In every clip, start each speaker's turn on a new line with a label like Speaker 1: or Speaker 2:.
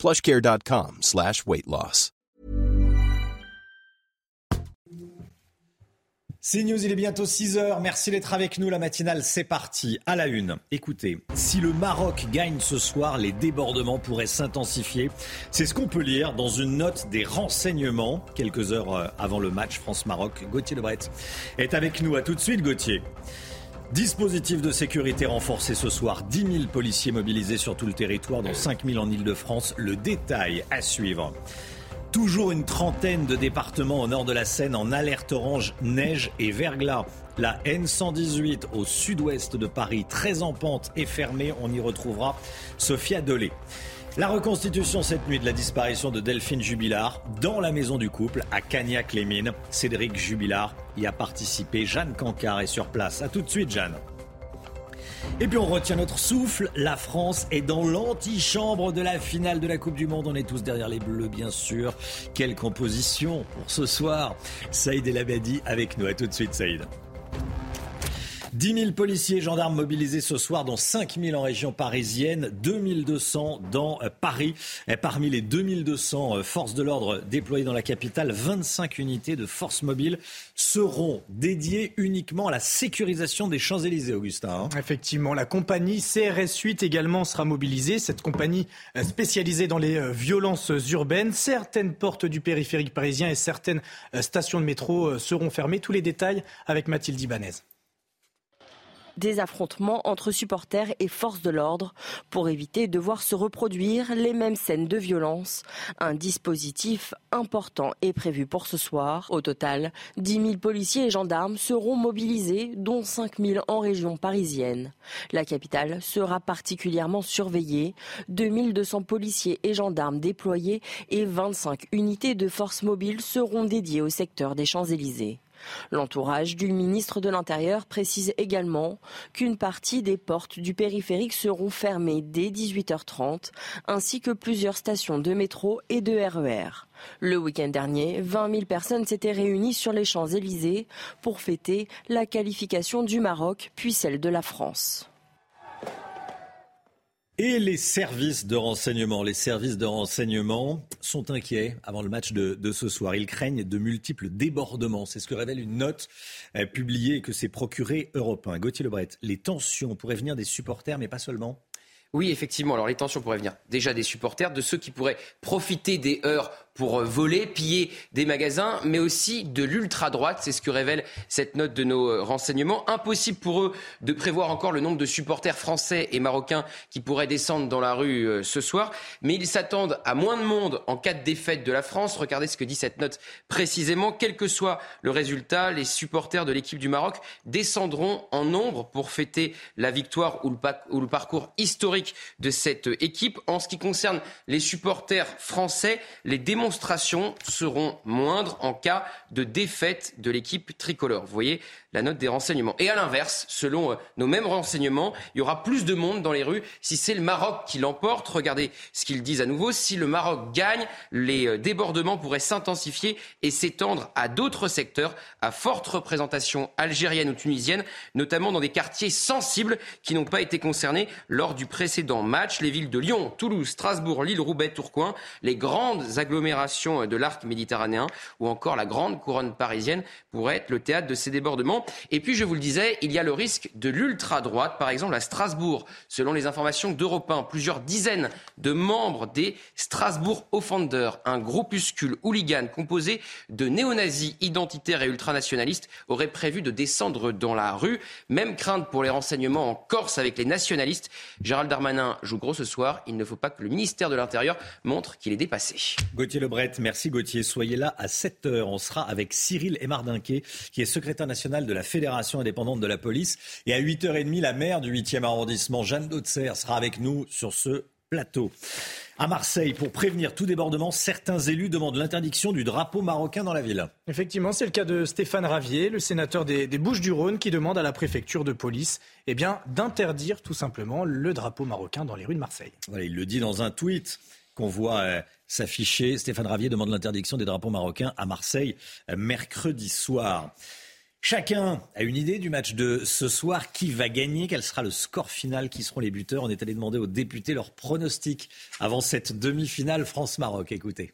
Speaker 1: plushcare.com slash weight loss.
Speaker 2: CNews, il est bientôt 6h. Merci d'être avec nous. La matinale, c'est parti. À la une. Écoutez, si le Maroc gagne ce soir, les débordements pourraient s'intensifier. C'est ce qu'on peut lire dans une note des renseignements, quelques heures euh, avant le match France-Maroc. Gauthier Lebret est avec nous. À tout de suite, Gauthier. Dispositif de sécurité renforcé ce soir, 10 000 policiers mobilisés sur tout le territoire, dont 5 000 en Ile-de-France. Le détail à suivre. Toujours une trentaine de départements au nord de la Seine en alerte orange, neige et verglas. La N118 au sud-ouest de Paris, très en pente et fermée. On y retrouvera Sophia Dolé. La reconstitution cette nuit de la disparition de Delphine Jubilard dans la maison du couple à Cagnac-les-Mines. Cédric Jubilard y a participé. Jeanne Cancard est sur place. A tout de suite, Jeanne. Et puis on retient notre souffle. La France est dans l'antichambre de la finale de la Coupe du Monde. On est tous derrière les Bleus, bien sûr. Quelle composition pour ce soir. Saïd El Abadi avec nous. A tout de suite, Saïd. 10 000 policiers et gendarmes mobilisés ce soir, dont 5 000 en région parisienne, 2 200 dans euh, Paris. Parmi les 2 200 euh, forces de l'ordre déployées dans la capitale, 25 unités de forces mobiles seront dédiées uniquement à la sécurisation des Champs-Élysées, Augustin.
Speaker 3: Hein. Effectivement, la compagnie CRS 8 également sera mobilisée. Cette compagnie euh, spécialisée dans les violences urbaines. Certaines portes du périphérique parisien et certaines stations de métro seront fermées. Tous les détails avec Mathilde Ibanez
Speaker 4: des affrontements entre supporters et forces de l'ordre pour éviter de voir se reproduire les mêmes scènes de violence. Un dispositif important est prévu pour ce soir. Au total, 10 000 policiers et gendarmes seront mobilisés, dont 5 000 en région parisienne. La capitale sera particulièrement surveillée. 2200 policiers et gendarmes déployés et 25 unités de forces mobiles seront dédiées au secteur des Champs-Élysées. L'entourage du ministre de l'Intérieur précise également qu'une partie des portes du périphérique seront fermées dès 18h30, ainsi que plusieurs stations de métro et de RER. E Le week-end dernier, 20 000 personnes s'étaient réunies sur les Champs-Élysées pour fêter la qualification du Maroc puis celle de la France.
Speaker 2: Et les services de renseignement, sont inquiets avant le match de, ce soir. Ils craignent de multiples débordements. C'est ce que révèle une note euh, publiée que s'est procuré Europe 1. Gauthier Lebret, les tensions pourraient venir des supporters, mais pas seulement.
Speaker 5: Oui, effectivement. Alors les tensions pourraient venir déjà des supporters, de ceux qui pourraient profiter des heures pour euh, voler, piller des magasins, mais aussi de l'ultra-droite. C'est ce que révèle cette note de nos euh, renseignements. Impossible pour eux de prévoir encore le nombre de supporters français et marocains qui pourraient descendre dans la rue euh, ce soir, mais ils s'attendent à moins de monde en cas de défaite de la France. Regardez ce que dit cette note précisément. Quel que soit le résultat, les supporters de l'équipe du Maroc descendront en nombre pour fêter la victoire ou le, parcours historique de cette équipe. En ce qui concerne les supporters français, les démonstrations démonstrations seront moindres en cas de défaite de l'équipe tricolore. Vous voyez la note des renseignements. Et à l'inverse, selon euh, nos mêmes renseignements, il y aura plus de monde dans les rues si c'est le Maroc qui l'emporte. Regardez ce qu'ils disent à nouveau. Si le Maroc gagne, les euh, débordements pourraient s'intensifier et s'étendre à d'autres secteurs à forte représentation algérienne ou tunisienne, notamment dans des quartiers sensibles qui n'ont pas été concernés lors du précédent match. Les villes de Lyon, Toulouse, Strasbourg, Lille, Roubaix, Tourcoing, les grandes agglomérations de l'arc méditerranéen ou encore la grande couronne parisienne pourraient être le théâtre de ces débordements. Et puis, je vous le disais, il y a le risque de l'ultra-droite, par exemple à Strasbourg. Selon les informations d'Europe 1, plusieurs dizaines de membres des Strasbourg Offenders, un groupuscule hooligan composé de néo-nazis identitaires et ultranationalistes, auraient prévu de descendre dans la rue. Même crainte pour les renseignements en Corse avec les nationalistes. Gérald Darmanin joue gros ce soir. Il ne faut pas que le ministère de l'Intérieur montre qu'il est dépassé.
Speaker 2: Gauthier Lebret, merci Gauthier. Soyez là à 7h. On sera avec Cyril Emardinquet, qui est secrétaire national de de la Fédération indépendante de la police. Et à 8h30, la maire du 8e arrondissement, Jeanne Dautzer, sera avec nous sur ce plateau. À Marseille, pour prévenir tout débordement, certains élus demandent l'interdiction du drapeau marocain dans la ville.
Speaker 3: Effectivement, c'est le cas de Stéphane Ravier, le sénateur des, Bouches-du-Rhône, qui demande à la préfecture de police eh bien, d'interdire tout simplement le drapeau marocain dans les rues de Marseille.
Speaker 2: Voilà, il le dit dans un tweet qu'on voit euh, s'afficher. Stéphane Ravier demande l'interdiction des drapeaux marocains à Marseille euh, mercredi soir. Chacun a une idée du match de ce soir. Qui va gagner? Quel sera le score final? Qui seront les buteurs? On est allé demander aux députés leur pronostic avant cette demi-finale France-Maroc. Écoutez.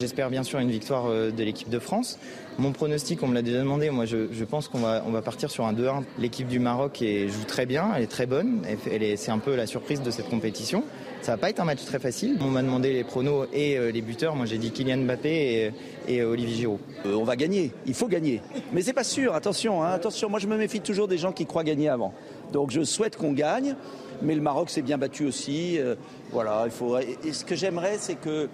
Speaker 6: J'espère bien sûr une victoire euh, de l'équipe de France. Mon pronostic, on me l'a déjà demandé, moi je, pense qu'on va, partir sur un 2-1. L'équipe du Maroc joue très bien, elle est très bonne, c'est un peu la surprise de cette compétition. Ça va pas être un match très facile. On m'a demandé les pronos et euh, les buteurs. Moi, j'ai dit Kylian Mbappé et, euh, Olivier Giroud.
Speaker 7: Euh, on va gagner. Il faut gagner. Mais c'est pas sûr. Attention, hein, attention. Moi, je me méfie toujours des gens qui croient gagner avant. Donc, je souhaite qu'on gagne. Mais le Maroc s'est bien battu aussi. voilà. Il faut. Et ce que j'aimerais, c'est que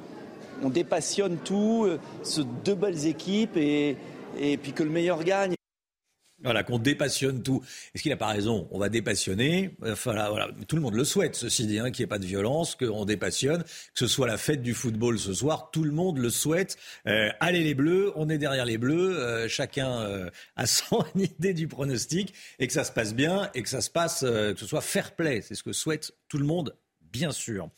Speaker 7: on dépassionne tout, ce deux belles équipes et puis que le meilleur gagne.
Speaker 2: Voilà, qu'on dépassionne tout. Est-ce qu'il n'a pas raison? On va dépassionner. Voilà, voilà. Tout le monde le souhaite, ceci dit, hein, qu'il n'y ait pas de violence, qu'on dépassionne, que ce soit la fête du football ce soir. Tout le monde le souhaite. Euh, allez les Bleus, on est derrière les Bleus. Euh, chacun euh, a son idée du pronostic et que ça se passe bien et que ça se passe, que ce soit fair play. C'est ce que souhaite tout le monde bien sûr.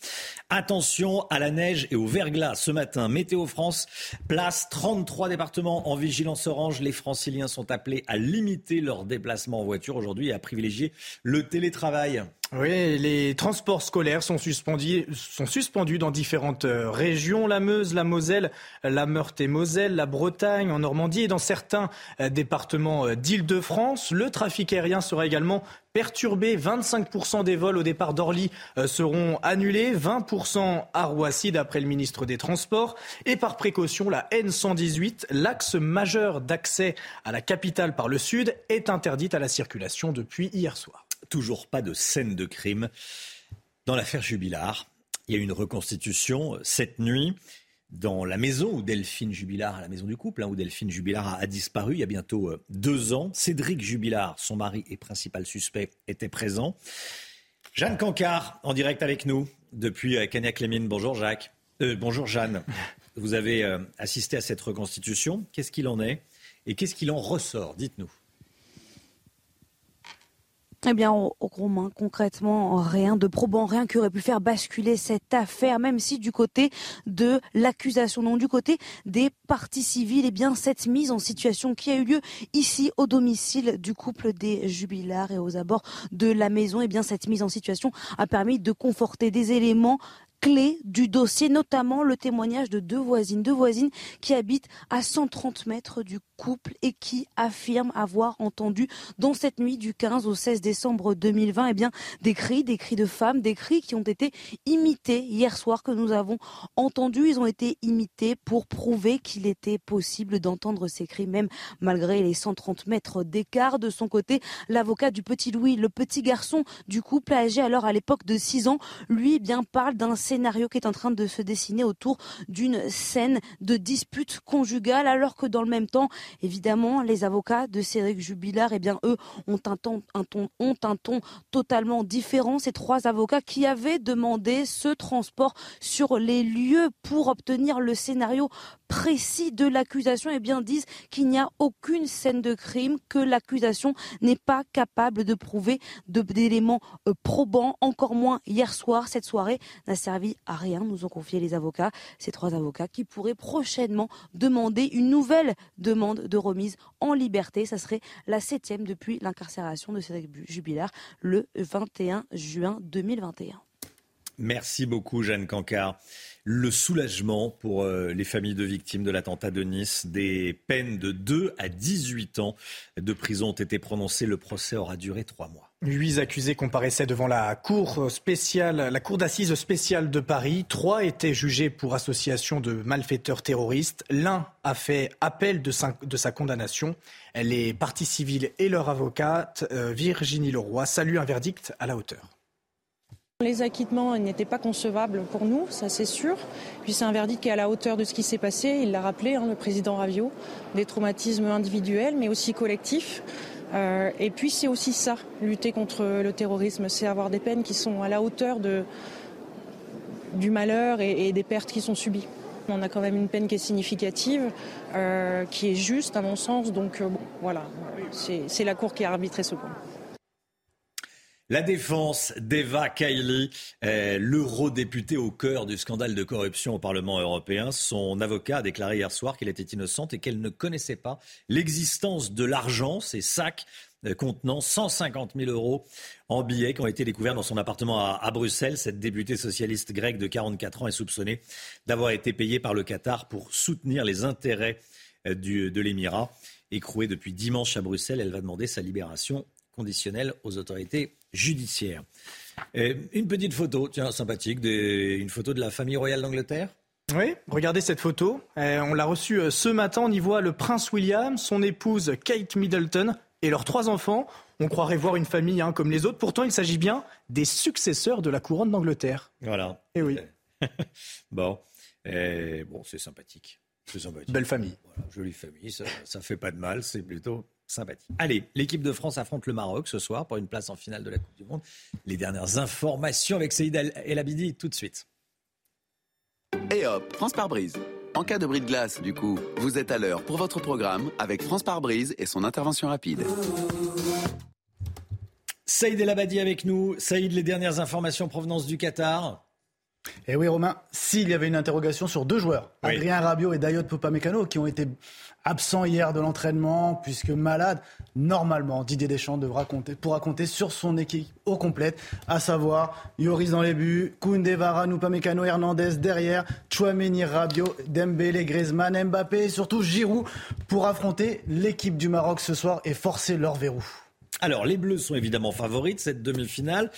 Speaker 2: Attention à la neige et au verglas. Ce matin, Météo France place 33 départements en vigilance orange. Les franciliens sont appelés à limiter leurs déplacements en voiture aujourd'hui et à privilégier le télétravail.
Speaker 3: Oui, les transports scolaires sont suspendus, sont suspendus dans différentes euh, régions, la Meuse, la Moselle, la Meurthe-et-Moselle, la Bretagne, en Normandie et dans certains euh, départements euh, d'Île-de-France. Le trafic aérien sera également perturbé. 25% des vols au départ d'Orly seront annulés, 20% à Roissy d'après le ministre des Transports. Et par précaution, la N118, l'axe majeur d'accès à la capitale par le sud, est interdite à la circulation depuis hier soir
Speaker 2: toujours pas de scène de crime. Dans l'affaire Jubilard, il y a eu une reconstitution euh, cette nuit dans la maison où Delphine Jubilard, la maison du couple, hein, où Delphine Jubilard a, disparu il y a bientôt euh, deux ans. Cédric Jubilard, son mari et principal suspect, était présent. Jeanne Cancard, en direct avec nous depuis euh, Cagnac-Lémine. Bonjour Jacques. bonjour Jeanne. Vous avez assisté à cette reconstitution. Qu'est-ce qu'il en est et qu'est-ce qu'il en ressort? Dites-nous.
Speaker 8: Eh bien, au, gros main, concrètement, rien de probant, rien qui aurait pu faire basculer cette affaire, même si du côté de l'accusation, non du côté des parties civiles, eh bien, cette mise en situation qui a eu lieu ici au domicile du couple des jubilars et aux abords de la maison, eh bien, cette mise en situation a permis de conforter des éléments clé du dossier, notamment le témoignage de deux voisines, deux voisines qui habitent à 130 mètres du couple et qui affirment avoir entendu dans cette nuit du 15 au 16 décembre 2020 eh bien, des cris, des cris de femmes, des cris qui ont été imités hier soir que nous avons entendus. Ils ont été imités pour prouver qu'il était possible d'entendre ces cris même malgré les 130 mètres d'écart. De son côté, l'avocat du petit Louis, le petit garçon du couple âgé alors à l'époque de 6 ans, lui eh bien parle d'un scénario qui est en train de se dessiner autour d'une scène de dispute conjugale alors que dans le même temps, évidemment, les avocats de Cédric Jubilard, eh bien eux ont un ton, ont un ton totalement différent. Ces trois avocats qui avaient demandé ce transport sur les lieux pour obtenir le scénario précis de l'accusation eh bien disent qu'il n'y a aucune scène de crime, que l'accusation n'est pas capable de prouver d'éléments euh, probants, encore moins hier soir. Cette soirée n'a servi à rien, nous ont confié les avocats, ces trois avocats qui pourraient prochainement demander une nouvelle demande de remise en liberté. Ça serait la septième depuis l'incarcération de Cédric Jubilard le 21 juin 2021.
Speaker 2: Merci beaucoup, Jeanne Cancard. Le soulagement pour euh, les familles de victimes de l'attentat de Nice. Des peines de 2 à 18 ans de prison ont été prononcées. Le procès aura duré trois mois.
Speaker 3: Huit accusés comparaissaient devant la cour spéciale, la cour d'assises spéciale de Paris. Trois étaient jugés pour association de malfaiteurs terroristes. L'un a fait appel de sa, de sa, condamnation. Les parties civiles et leur avocate, euh, Virginie Leroy, saluent un verdict à la hauteur.
Speaker 9: Les acquittements n'étaient pas concevables pour nous, ça c'est sûr. Puis c'est un verdict qui est à la hauteur de ce qui s'est passé. Il l'a rappelé, hein, le président Ravio, des traumatismes individuels mais aussi collectifs. et puis c'est aussi ça, lutter contre le terrorisme, c'est avoir des peines qui sont à la hauteur du malheur et, des pertes qui sont subies. On a quand même une peine qui est significative, qui est juste à mon sens. Donc bon, voilà, c'est la Cour qui a arbitré ce point.
Speaker 2: La défense d'Eva Kaili, l'eurodéputée au cœur du scandale de corruption au Parlement européen. Son avocat a déclaré hier soir qu'elle était innocente et qu'elle ne connaissait pas l'existence de l'argent, ces sacs euh, contenant 150 000 euros en billets qui ont été découverts dans son appartement à, Bruxelles. Cette députée socialiste grecque de 44 ans est soupçonnée d'avoir été payée par le Qatar pour soutenir les intérêts euh, de l'Émirat. Écrouée depuis dimanche à Bruxelles, elle va demander sa libération conditionnelle aux autorités judiciaire. une petite photo, tiens, sympathique, une photo de la famille royale d'Angleterre.
Speaker 3: Oui, regardez cette photo. on l'a reçue euh, ce matin. On y voit le prince William, son épouse Kate Middleton et leurs trois enfants. On croirait voir une famille hein, comme les autres. Pourtant, il s'agit bien des successeurs de la couronne d'Angleterre.
Speaker 2: Voilà.
Speaker 3: Et eh oui.
Speaker 2: bon, bon, c'est sympathique. sympathique.
Speaker 3: Belle famille.
Speaker 2: jolie famille, ça, ça fait pas de mal. C'est plutôt sympathique. Allez, l'équipe de France affronte le Maroc ce soir pour une place en finale de la Coupe du Monde. Les dernières informations avec Saïd El Abidi tout de suite.
Speaker 10: Et hop, France par brise. En cas de bris de glace, du coup, vous êtes à l'heure pour votre programme avec France par brise et son intervention rapide.
Speaker 2: Saïd El Abadi avec nous. Saïd, les dernières informations provenance du Qatar.
Speaker 11: Et eh oui, Romain, s'il y avait une interrogation sur deux joueurs, Adrien Rabiot et Dayot Popamecano, qui ont été absents hier de l'entraînement, puisque malade, normalement, Didier Deschamps devra compter, pourra compter sur son équipe au complète, à savoir Yoris dans les buts, Koundé, Varane, Upamecano, Hernandez derrière, Chouameni, Rabiot, Dembélé, Griezmann, Mbappé et surtout Giroud pour affronter l'équipe du Maroc ce soir et forcer leur verrou.
Speaker 2: Alors, les Bleus sont évidemment favoris de cette demi-finale.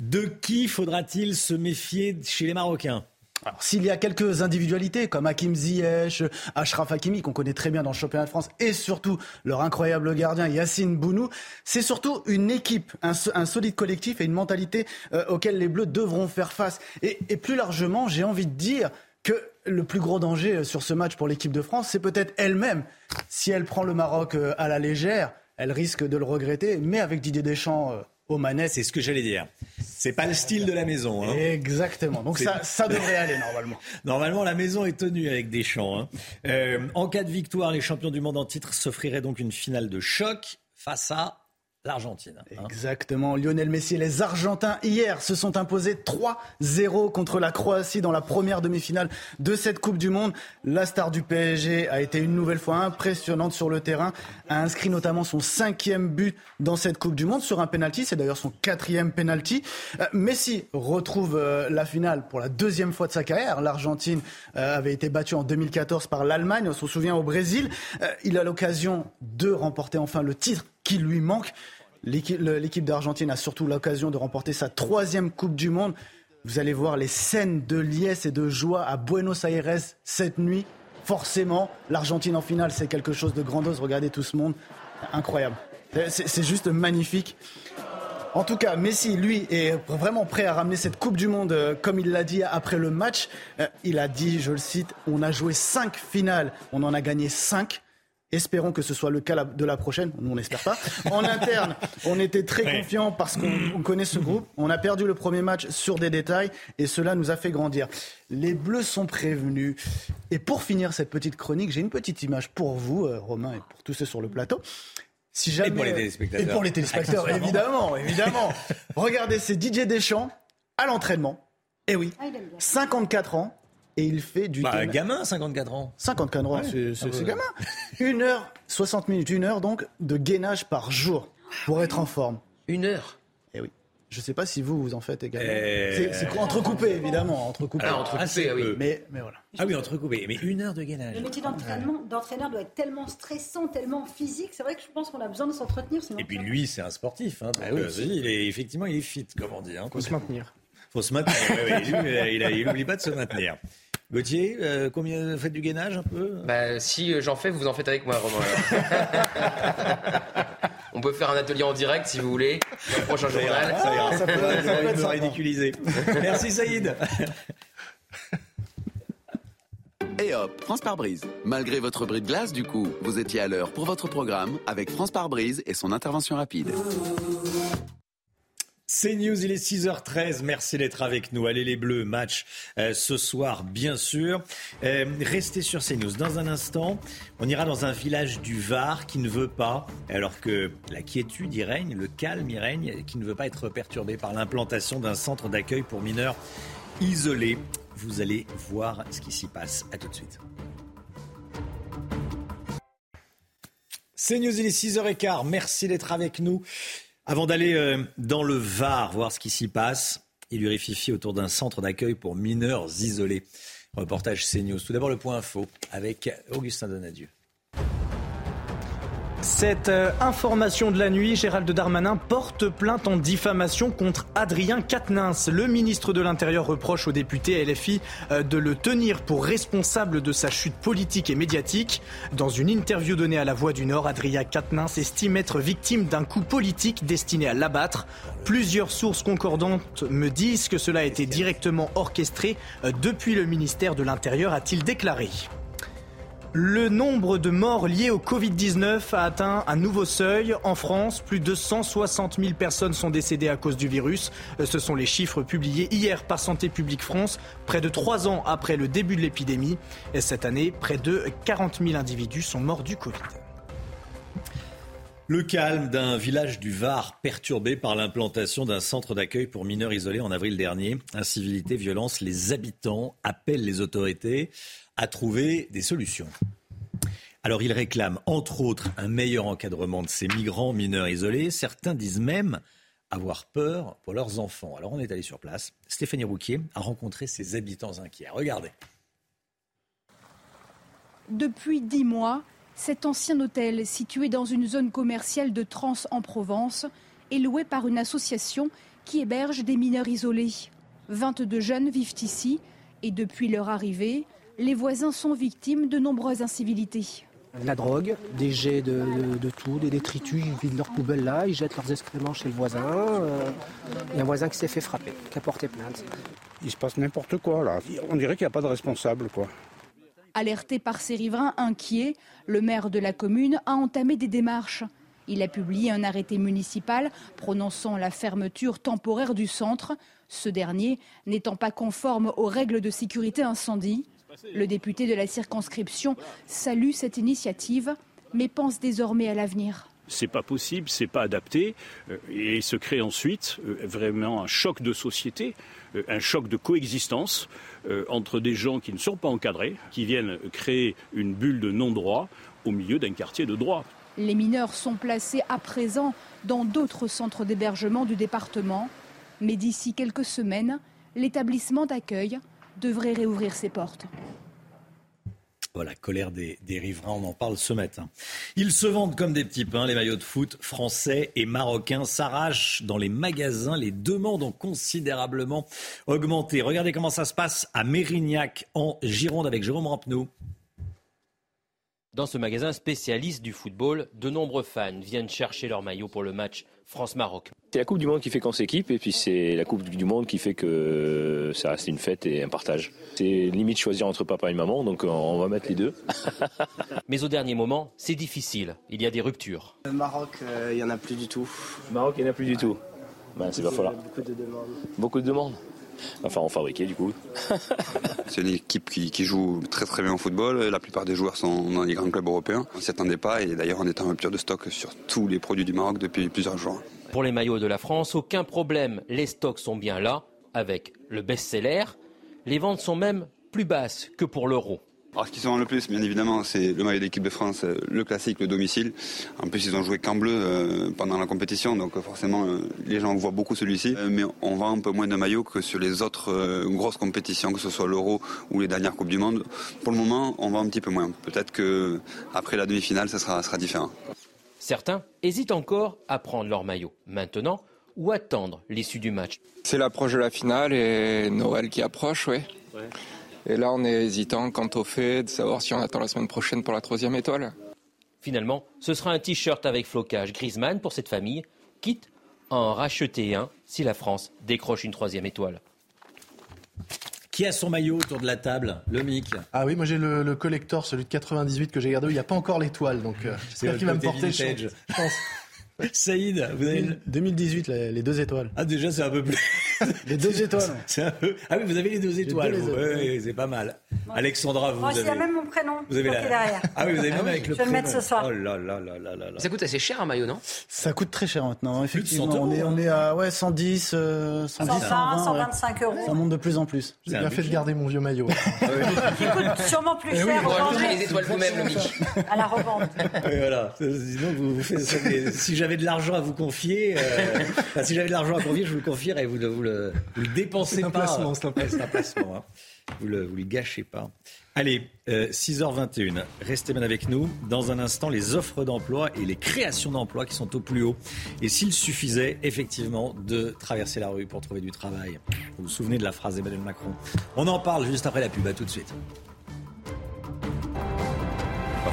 Speaker 2: De qui faudra-t-il se méfier chez les Marocains?
Speaker 11: Alors, s'il y a quelques individualités comme Hakim Ziyech, Ashraf Hakimi, qu'on connaît très bien dans le championnat de France, et surtout leur incroyable gardien Yacine Bounou, c'est surtout une équipe, un, solide collectif et une mentalité euh, auquel les Bleus devront faire face. Et, et plus largement, j'ai envie de dire que le plus gros danger euh, sur ce match pour l'équipe de France, c'est peut-être elle-même. Si elle prend le Maroc euh, à la légère, elle risque de le regretter, mais avec Didier Deschamps euh, aux manettes.
Speaker 2: C'est ce que j'allais dire. C'est pas le style de la maison. Hein.
Speaker 11: Exactement. Donc ça, ça devrait aller normalement.
Speaker 2: Normalement, la maison est tenue avec Deschamps. Hein. Euh, en cas de victoire, les champions du monde en titre s'offriraient donc une finale de choc face à l'Argentine.
Speaker 11: Hein. Exactement. Lionel Messi et les Argentins hier se sont imposés 3-0 contre la Croatie dans la première demi-finale de cette Coupe du Monde. La star du PSG a été une nouvelle fois impressionnante sur le terrain, a inscrit notamment son cinquième but dans cette Coupe du Monde sur un penalty. C'est d'ailleurs son quatrième penalty. Euh, Messi retrouve euh, la finale pour la deuxième fois de sa carrière. L'Argentine euh, avait été battue en 2014 par l'Allemagne. On se souvient au Brésil. Il a l'occasion de remporter enfin le titre qui lui manque. L'équipe d'Argentine a surtout l'occasion de remporter sa troisième Coupe du Monde. Vous allez voir les scènes de liesse et de joie à Buenos Aires cette nuit. Forcément, l'Argentine en finale, c'est quelque chose de grandiose. Regardez tout ce monde. Incroyable. C'est juste magnifique. En tout cas, Messi, lui, est vraiment prêt à ramener cette Coupe du Monde, euh, comme il l'a dit après le match. Euh, il a dit, je le cite, on a joué cinq finales, on en a gagné cinq. Espérons que ce soit le cas de la prochaine. on n'espère pas. En interne, on était très confiants parce qu'on connaît ce groupe. On a perdu le premier match sur des détails et cela nous a fait grandir. Les Bleus sont prévenus. Et pour finir cette petite chronique, j'ai une petite image pour vous, euh, Romain, et pour tous ceux sur le plateau.
Speaker 2: Si jamais, et pour les téléspectateurs.
Speaker 11: Et pour les téléspectateurs, évidemment, évidemment. Regardez, c'est Didier Deschamps à l'entraînement. Et eh oui, 54 ah, ans, et il fait du
Speaker 2: bah, gamin 54 ans
Speaker 11: 54 ans c'est ah gamin une heure 60 minutes une heure donc de gainage par jour pour être en forme
Speaker 5: une heure
Speaker 11: eh oui je ne sais pas si vous vous en faites également. Eh. C'est entrecoupé évidemment, entrecoupé.
Speaker 5: Ah, entrecoupé, ah, oui.
Speaker 11: Mais, mais voilà.
Speaker 2: Ah oui, entrecoupé. Mais une heure de gainage.
Speaker 12: Le métier d'entraîneur doit être tellement stressant, tellement physique. C'est vrai que je pense qu'on a besoin de s'entretenir.
Speaker 2: Et puis lui, c'est un sportif. Hein, ah oui, euh, il est, effectivement, il est fit, comme on dit. Hein,
Speaker 3: faut se maintenir.
Speaker 2: Faut se maintenir. il n'oublie pas de se maintenir. Gauthier, euh, combien vous faites du gainage un peu?
Speaker 5: Bah, Si euh, j'en fais, vous en faites avec moi, Romain. On peut faire un atelier en direct si vous voulez. Le prochain journal.
Speaker 2: Ça ira, ça, peut, ça, ridiculiser. Merci Saïd.
Speaker 10: Et hop, France par brise. Malgré votre bris de glace, du coup, vous étiez à l'heure pour votre programme avec France par brise et son intervention rapide.
Speaker 2: C'est News, il est 6h13. Merci d'être avec nous. Allez les Bleus, match euh, ce soir, bien sûr. Euh, restez sur CNews. Dans un instant, on ira dans un village du Var qui ne veut pas, alors que la quiétude y règne, le calme y règne, qui ne veut pas être perturbé par l'implantation d'un centre d'accueil pour mineurs isolés. Vous allez voir ce qui s'y passe. À tout de suite. C'est News, il est 6h15. Merci d'être avec nous. Avant d'aller euh, dans le Var, voir ce qui s'y passe, il lui réfifie autour d'un centre d'accueil pour mineurs isolés. Reportage CNews. Tout d'abord le point info avec Augustin Donadieu.
Speaker 3: Cette euh, information de la nuit, Gérald Darmanin porte plainte en diffamation contre Adrien Quatennens. Le ministre de l'Intérieur reproche aux députés LFI euh, de le tenir pour responsable de sa chute politique et médiatique. Dans une interview donnée à La Voix du Nord, Adrien Quatennens estime être victime d'un coup politique destiné à l'abattre. Plusieurs sources concordantes me disent que cela a été directement orchestré euh, depuis le ministère de l'Intérieur, a-t-il déclaré. Le nombre de morts liés au Covid-19 a atteint un nouveau seuil. En France, plus de 160 000 personnes sont décédées à cause du virus. Ce sont les chiffres publiés hier par Santé publique France, près de trois ans après le début de l'épidémie. Et cette année, près de 40 000 individus sont morts du Covid.
Speaker 2: Le calme d'un village du Var perturbé par l'implantation d'un centre d'accueil pour mineurs isolés en avril dernier. Incivilité, violence, les habitants appellent les autorités à trouver des solutions. Alors ils réclament entre autres un meilleur encadrement de ces migrants mineurs isolés. Certains disent même avoir peur pour leurs enfants. Alors on est allé sur place. Stéphanie Rouquier a rencontré ces habitants inquiets. Regardez.
Speaker 13: Depuis dix mois, cet ancien hôtel situé dans une zone commerciale de Trans en Provence est loué par une association qui héberge des mineurs isolés. 22 jeunes vivent ici et depuis leur arrivée, les voisins sont victimes de nombreuses incivilités.
Speaker 14: La drogue, des jets de, tout, des détritus, ils vident leurs poubelles là, ils jettent leurs excréments chez le voisin. Euh, il y a un voisin qui s'est fait frapper, qui a porté plainte.
Speaker 15: Il se passe n'importe quoi là. On dirait qu'il n'y a pas de responsable quoi.
Speaker 13: Alerté par ses riverains inquiets, le maire de la commune a entamé des démarches. Il a publié un arrêté municipal prononçant la fermeture temporaire du centre, ce dernier n'étant pas conforme aux règles de sécurité incendie. Le député de la circonscription salue cette initiative, mais pense désormais à l'avenir
Speaker 16: c'est pas possible, c'est pas adapté, euh, et se crée ensuite euh, vraiment un choc de société, euh, un choc de coexistence entre des gens qui ne sont pas encadrés, qui viennent créer une bulle de non-droit au milieu d'un quartier de droit.
Speaker 13: Les mineurs sont placés à présent dans d'autres centres d'hébergement du département, mais d'ici quelques semaines, l'établissement d'accueil devrait réouvrir ses portes.
Speaker 2: Voilà, colère des, riverains, on en parle ce matin. Ils se vendent comme des petits pains, les maillots de foot français et marocains s'arrachent dans les magasins. Les demandes ont considérablement augmenté. Regardez comment ça se passe à Mérignac, en Gironde, avec Jérôme Rampenou.
Speaker 17: Dans ce magasin spécialiste du football, de nombreux fans viennent chercher leur maillot pour le match France-Maroc.
Speaker 18: C'est la Coupe du Monde qui fait qu'on s'équipe et puis c'est la Coupe du Monde qui fait que ça reste une fête et un partage. C'est limite choisir entre papa et maman, donc on va mettre les deux.
Speaker 17: Mais au dernier moment, c'est difficile. Il y a des ruptures.
Speaker 19: Le Maroc, euh, il n'y en a plus du tout.
Speaker 18: Le Maroc, il n'y en a plus du tout. Ben, c'est pas
Speaker 19: falloir. Beaucoup de demandes.
Speaker 18: Beaucoup de demandes enfin en fabriquer du coup.
Speaker 20: c'est une équipe qui, joue très très bien au football. La plupart des joueurs sont dans les grands clubs européens. On s'y attendait pas et d'ailleurs on est en rupture de stock sur tous les produits du Maroc depuis plusieurs jours.
Speaker 17: Pour les maillots de la France, aucun problème. Les stocks sont bien là avec le best-seller. Les ventes sont même plus basses que pour l'euro.
Speaker 20: Alors, ce qui se vend le plus, bien évidemment, c'est le maillot d'équipe de France, euh, le classique, le domicile. En plus, ils ont joué qu'en bleu euh, pendant la compétition, donc euh, forcément, les gens voient beaucoup celui-ci. mais on vend un peu moins de maillots que sur les autres grosses compétitions, que ce soit l'Euro ou les dernières Coupes du Monde. Pour le moment, on vend un petit peu moins. Peut-être que après la demi-finale, ça sera, sera différent.
Speaker 17: Certains hésitent encore à prendre leur maillot. Maintenant, ou attendre l'issue du match?
Speaker 21: C'est l'approche de la finale et Noël qui approche, oui. Ouais. Et là, on est hésitant quant au fait de savoir si on attend la semaine prochaine pour la troisième étoile.
Speaker 17: Finalement, ce sera un t-shirt avec flocage Griezmann pour cette famille, quitte à en racheter un si la France décroche une troisième étoile.
Speaker 2: Qui a son maillot autour de la table? Le Mic.
Speaker 22: Ah oui, moi j'ai le, le collector, celui de 98 que j'ai gardé. Il n'y a pas encore l'étoile, donc euh,
Speaker 2: C'est
Speaker 22: j'espère
Speaker 2: le
Speaker 22: qu'il va me porter. Je pense.
Speaker 2: Saïd, vous avez le-
Speaker 11: 2018, les, les deux étoiles.
Speaker 2: Ah déjà c'est un peu plus.
Speaker 11: Les deux étoiles.
Speaker 2: C'est un peu... Ah oui, vous avez les deux étoiles.
Speaker 11: les
Speaker 2: vous. ouais, c'est pas mal. Alexandra, vous
Speaker 12: Moi,
Speaker 2: avez.
Speaker 12: même mon prénom
Speaker 2: Vous avez la...
Speaker 12: derrière.
Speaker 2: Ah oui, vous avez même avec
Speaker 12: Je
Speaker 2: le
Speaker 12: vais le mettre ce soir.
Speaker 2: Oh là là là là là là.
Speaker 5: Ça coûte assez cher un maillot, non?
Speaker 11: Ça coûte très cher maintenant,
Speaker 2: Plus de
Speaker 11: effectivement.
Speaker 2: 100
Speaker 11: on, est, on à ouais, 110, euh, 110
Speaker 12: 120,
Speaker 11: 120,
Speaker 12: 125 euros.
Speaker 11: Ça monte de plus en plus.
Speaker 22: J'ai bien fait de garder mon vieux maillot.
Speaker 12: Qui coûte sûrement plus
Speaker 2: Eh
Speaker 12: cher
Speaker 5: rajoutez
Speaker 12: danger
Speaker 5: les étoiles vous-même, le Mick.
Speaker 12: à la revente.
Speaker 2: Et voilà. Sinon, vous, faites ça, j'avais de l'argent à vous confier, euh, enfin, si j'avais de l'argent à confier, je vous le confierais. Vous, le- vous le, vous le dépensez pas.
Speaker 22: placement, c'est un
Speaker 2: c'est un placement. hein. Vous le, vous le gâchez pas. Allez, euh, 6h21. Restez bien avec nous. Dans un instant, les offres d'emploi et les créations d'emplois qui sont au plus haut. Et s'il suffisait effectivement de traverser la rue pour trouver du travail. Vous vous souvenez de la phrase d'Emmanuel Macron On en parle juste après la pub. À tout de suite.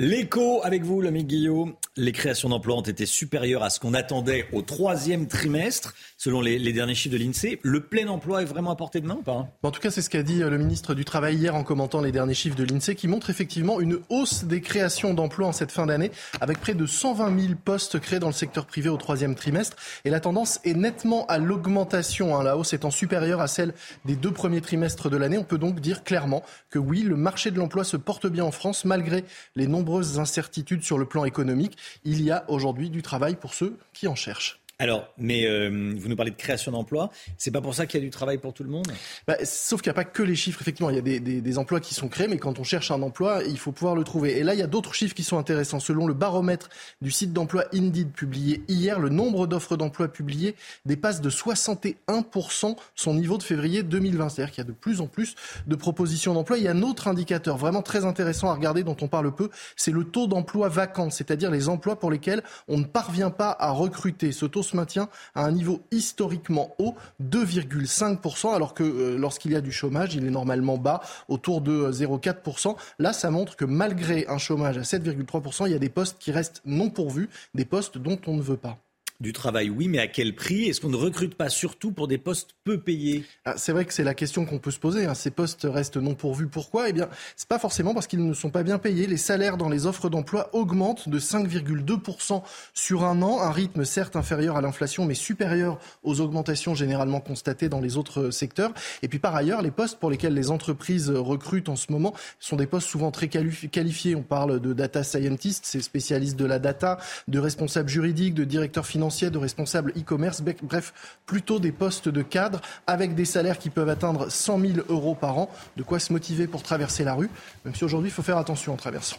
Speaker 2: L'écho avec vous, l'ami Guillaume. Les créations d'emplois ont été supérieures à ce qu'on attendait au troisième trimestre, selon les, les derniers chiffres de l'INSEE. Le plein emploi est vraiment à portée de main ou pas hein?
Speaker 22: En tout cas, c'est ce qu'a dit euh, le ministre du Travail hier en commentant les derniers chiffres de l'INSEE qui montrent effectivement une hausse des créations d'emplois en cette fin d'année avec près de 120 000 postes créés dans le secteur privé au troisième trimestre. Et la tendance est nettement à l'augmentation, hein, la hausse étant supérieure à celle des deux premiers trimestres de l'année. On peut donc dire clairement que oui, le marché de l'emploi se porte bien en France malgré les nombreuses incertitudes sur le plan économique. Il y a aujourd'hui du travail pour ceux qui en cherchent.
Speaker 2: Alors, mais euh, vous nous parlez de création d'emplois. C'est pas pour ça qu'il y a du travail pour tout le monde?
Speaker 22: Bah, sauf qu'il n'y a pas que les chiffres, effectivement. Il y a des, des- emplois qui sont créés, mais quand on cherche un emploi, il faut pouvoir le trouver. Et là, il y a d'autres chiffres qui sont intéressants. Selon le baromètre du site d'emploi Indeed publié hier, le nombre d'offres d'emploi publiées dépasse de 61% son niveau de février 2020. C'est-à-dire qu'il y a de plus en plus de propositions d'emploi. Il y a un autre indicateur vraiment très intéressant à regarder dont on parle peu, c'est le taux d'emploi vacant, c'est-à-dire les emplois pour lesquels on ne parvient pas à recruter. Ce taux se maintient à un niveau historiquement haut, 2,5%, alors que euh, lorsqu'il y a du chômage, il est normalement bas, autour de euh, 0,4%. Là, ça montre que malgré un chômage à 7,3%, il y a des postes qui restent non pourvus, des postes dont on ne veut pas.
Speaker 2: Du travail, oui, mais à quel prix? Est-ce qu'on ne recrute pas surtout pour des postes peu payés?
Speaker 22: Ah, C'est vrai que c'est la question qu'on peut se poser. hein. Ces postes restent non pourvus. Pourquoi? Eh bien, c'est pas forcément parce qu'ils ne sont pas bien payés. Les salaires dans les offres d'emploi augmentent de 5,2% sur un an, un rythme certes inférieur à l'inflation, mais supérieur aux augmentations généralement constatées dans les autres secteurs. Et puis par ailleurs, les postes pour lesquels les entreprises recrutent en ce moment sont des postes souvent très quali- qualifiés. On parle de data scientist, c'est spécialistes de la data, de responsables juridiques, de directeurs financiers, de responsables e-commerce, bref, plutôt des postes de cadre avec des salaires qui peuvent atteindre 100 000 euros par an. De quoi se motiver pour traverser la rue, même si aujourd'hui il faut faire attention en traversant.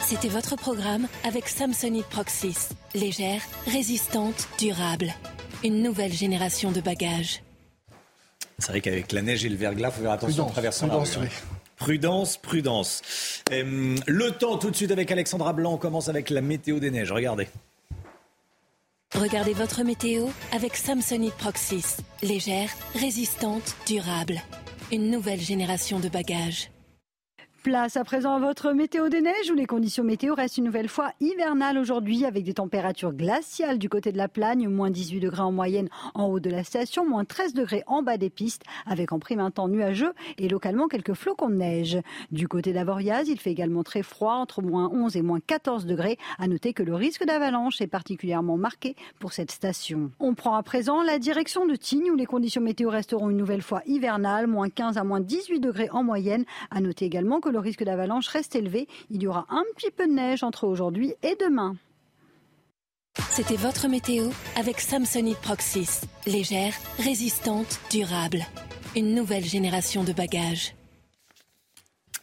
Speaker 23: C'était votre programme avec Samsonite Proxys. Légère, résistante, durable. Une nouvelle génération de bagages.
Speaker 2: C'est vrai qu'avec la neige et le verglas, il faut faire attention en
Speaker 22: Prudence,
Speaker 2: traversant la rue, hein.
Speaker 22: oui.
Speaker 2: Prudence, prudence. Euh, le temps tout de suite avec Alexandra Blanc. Commence avec la météo des neiges. Regardez.
Speaker 23: Regardez votre météo avec Samsonite Proxys. Légère, résistante, durable. Une nouvelle génération de bagages.
Speaker 12: Place à présent à votre météo des neiges où les conditions météo restent une nouvelle fois hivernales aujourd'hui avec des températures glaciales du côté de la Plagne, moins 18 degrés en moyenne en haut de la station, moins 13 degrés en bas des pistes avec en prime un temps nuageux et localement quelques flocons de neige. Du côté d'Avoriaz, il fait également très froid entre moins 11 et moins 14 degrés. À noter que le risque d'avalanche est particulièrement marqué pour cette station. On prend à présent la direction de Tignes où les conditions météo resteront une nouvelle fois hivernales, moins 15 à moins 18 degrés en moyenne. À noter également que le risque d'avalanche reste élevé. Il y aura un petit peu de neige entre aujourd'hui et demain.
Speaker 23: C'était votre météo avec Samsonite Proxys. Légère, résistante, durable. Une nouvelle génération de bagages.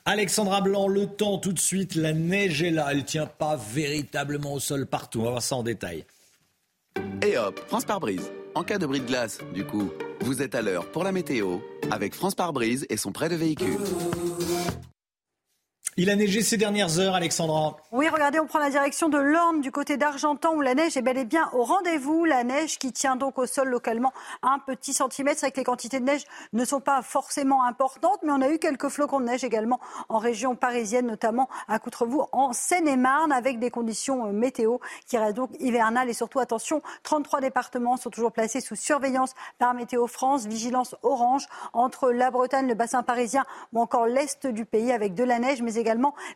Speaker 2: Alexandra Blanc, le temps tout de suite. La neige est là. Elle tient pas véritablement au sol partout. On va voir ça en détail.
Speaker 10: Et hop, France par brise. En cas de bris de glace, du coup, vous êtes à l'heure pour la météo avec France par brise et son prêt de véhicule.
Speaker 2: Il a neigé ces dernières heures, Alexandra.
Speaker 12: Oui, regardez, on prend la direction de l'Orne du côté d'Argentan où la neige est bel et bien au rendez-vous. La neige qui tient donc au sol localement un petit centimètre. C'est que les quantités de neige ne sont pas forcément importantes, mais on a eu quelques flocons de neige également en région parisienne, notamment à Coutrevaux en Seine-et-Marne, avec des conditions euh, météo qui restent donc hivernales. Et surtout, attention, 33 départements sont toujours placés sous surveillance par Météo France, vigilance orange entre la Bretagne, le bassin parisien ou encore l'est du pays avec de la neige, mais également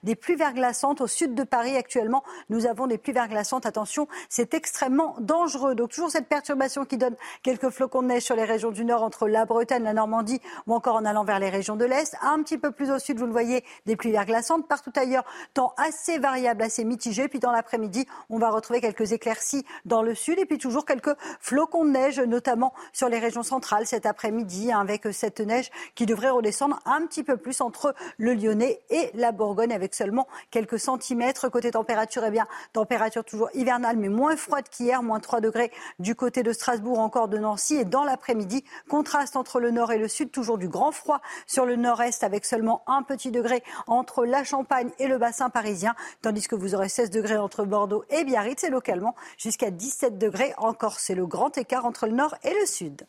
Speaker 12: des pluies verglaçantes au sud de Paris actuellement. Nous avons des pluies verglaçantes. Attention, c'est extrêmement dangereux. Donc toujours cette perturbation qui donne quelques flocons de neige sur les régions du nord entre la Bretagne, la Normandie ou encore en allant vers les régions de l'est. Un petit peu plus au sud, vous le voyez, des pluies verglaçantes. Partout ailleurs, temps assez variable, assez mitigé. Puis dans l'après-midi, on va retrouver quelques éclaircies dans le sud et puis toujours quelques flocons de neige, notamment sur les régions centrales cet après-midi, hein, avec cette neige qui devrait redescendre un petit peu plus entre le Lyonnais et la Bourgogne, avec seulement quelques centimètres. Côté température, eh bien, température toujours hivernale, mais moins froide qu'hier, moins 3 degrés du côté de Strasbourg, encore de Nancy. Et dans l'après-midi, contraste entre le nord et le sud, toujours du grand froid sur le nord-est, avec seulement un petit degré entre la Champagne et le bassin parisien, tandis que vous aurez 16 degrés entre Bordeaux et Biarritz, et localement jusqu'à 17 degrés encore. C'est le grand écart entre le nord et le sud.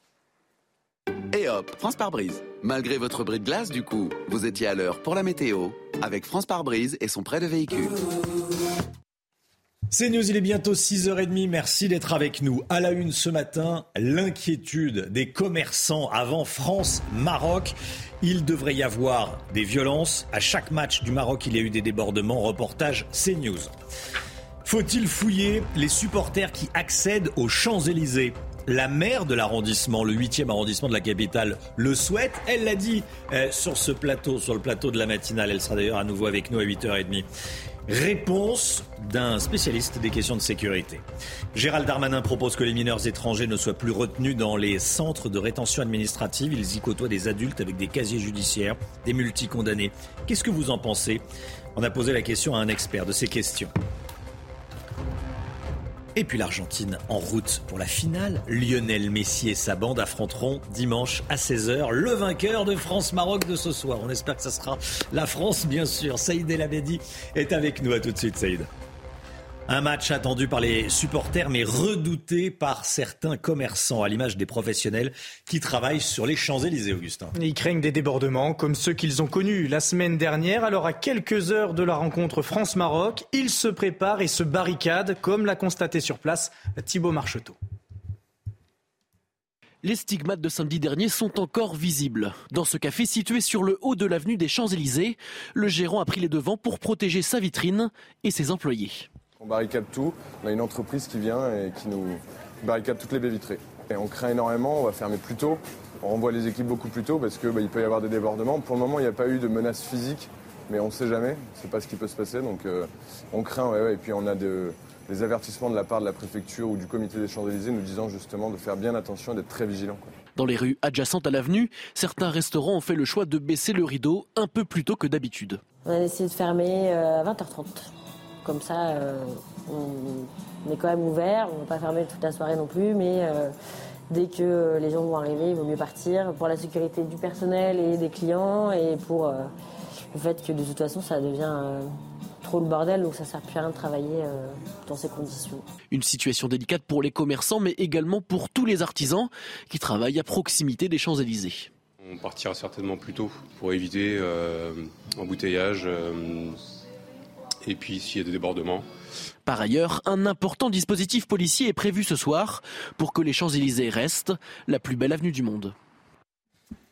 Speaker 10: Et hop, France par brise. Malgré votre bris de glace, du coup, vous étiez à l'heure pour la météo avec France par brise et son prêt de véhicule.
Speaker 2: C'est News, il est bientôt 6h30. Merci d'être avec nous. À la une ce matin, l'inquiétude des commerçants avant France-Maroc. Il devrait y avoir des violences. À chaque match du Maroc, il y a eu des débordements. Reportage CNews. Faut-il fouiller les supporters qui accèdent aux Champs-Élysées? La maire de l'arrondissement, le 8e arrondissement de la capitale, le souhaite. Elle l'a dit euh, sur ce plateau, sur le plateau de la matinale. Elle sera d'ailleurs à nouveau avec nous à 8h30. Réponse d'un spécialiste des questions de sécurité. Gérald Darmanin propose que les mineurs étrangers ne soient plus retenus dans les centres de rétention administrative. Ils y côtoient des adultes avec des casiers judiciaires, des multicondamnés. Qu'est-ce que vous en pensez? On a posé la question à un expert de ces questions. Et puis l'Argentine en route pour la finale. Lionel Messi et sa bande affronteront dimanche à 16h le vainqueur de France-Maroc de ce soir. On espère que ce sera la France, bien sûr. Saïd El Abedi est avec nous. À tout de suite, Saïd. Un match attendu par les supporters mais redouté par certains commerçants à l'image des professionnels qui travaillent sur les Champs-Élysées, Augustin.
Speaker 3: Ils craignent des débordements comme ceux qu'ils ont connus la semaine dernière. Alors à quelques heures de la rencontre France-Maroc, ils se préparent et se barricadent comme l'a constaté sur place Thibaut Marcheteau.
Speaker 24: Les stigmates de samedi dernier sont encore visibles. Dans ce café situé sur le haut de l'avenue des Champs-Élysées, le gérant a pris les devants pour protéger sa vitrine et ses employés.
Speaker 25: On barricade tout. On a une entreprise qui vient et qui nous barricade toutes les baies vitrées. Et on craint énormément, on va fermer plus tôt. On renvoie les équipes beaucoup plus tôt parce qu'il bah, peut y avoir des débordements. Pour le moment, il n'y a pas eu de menaces physiques, mais on ne sait jamais. C'est pas ce qui peut se passer. Donc euh, on craint, ouais, Et puis on a des avertissements de la part de la préfecture ou du comité des Champs-Élysées nous disant justement de faire bien attention et d'être très vigilant.
Speaker 24: Dans les rues adjacentes à l'avenue, certains restaurants ont fait le choix de baisser le rideau un peu plus tôt que d'habitude.
Speaker 26: On a décidé de fermer euh, à 20h30. Comme ça, euh, on, est quand même ouvert. On ne va pas fermer toute la soirée non plus, mais euh, dès que les gens vont arriver, il vaut mieux partir pour la sécurité du personnel et des clients et pour euh, le fait que de toute façon, ça devient trop le bordel, donc ça ne sert plus à rien de travailler dans ces conditions.
Speaker 24: Une situation délicate pour les commerçants, mais également pour tous les artisans qui travaillent à proximité des Champs-Élysées.
Speaker 27: On partira certainement plus tôt pour éviter embouteillage et puis s'il y a des débordements.
Speaker 24: Par ailleurs, un important dispositif policier est prévu ce soir pour que les Champs-Élysées restent la plus belle avenue du monde.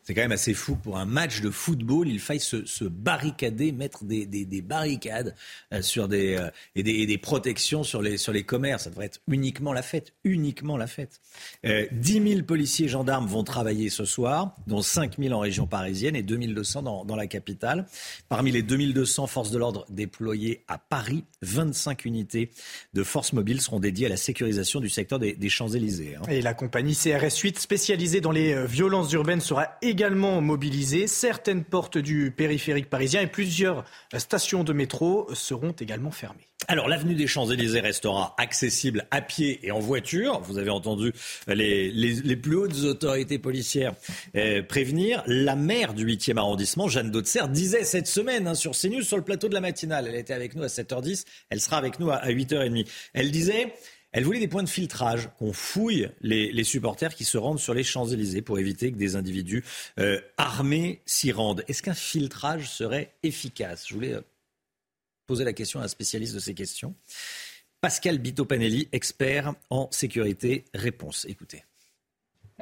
Speaker 2: C'est quand même assez fou pour un match de football, il faille se, barricader, mettre des, barricades euh, sur des, euh, et, des, protections sur les, commerces. Ça devrait être uniquement la fête, uniquement la fête. Euh, 10 000 policiers et gendarmes vont travailler ce soir, dont 5 000 en région parisienne et 2 200 dans, dans la capitale. Parmi les 2 200 forces de l'ordre déployées à Paris, 25 unités de forces mobiles seront dédiées à la sécurisation du secteur des, Champs-Élysées.
Speaker 3: Hein. Et la compagnie CRS 8 spécialisée dans les violences urbaines sera mobilisés. Certaines portes du périphérique parisien et plusieurs stations de métro seront également fermées.
Speaker 2: Alors, l'avenue des Champs-Élysées restera accessible à pied et en voiture. Vous avez entendu les, les, plus hautes autorités policières euh, prévenir. La maire du 8e arrondissement, Jeanne Dautzer, disait cette semaine hein, sur CNews, sur le plateau de la matinale, elle était avec nous à 7h10, elle sera avec nous à, 8h30. Elle disait, elle voulait des points de filtrage, qu'on fouille les, supporters qui se rendent sur les Champs-Élysées pour éviter que des individus euh, armés s'y rendent. Est-ce qu'un filtrage serait efficace? Je voulais euh, poser la question à un spécialiste de ces questions. Pascal Bito-Panelli, expert en sécurité. Réponse. Écoutez.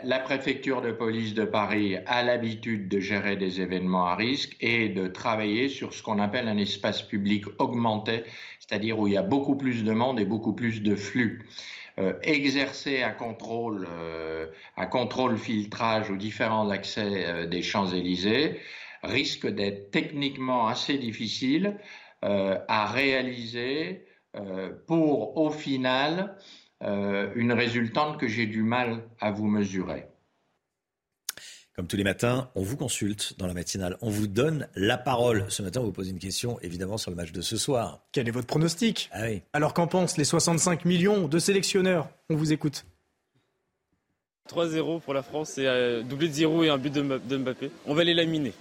Speaker 28: La préfecture de police de Paris a l'habitude de gérer des événements à risque et de travailler sur ce qu'on appelle un espace public augmenté, c'est-à-dire où il y a beaucoup plus de monde et beaucoup plus de flux. Euh, exercer un contrôle, euh, un contrôle filtrage aux différents accès euh, des Champs-Élysées risque d'être techniquement assez difficile euh, à réaliser euh, pour, au final, euh, une résultante que j'ai du mal à vous mesurer.
Speaker 2: Comme tous les matins, on vous consulte dans la matinale. On vous donne la parole. Ce matin, on vous pose une question, évidemment, sur le match de ce soir.
Speaker 3: Quel est votre pronostic?
Speaker 2: Ah oui.
Speaker 3: Alors qu'en pensent les 65 millions de sélectionneurs? On vous écoute.
Speaker 29: 3-0 pour la France, et doublé de 0 et un but de Mbappé. On va les laminer.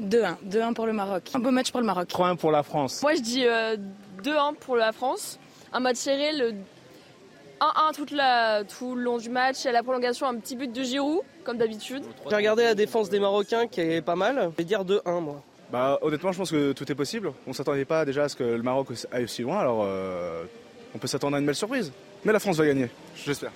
Speaker 30: 2-1. 2-1 pour le Maroc. Un beau match pour le Maroc.
Speaker 29: 3-1 pour la France.
Speaker 31: Moi, je dis 2-1 euh, pour la France. Un match serré, le 1-1 toute la, tout le long du match. À la prolongation, un petit but de Giroud, comme d'habitude.
Speaker 32: J'ai regardé la défense des Marocains qui est pas mal. Je vais dire 2-1, moi.
Speaker 33: Bah, honnêtement, je pense que tout est possible. On ne s'attendait pas déjà à ce que le Maroc aille aussi loin, alors euh, on peut s'attendre à une belle surprise. Mais la France va gagner, j'espère.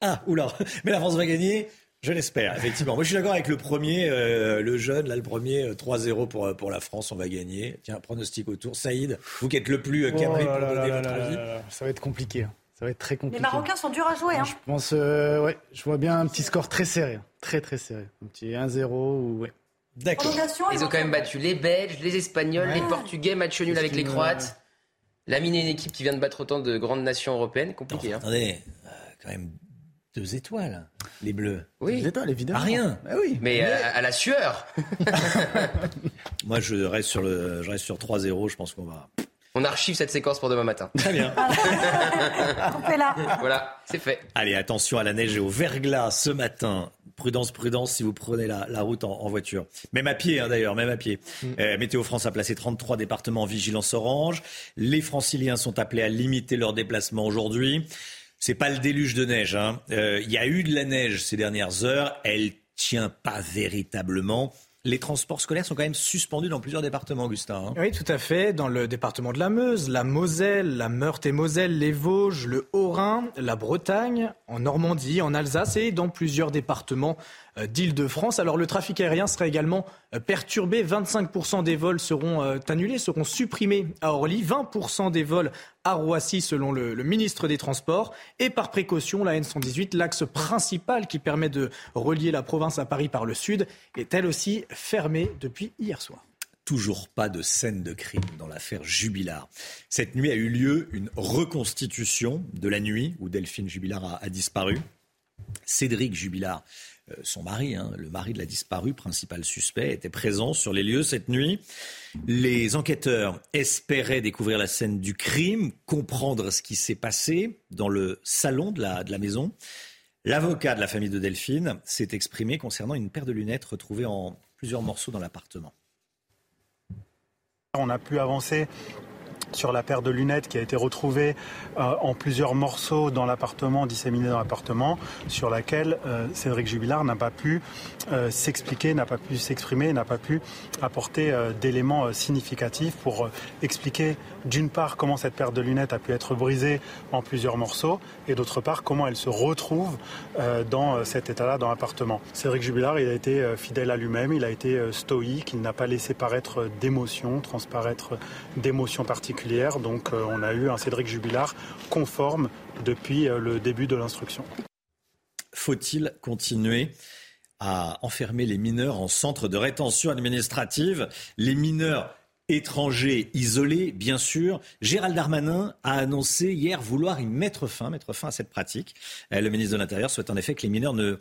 Speaker 2: Ah, oula, mais la France va gagner. Je l'espère, effectivement. Moi, je suis d'accord avec le premier, euh, le jeune, là, le premier, 3-0 euh, pour, pour la France, on va gagner. Tiens, pronostic autour. Saïd, vous qui êtes le plus câblé pour donner votre avis.
Speaker 11: Ça va être compliqué. Hein. Ça va être très compliqué.
Speaker 33: Les Marocains sont durs à jouer. Hein.
Speaker 11: Je pense, ouais, je vois bien un petit score très serré. Hein. Très, très serré. Un petit 1-0 ou, ouais.
Speaker 2: D'accord.
Speaker 5: Ils ont quand même battu les Belges, les Espagnols, les Portugais, match nul avec les Croates. Laminer une équipe qui vient de battre autant de grandes nations européennes, compliqué.
Speaker 2: attendez, quand même deux étoiles, les bleus.
Speaker 5: Oui.
Speaker 11: Deux étoiles, évidemment.
Speaker 2: Ah, rien.
Speaker 11: Bah oui.
Speaker 5: Mais, À, la sueur.
Speaker 2: Moi, je reste sur, le, je reste sur 3-0. Je pense qu'on va.
Speaker 5: On archive cette séquence pour demain matin.
Speaker 2: Très bien.
Speaker 33: là.
Speaker 5: Voilà, c'est fait.
Speaker 2: Allez, attention à la neige et au verglas ce matin. Prudence, prudence si vous prenez la, route en, voiture. Même à pied, hein, d'ailleurs, même à pied. Mm. Euh, Météo France a placé 33 départements en vigilance orange. Les franciliens sont appelés à limiter leurs déplacements aujourd'hui. C'est pas le déluge de neige. Hein. Euh, il y a eu de la neige ces dernières heures. Elle tient pas véritablement. Les transports scolaires sont quand même suspendus dans plusieurs départements, Augustin. Hein.
Speaker 3: Oui, tout à fait. Dans le département de la Meuse, la Moselle, la Meurthe-et-Moselle, les Vosges, le Haut-Rhin, la Bretagne, en Normandie, en Alsace et dans plusieurs départements d'Île-de-France. Alors le trafic aérien sera également euh, perturbé. 25% des vols seront euh, annulés, seront supprimés à Orly. 20% des vols à Roissy selon le, ministre des Transports. Et par précaution, la N118, l'axe principal qui permet de relier la province à Paris par le sud, est elle aussi fermée depuis hier soir.
Speaker 2: Toujours pas de scène de crime dans l'affaire Jubilard. Cette nuit a eu lieu une reconstitution de la nuit où Delphine Jubilard a disparu. Cédric Jubilard euh, son mari, hein, le mari de la disparue, principal suspect, était présent sur les lieux cette nuit. Les enquêteurs espéraient découvrir la scène du crime, comprendre ce qui s'est passé dans le salon de la, de la maison. L'avocat de la famille de Delphine s'est exprimé concernant une paire de lunettes retrouvées en plusieurs morceaux dans l'appartement.
Speaker 34: On a pu avancer sur la paire de lunettes qui a été retrouvée euh, en plusieurs morceaux dans l'appartement, disséminés dans l'appartement, sur laquelle euh, Cédric Jubilard n'a pas pu euh, s'expliquer, n'a pas pu s'exprimer, n'a pas pu apporter d'éléments significatifs pour expliquer d'une part comment cette paire de lunettes a pu être brisée en plusieurs morceaux et d'autre part comment elle se retrouve dans cet état-là dans l'appartement. Cédric Jubilard, il a été fidèle à lui-même, il a été stoïque, il n'a pas laissé paraître d'émotions, transparaître d'émotions donc euh, on a eu un Cédric Jubilard conforme depuis euh, le début de l'instruction.
Speaker 2: Faut-il continuer à enfermer les mineurs en centre de rétention administrative? Les mineurs étrangers isolés, bien sûr. Gérald Darmanin a annoncé hier vouloir y mettre fin, mettre fin à cette pratique. Euh, le ministre de l'Intérieur souhaite en effet que les mineurs ne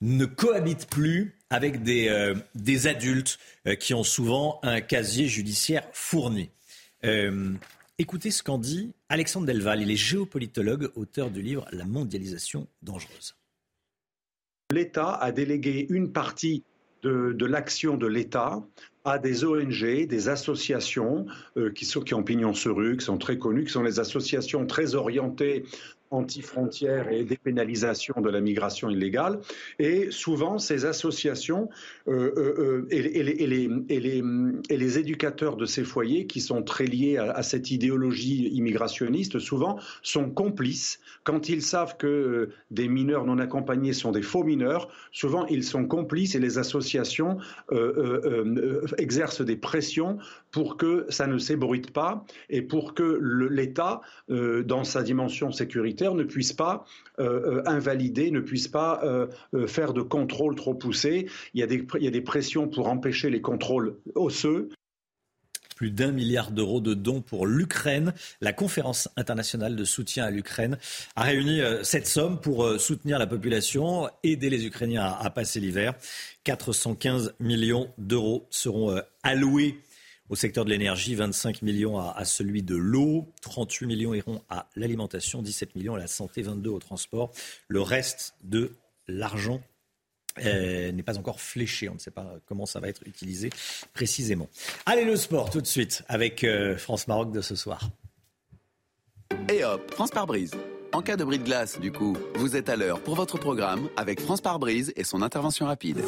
Speaker 2: ne cohabitent plus avec des, adultes qui ont souvent un casier judiciaire fourni. Euh, écoutez ce qu'en dit Alexandre Delval. Il est géopolitologue, auteur du livre La mondialisation dangereuse.
Speaker 35: L'État a délégué une partie de, l'action de l'État à des ONG, des associations qui, sont, qui ont pignon sur rue, qui sont très connues, qui sont les associations très orientées anti-frontières et dépénalisation de la migration illégale. Et souvent, ces associations euh, euh, euh, et, les, éducateurs de ces foyers, qui sont très liés à, cette idéologie immigrationniste, souvent sont complices. Quand ils savent que des mineurs non accompagnés sont des faux mineurs, souvent ils sont complices et les associations exercent des pressions pour que ça ne s'ébruite pas et pour que l'État, dans sa dimension sécuritaire, ne puisse pas euh, euh, invalider, ne puisse pas euh, faire de contrôles trop poussés. Il y, a des, il y a des pressions pour empêcher les contrôles osseux
Speaker 2: plus d'un milliard d'euros de dons pour l'Ukraine. La conférence internationale de soutien à l'Ukraine a réuni cette somme pour soutenir la population, aider les Ukrainiens à passer l'hiver. 415 millions d'euros seront alloués au secteur de l'énergie, 25 millions à, celui de l'eau, 38 millions iront à l'alimentation, 17 millions à la santé, 22 au transport. Le reste de l'argent euh, n'est pas encore fléché. On ne sait pas comment ça va être utilisé précisément. Allez, le sport tout de suite avec euh, France-Maroc de ce soir.
Speaker 10: Et hop, France par brise. En cas de bris de glace, du coup, vous êtes à l'heure pour votre programme avec France par brise et son intervention rapide.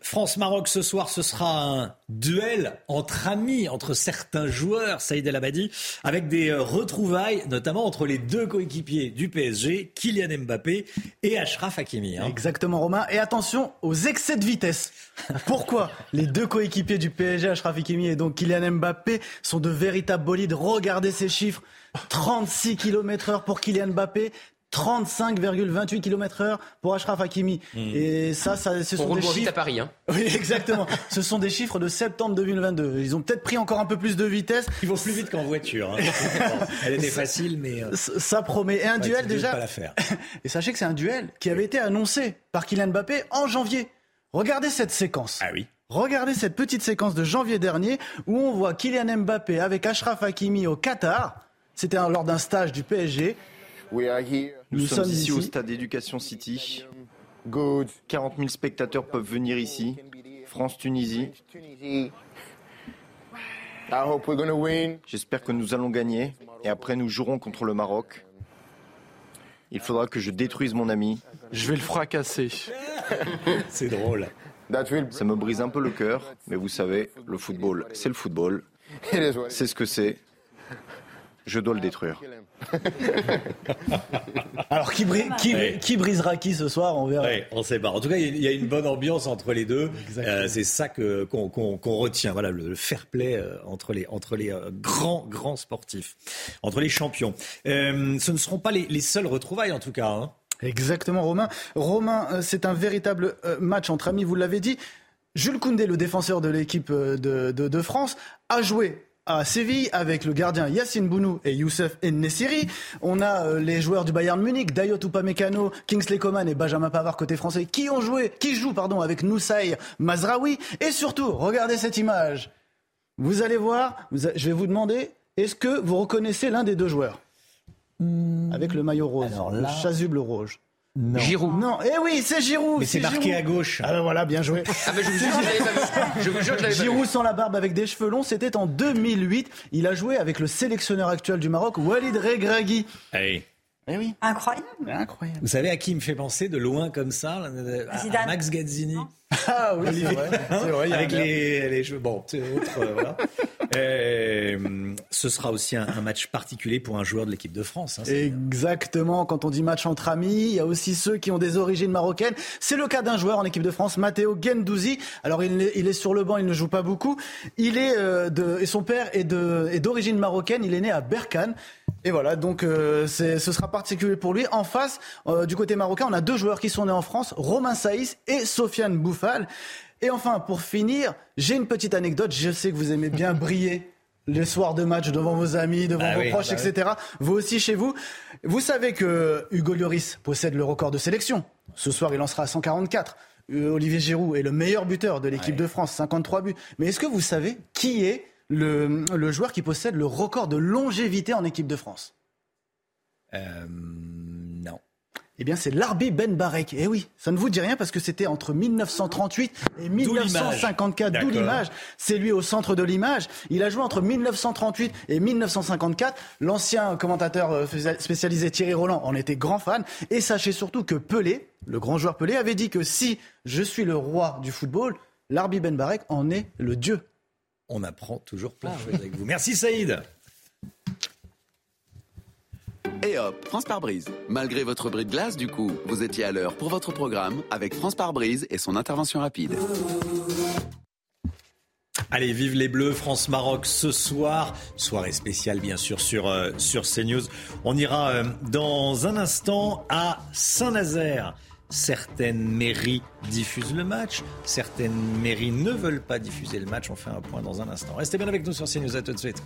Speaker 2: France-Maroc ce soir, ce sera un duel entre amis, entre certains joueurs, Saïd El Abadi, avec des euh, retrouvailles, notamment entre les deux coéquipiers du PSG, Kylian Mbappé et Ashraf Hakimi.
Speaker 11: Hein. Exactement, Romain. Et attention aux excès de vitesse. Pourquoi les deux coéquipiers du PSG, Ashraf Hakimi et donc Kylian Mbappé, sont de véritables bolides? Regardez ces chiffres. 36 km heure pour Kylian Mbappé, 35,28 km/h pour Ashraf Hakimi.
Speaker 5: Mmh.
Speaker 11: Et ça, ça ce
Speaker 5: On
Speaker 11: sont des chiffres.
Speaker 5: vite à Paris. Hein.
Speaker 11: Oui, exactement. ce sont des chiffres de septembre 2022. Ils ont peut-être pris encore un peu plus de vitesse.
Speaker 2: Ils vont plus vite qu'en voiture. Hein. Elle était facile, mais. Euh...
Speaker 11: Ça promet. Et un
Speaker 2: ouais,
Speaker 11: duel déjà.
Speaker 2: Pas la faire.
Speaker 11: Et sachez que c'est un duel qui avait été annoncé par Kylian Mbappé en janvier. Regardez cette séquence.
Speaker 2: Ah oui.
Speaker 11: Regardez cette petite séquence de janvier dernier où on voit Kylian Mbappé avec Ashraf Hakimi au Qatar. C'était lors d'un stage du PSG.
Speaker 36: Nous, sommes, ici, au stade Éducation City. 40 000 spectateurs peuvent venir ici. France-Tunisie. J'espère que nous allons gagner et après nous jouerons contre le Maroc. Il faudra que je détruise mon ami.
Speaker 37: Je vais le fracasser.
Speaker 2: C'est drôle.
Speaker 36: Ça me brise un peu le cœur, mais vous savez, le football, c'est le football. C'est ce que c'est. Je dois le détruire.
Speaker 11: Alors qui, bri qui, ouais. qui, brisera qui ce soir On verra.
Speaker 2: Ouais, on sait pas. En tout cas, il y a une bonne ambiance entre les deux. Euh, c'est ça qu'on qu qu retient. Voilà le, fair play euh, entre les entre les euh, grands grands sportifs, entre les champions. Euh, ce ne seront pas les, les seuls retrouvailles en tout cas. Hein.
Speaker 11: Exactement, Romain. Romain, c'est un véritable match entre amis. Vous l'avez dit. Jules Koundé, le défenseur de l'équipe de, de, de France, a joué à Séville avec le gardien Yacine Bounou et Youssef Nessiri. On a euh, les joueurs du Bayern Munich, Dayot Upamecano, Kingsley Coman et Benjamin Pavard côté français qui ont joué, qui jouent pardon avec Noussaïr Mazraoui et surtout, regardez cette image. Vous allez voir, vous a, je vais vous demander est-ce que vous reconnaissez l'un des deux joueurs? Mmh. avec le maillot rose,
Speaker 2: là...
Speaker 11: le chasuble rouge
Speaker 2: non.
Speaker 5: Giroud.
Speaker 11: Non, eh oui, c'est Giroud.
Speaker 2: Mais c'est marqué
Speaker 11: Giroud.
Speaker 2: à gauche.
Speaker 11: Ah ben voilà, bien joué.
Speaker 5: Ah ben je vous jure que je l'avais pas vu. Je vous jure que je l'avais pas vu.
Speaker 11: Giroud sans la barbe avec des cheveux longs, c'était en 2008. Il a joué avec le sélectionneur actuel du Maroc, Walid Regragui.
Speaker 2: Hey.
Speaker 11: Eh oui.
Speaker 12: Incroyable.
Speaker 11: Incroyable.
Speaker 2: Vous savez à qui il me fait penser de loin comme ça à, à Max Gazzini.
Speaker 11: Ah oui, c'est vrai. vrai.
Speaker 2: Avec les, les cheveux. Bon, c'est autre. euh, voilà. Euh, ce sera aussi un, un, match particulier pour un joueur de l'équipe de France. Hein,
Speaker 11: Exactement. Quand on dit match entre amis, il y a aussi ceux qui ont des origines marocaines. C'est le cas d'un joueur en équipe de France, Matteo Gendouzi. Alors il est, il est, sur le banc, il ne joue pas beaucoup. Il est euh, de, et son père est de, est d'origine marocaine. Il est né à Berkane. Et voilà, donc euh, ce sera particulier pour lui. En face, euh, du côté marocain, on a deux joueurs qui sont nés en France, Romain Saïs et Sofiane Bouffal. Et enfin, pour finir, j'ai une petite anecdote. Je sais que vous aimez bien briller les soirs de match devant vos amis, devant
Speaker 2: Bah
Speaker 11: vos
Speaker 2: oui,
Speaker 11: proches,
Speaker 2: bah
Speaker 11: etc. Vous aussi chez vous. Vous savez que Hugo Lloris possède le record de sélection. Ce soir, il en sera à 144. Euh, Olivier Giroud est le meilleur buteur de l'équipe de France, 53 buts. Mais est-ce que vous savez qui est le, le joueur qui possède le record de longévité en équipe de France
Speaker 2: Euh, non.
Speaker 11: Eh bien, c'est Larbi Ben Barek. Eh oui, ça ne vous dit rien parce que c'était entre 1938 et
Speaker 2: l'image.
Speaker 11: 1954. D'où l'image. C'est lui au centre de l'image. Il a joué entre 1938 et 1954. L'ancien commentateur euh, spécialisé Thierry Roland en était grand fan. Et sachez surtout que Pelé, le grand joueur Pelé, avait dit que si je suis le roi du football, Larbi Ben Barek en est le dieu.
Speaker 2: On apprend toujours plein de choses avec vous. Merci Saïd.
Speaker 10: Et hop, France par brise. Malgré votre bris de glace, du coup, vous étiez à l'heure pour votre programme avec France par brise et son intervention rapide.
Speaker 2: Allez, vive les Bleus, France-Maroc ce soir. Soirée spéciale, bien sûr, sur, euh, sur CNews. On ira euh, dans un instant à Saint-Nazaire. Certaines mairies diffusent le match, certaines mairies ne veulent pas diffuser le match. On fait un point dans un instant. Restez bien avec nous sur CNews. À tout de suite.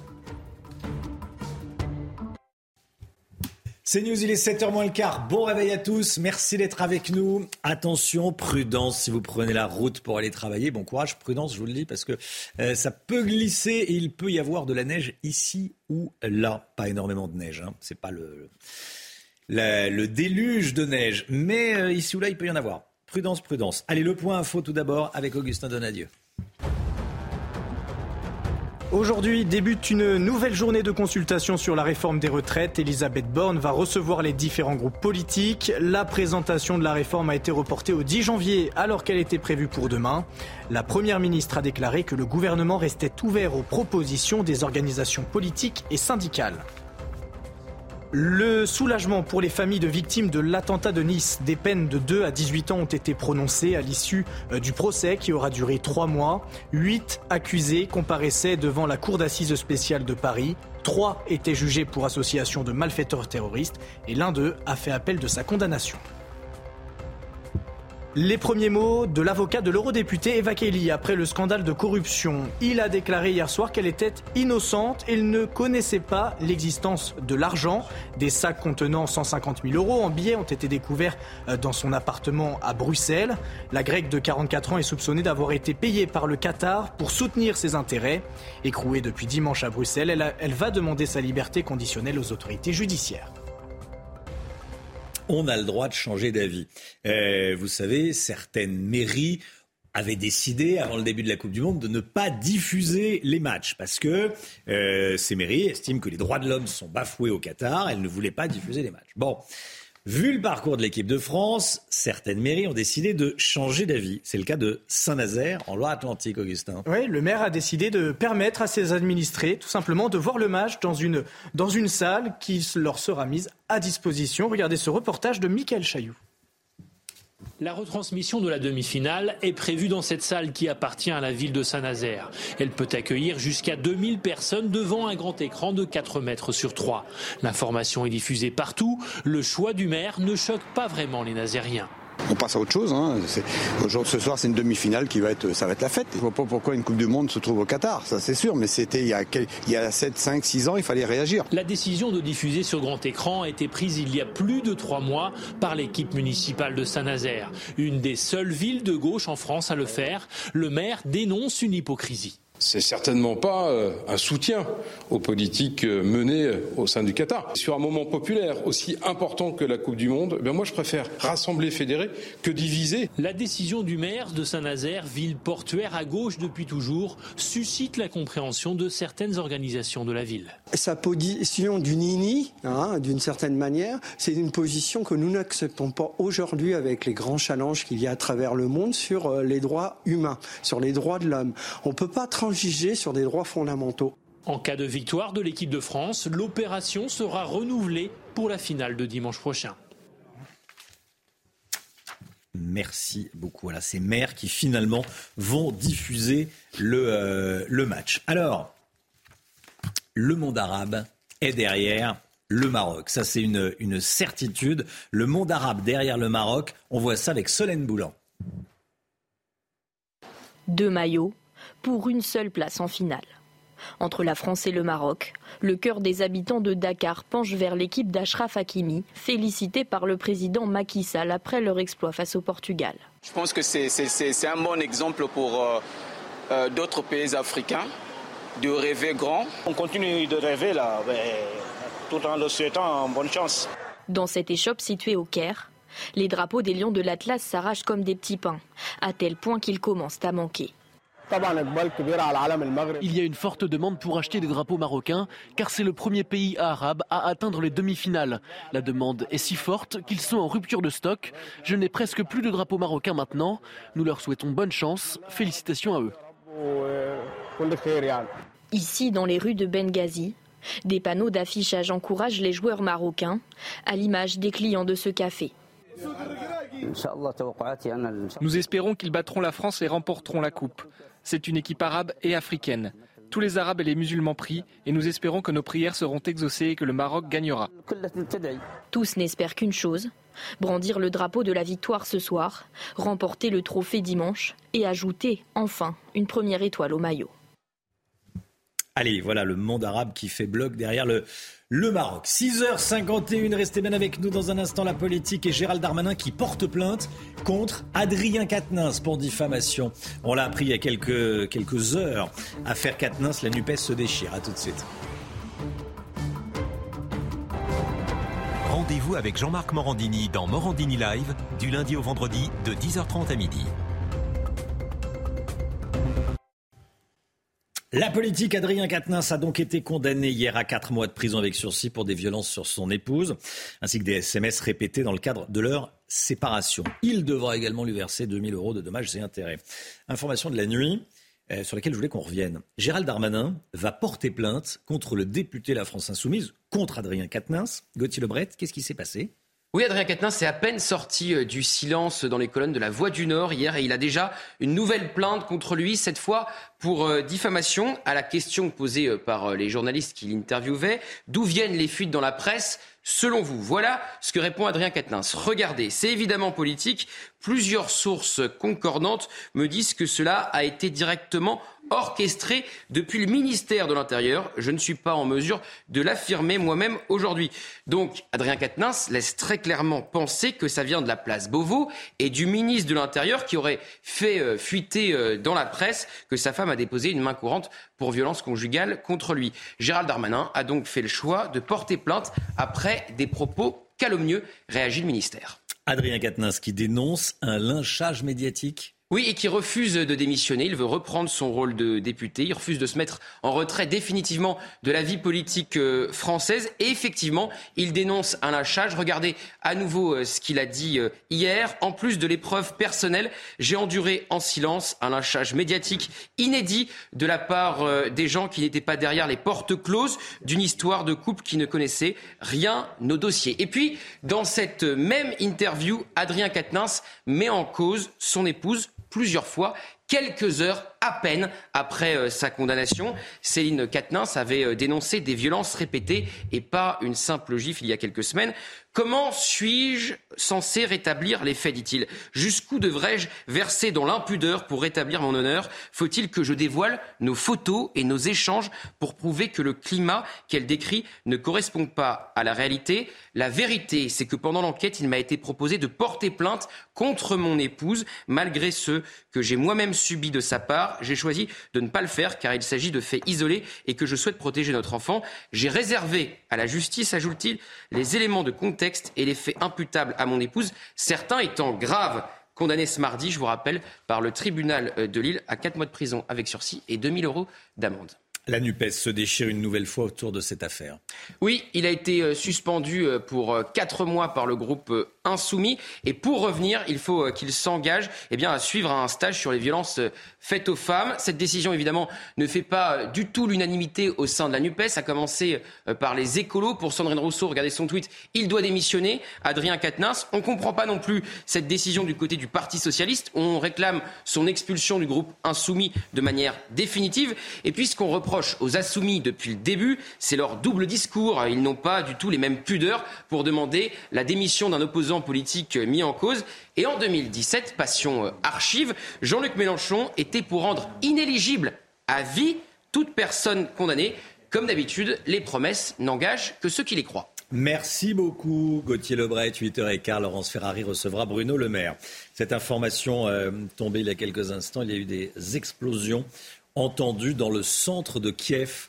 Speaker 2: C'est News, il est 7h moins le quart. Bon réveil à tous. Merci d'être avec nous. Attention, prudence si vous prenez la route pour aller travailler. Bon courage, prudence, je vous le dis, parce que euh, ça peut glisser et il peut y avoir de la neige ici ou là. Pas énormément de neige, hein. c'est pas le, le déluge de neige, mais euh, ici ou là, il peut y en avoir. Prudence, prudence. Allez, le point info tout d'abord avec Augustin Donadieu.
Speaker 3: Aujourd'hui débute une nouvelle journée de consultation sur la réforme des retraites. Elisabeth Borne va recevoir les différents groupes politiques. La présentation de la réforme a été reportée au 10 janvier alors qu'elle était prévue pour demain. La Première ministre a déclaré que le gouvernement restait ouvert aux propositions des organisations politiques et syndicales. Le soulagement pour les familles de victimes de l'attentat de Nice. Des peines de 2 à 18 ans ont été prononcées à l'issue euh, du procès qui aura duré 3 mois. 8 accusés comparaissaient devant la cour d'assises spéciale de Paris. 3 étaient jugés pour association de malfaiteurs terroristes et l'un d'eux a fait appel de sa condamnation. Les premiers mots de l'avocat de l'eurodéputé Eva Kaili après le scandale de corruption. Il a déclaré hier soir qu'elle était innocente il ne connaissait pas l'existence de l'argent. Des sacs contenant 150 000 euros en billets ont été découverts euh, dans son appartement à Bruxelles. La grecque de 44 ans est soupçonnée d'avoir été payée par le Qatar pour soutenir ses intérêts. Écrouée depuis dimanche à Bruxelles, elle va demander sa liberté conditionnelle aux autorités judiciaires.
Speaker 2: On a le droit de changer d'avis. Euh, vous savez, certaines mairies avaient décidé, avant le début de la Coupe du Monde, de ne pas diffuser les matchs parce que euh, ces mairies estiment que les droits de l'homme sont bafoués au Qatar. Elles ne voulaient pas diffuser les matchs. Bon. Vu le parcours de l'équipe de France, certaines mairies ont décidé de changer d'avis. C'est le cas de Saint-Nazaire, en Loire-Atlantique, Augustin.
Speaker 3: Oui, le maire a décidé de permettre à ses administrés, tout simplement, de voir le match dans une, dans une salle qui leur sera mise à disposition. Regardez ce reportage de Michael Chailloux.
Speaker 38: La retransmission de la demi-finale est prévue dans cette salle qui appartient à la ville de Saint-Nazaire. Elle peut accueillir jusqu'à 2000 personnes devant un grand écran de 4 mètres sur 3. L'information est diffusée partout. Le choix du maire ne choque pas vraiment les Nazériens.
Speaker 37: On passe à autre chose. Hein. Aujourd'hui, ce soir, c'est une demi-finale qui va être, ça va être la fête. Je vois pas pourquoi une Coupe du Monde se trouve au Qatar, ça c'est sûr. Mais c'était il y a, il y a 7, 5, 6 ans, il fallait réagir.
Speaker 38: La décision de diffuser sur grand écran a été prise il y a plus de trois mois par l'équipe municipale de Saint-Nazaire. Une des seules villes de gauche en France à le faire. Le maire dénonce une hypocrisie.
Speaker 27: C'est certainement pas euh, un soutien aux politiques euh, menées euh, au sein du Qatar. Sur un moment populaire aussi important que la Coupe du Monde, ben moi je préfère rassembler, fédérer que diviser.
Speaker 38: La décision du maire de Saint-Nazaire, ville portuaire à gauche depuis toujours, suscite la compréhension de certaines organisations de la ville.
Speaker 39: Sa position du nini, hein, d'une certaine manière, c'est une position que nous n'acceptons pas aujourd'hui avec les grands challenges qu'il y a à travers le monde sur les droits humains, sur les droits de l'homme. On ne peut pas transiger sur des droits fondamentaux.
Speaker 38: En cas de victoire de l'équipe de France, l'opération sera renouvelée pour la finale de dimanche prochain.
Speaker 2: Merci beaucoup. Voilà, ces maires qui finalement vont diffuser le, euh, le match. Alors, le monde arabe est derrière le Maroc. Ça, c'est une, une certitude. Le monde arabe derrière le Maroc, on voit ça avec Solène Boulan.
Speaker 40: Deux maillots pour une seule place en finale.
Speaker 41: Entre la France et le Maroc, le cœur des habitants de Dakar penche vers l'équipe d'Ashraf Hakimi, félicité par le président Macky Sall après leur exploit face au Portugal.
Speaker 42: Je pense que c'est un bon exemple pour euh, euh, d'autres pays africains de rêver grand.
Speaker 40: On continue de rêver là, tout en le souhaitant bonne chance.
Speaker 41: Dans cette échoppe située au Caire, les drapeaux des lions de l'Atlas s'arrachent comme des petits pains, à tel point qu'ils commencent à manquer.
Speaker 24: Il y a une forte demande pour acheter des drapeaux marocains, car c'est le premier pays arabe à atteindre les demi-finales. La demande est si forte qu'ils sont en rupture de stock. Je n'ai presque plus de drapeaux marocains maintenant. Nous leur souhaitons bonne chance. Félicitations à eux.
Speaker 41: Ici, dans les rues de Benghazi, des panneaux d'affichage encouragent les joueurs marocains, à l'image des clients de ce café.
Speaker 43: Nous espérons qu'ils battront la France et remporteront la Coupe. C'est une équipe arabe et africaine. Tous les Arabes et les musulmans prient et nous espérons que nos prières seront exaucées et que le Maroc gagnera.
Speaker 41: Tous n'espèrent qu'une chose, brandir le drapeau de la victoire ce soir, remporter le trophée dimanche et ajouter enfin une première étoile au maillot.
Speaker 2: Allez, voilà le monde arabe qui fait bloc derrière le, le Maroc. 6h51, restez bien avec nous dans un instant la politique et Gérald Darmanin qui porte plainte contre Adrien Quatennens pour diffamation. On l'a appris il y a quelques, quelques heures. Affaire Quatennens, la NUPES se déchire. À tout de suite.
Speaker 44: Rendez-vous avec Jean-Marc Morandini dans Morandini Live du lundi au vendredi de 10h30 à midi.
Speaker 2: La politique, Adrien Quatennens a donc été condamné hier à quatre mois de prison avec sursis pour des violences sur son épouse, ainsi que des SMS répétés dans le cadre de leur séparation. Il devra également lui verser 2000 euros de dommages et intérêts. Information de la nuit euh, sur laquelle je voulais qu'on revienne. Gérald Darmanin va porter plainte contre le député La France Insoumise, contre Adrien Quatennens. Gauthier Lebret, qu'est-ce qui s'est passé?
Speaker 5: Oui, Adrien Quatennens est à peine sorti euh, du silence dans les colonnes de la Voix du Nord hier et il a déjà une nouvelle plainte contre lui, cette fois pour euh, diffamation. À la question posée euh, par les journalistes qui l'interviewaient, d'où viennent les fuites dans la presse Selon vous, voilà ce que répond Adrien Quatennens. Regardez, c'est évidemment politique. Plusieurs sources concordantes me disent que cela a été directement orchestré depuis le ministère de l'Intérieur. Je ne suis pas en mesure de l'affirmer moi-même aujourd'hui. Donc, Adrien Quatennens laisse très clairement penser que ça vient de la place Beauvau et du ministre de l'Intérieur qui aurait fait euh, fuiter euh, dans la presse que sa femme a déposé une main courante pour violence conjugale contre lui. Gérald Darmanin a donc fait le choix de porter plainte après des propos calomnieux, réagit le ministère.
Speaker 2: Adrien Quatennens qui dénonce un lynchage médiatique
Speaker 5: oui, et qui refuse de démissionner. Il veut reprendre son rôle de député. Il refuse de se mettre en retrait définitivement de la vie politique euh, française. Et effectivement, il dénonce un lâchage. Regardez à nouveau euh, ce qu'il a dit euh, hier. En plus de l'épreuve personnelle, j'ai enduré en silence un lâchage médiatique inédit de la part des gens qui n'étaient pas derrière les portes closes d'une histoire de couple qui ne connaissait rien au dossier. Et puis, dans cette même interview, Adrien Quatennens met en cause son épouse plusieurs fois, quelques heures à peine après euh, sa condamnation. Céline Quatennens avait euh, dénoncé des violences répétées et pas une simple gifle il y a quelques semaines. Comment suis-je censé rétablir les faits, dit-il? Jusqu'où devrais-je verser dans l'impudeur pour rétablir mon honneur? Faut-il que je dévoile nos photos et nos échanges pour prouver que le climat qu'elle décrit ne correspond pas à la réalité? La vérité, c'est que pendant l'enquête, il m'a été proposé de porter plainte contre mon épouse, malgré ce que j'ai moi-même subi de sa part. J'ai choisi de ne pas le faire car il s'agit de faits isolés et que je souhaite protéger notre enfant. J'ai réservé à la justice, ajoute-t-il, les éléments de contexte et les faits imputables à mon épouse, certains étant graves. Condamnés ce mardi, je vous rappelle, par le tribunal euh, de Lille à 4 mois de prison avec sursis et 2000 euros d'amende.
Speaker 2: La NUPES se déchire une nouvelle fois autour de cette affaire.
Speaker 5: Oui, il a été euh, suspendu euh, pour quatre mois par le groupe Insoumis. Et pour revenir, il faut qu'il s'engage eh bien, à suivre un stage sur les violences faites aux femmes. Cette décision, évidemment, ne fait pas du tout l'unanimité au sein de la NUPES, à commencer par les écolos. Pour Sandrine Rousseau, regardez son tweet, il doit démissionner. Adrien Quatennens, on ne comprend pas non plus cette décision du côté du Parti Socialiste. On réclame son expulsion du groupe Insoumis de manière définitive. Et puis, ce qu'on aux Insoumis depuis le début, c'est leur double discours. Ils n'ont pas du tout les mêmes pudeurs pour demander la démission d'un opposant politique mis en cause. Et en 2017, passion euh, archive, Jean-Luc Mélenchon était pour rendre inéligible à vie toute personne condamnée. Comme d'habitude, les promesses n'engagent que ceux qui les croient.
Speaker 2: Merci beaucoup, Gauthier Lebret, 8h15. Laurence Ferrari recevra Bruno Le Maire. Cette information euh, tombée il y a quelques instants, il y a eu des explosions entendues dans le centre de Kiev.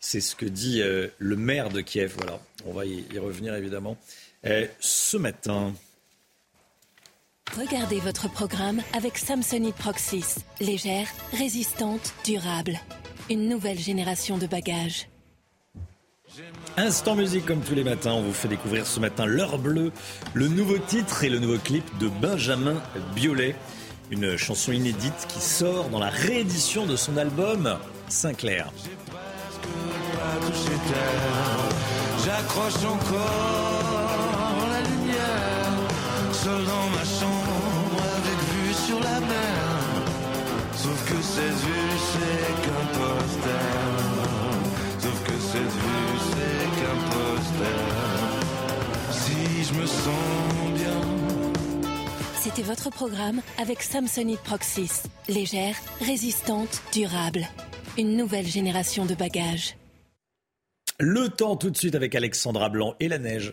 Speaker 2: C'est ce que dit euh, le maire de Kiev. Voilà, on va y, revenir évidemment euh, ce matin.
Speaker 23: Regardez votre programme avec Samsonite Proxys. Légère, résistante, durable. Une nouvelle génération de bagages.
Speaker 2: Instant musique comme tous les matins, on vous fait découvrir ce matin L'heure bleue, le nouveau titre et le nouveau clip de Benjamin Biolay, une chanson inédite qui sort dans la réédition de son album Sinclair.
Speaker 45: J'accroche encore la lumière, seul dans ma chambre avec vue sur la mer. Sauf que cette vue c'est qu'un poster. Sauf que cette vue si je me sens.
Speaker 23: C'était votre programme avec Samsonite Proxys. Légère, résistante, durable. Une nouvelle génération de bagages.
Speaker 2: Le temps tout de suite avec Alexandra Blanc et la neige.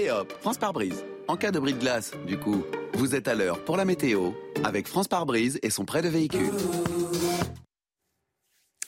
Speaker 10: Et hop, France par brise. En cas de bris de glace, du coup, vous êtes à l'heure pour la météo avec France par brise et son prêt de véhicule.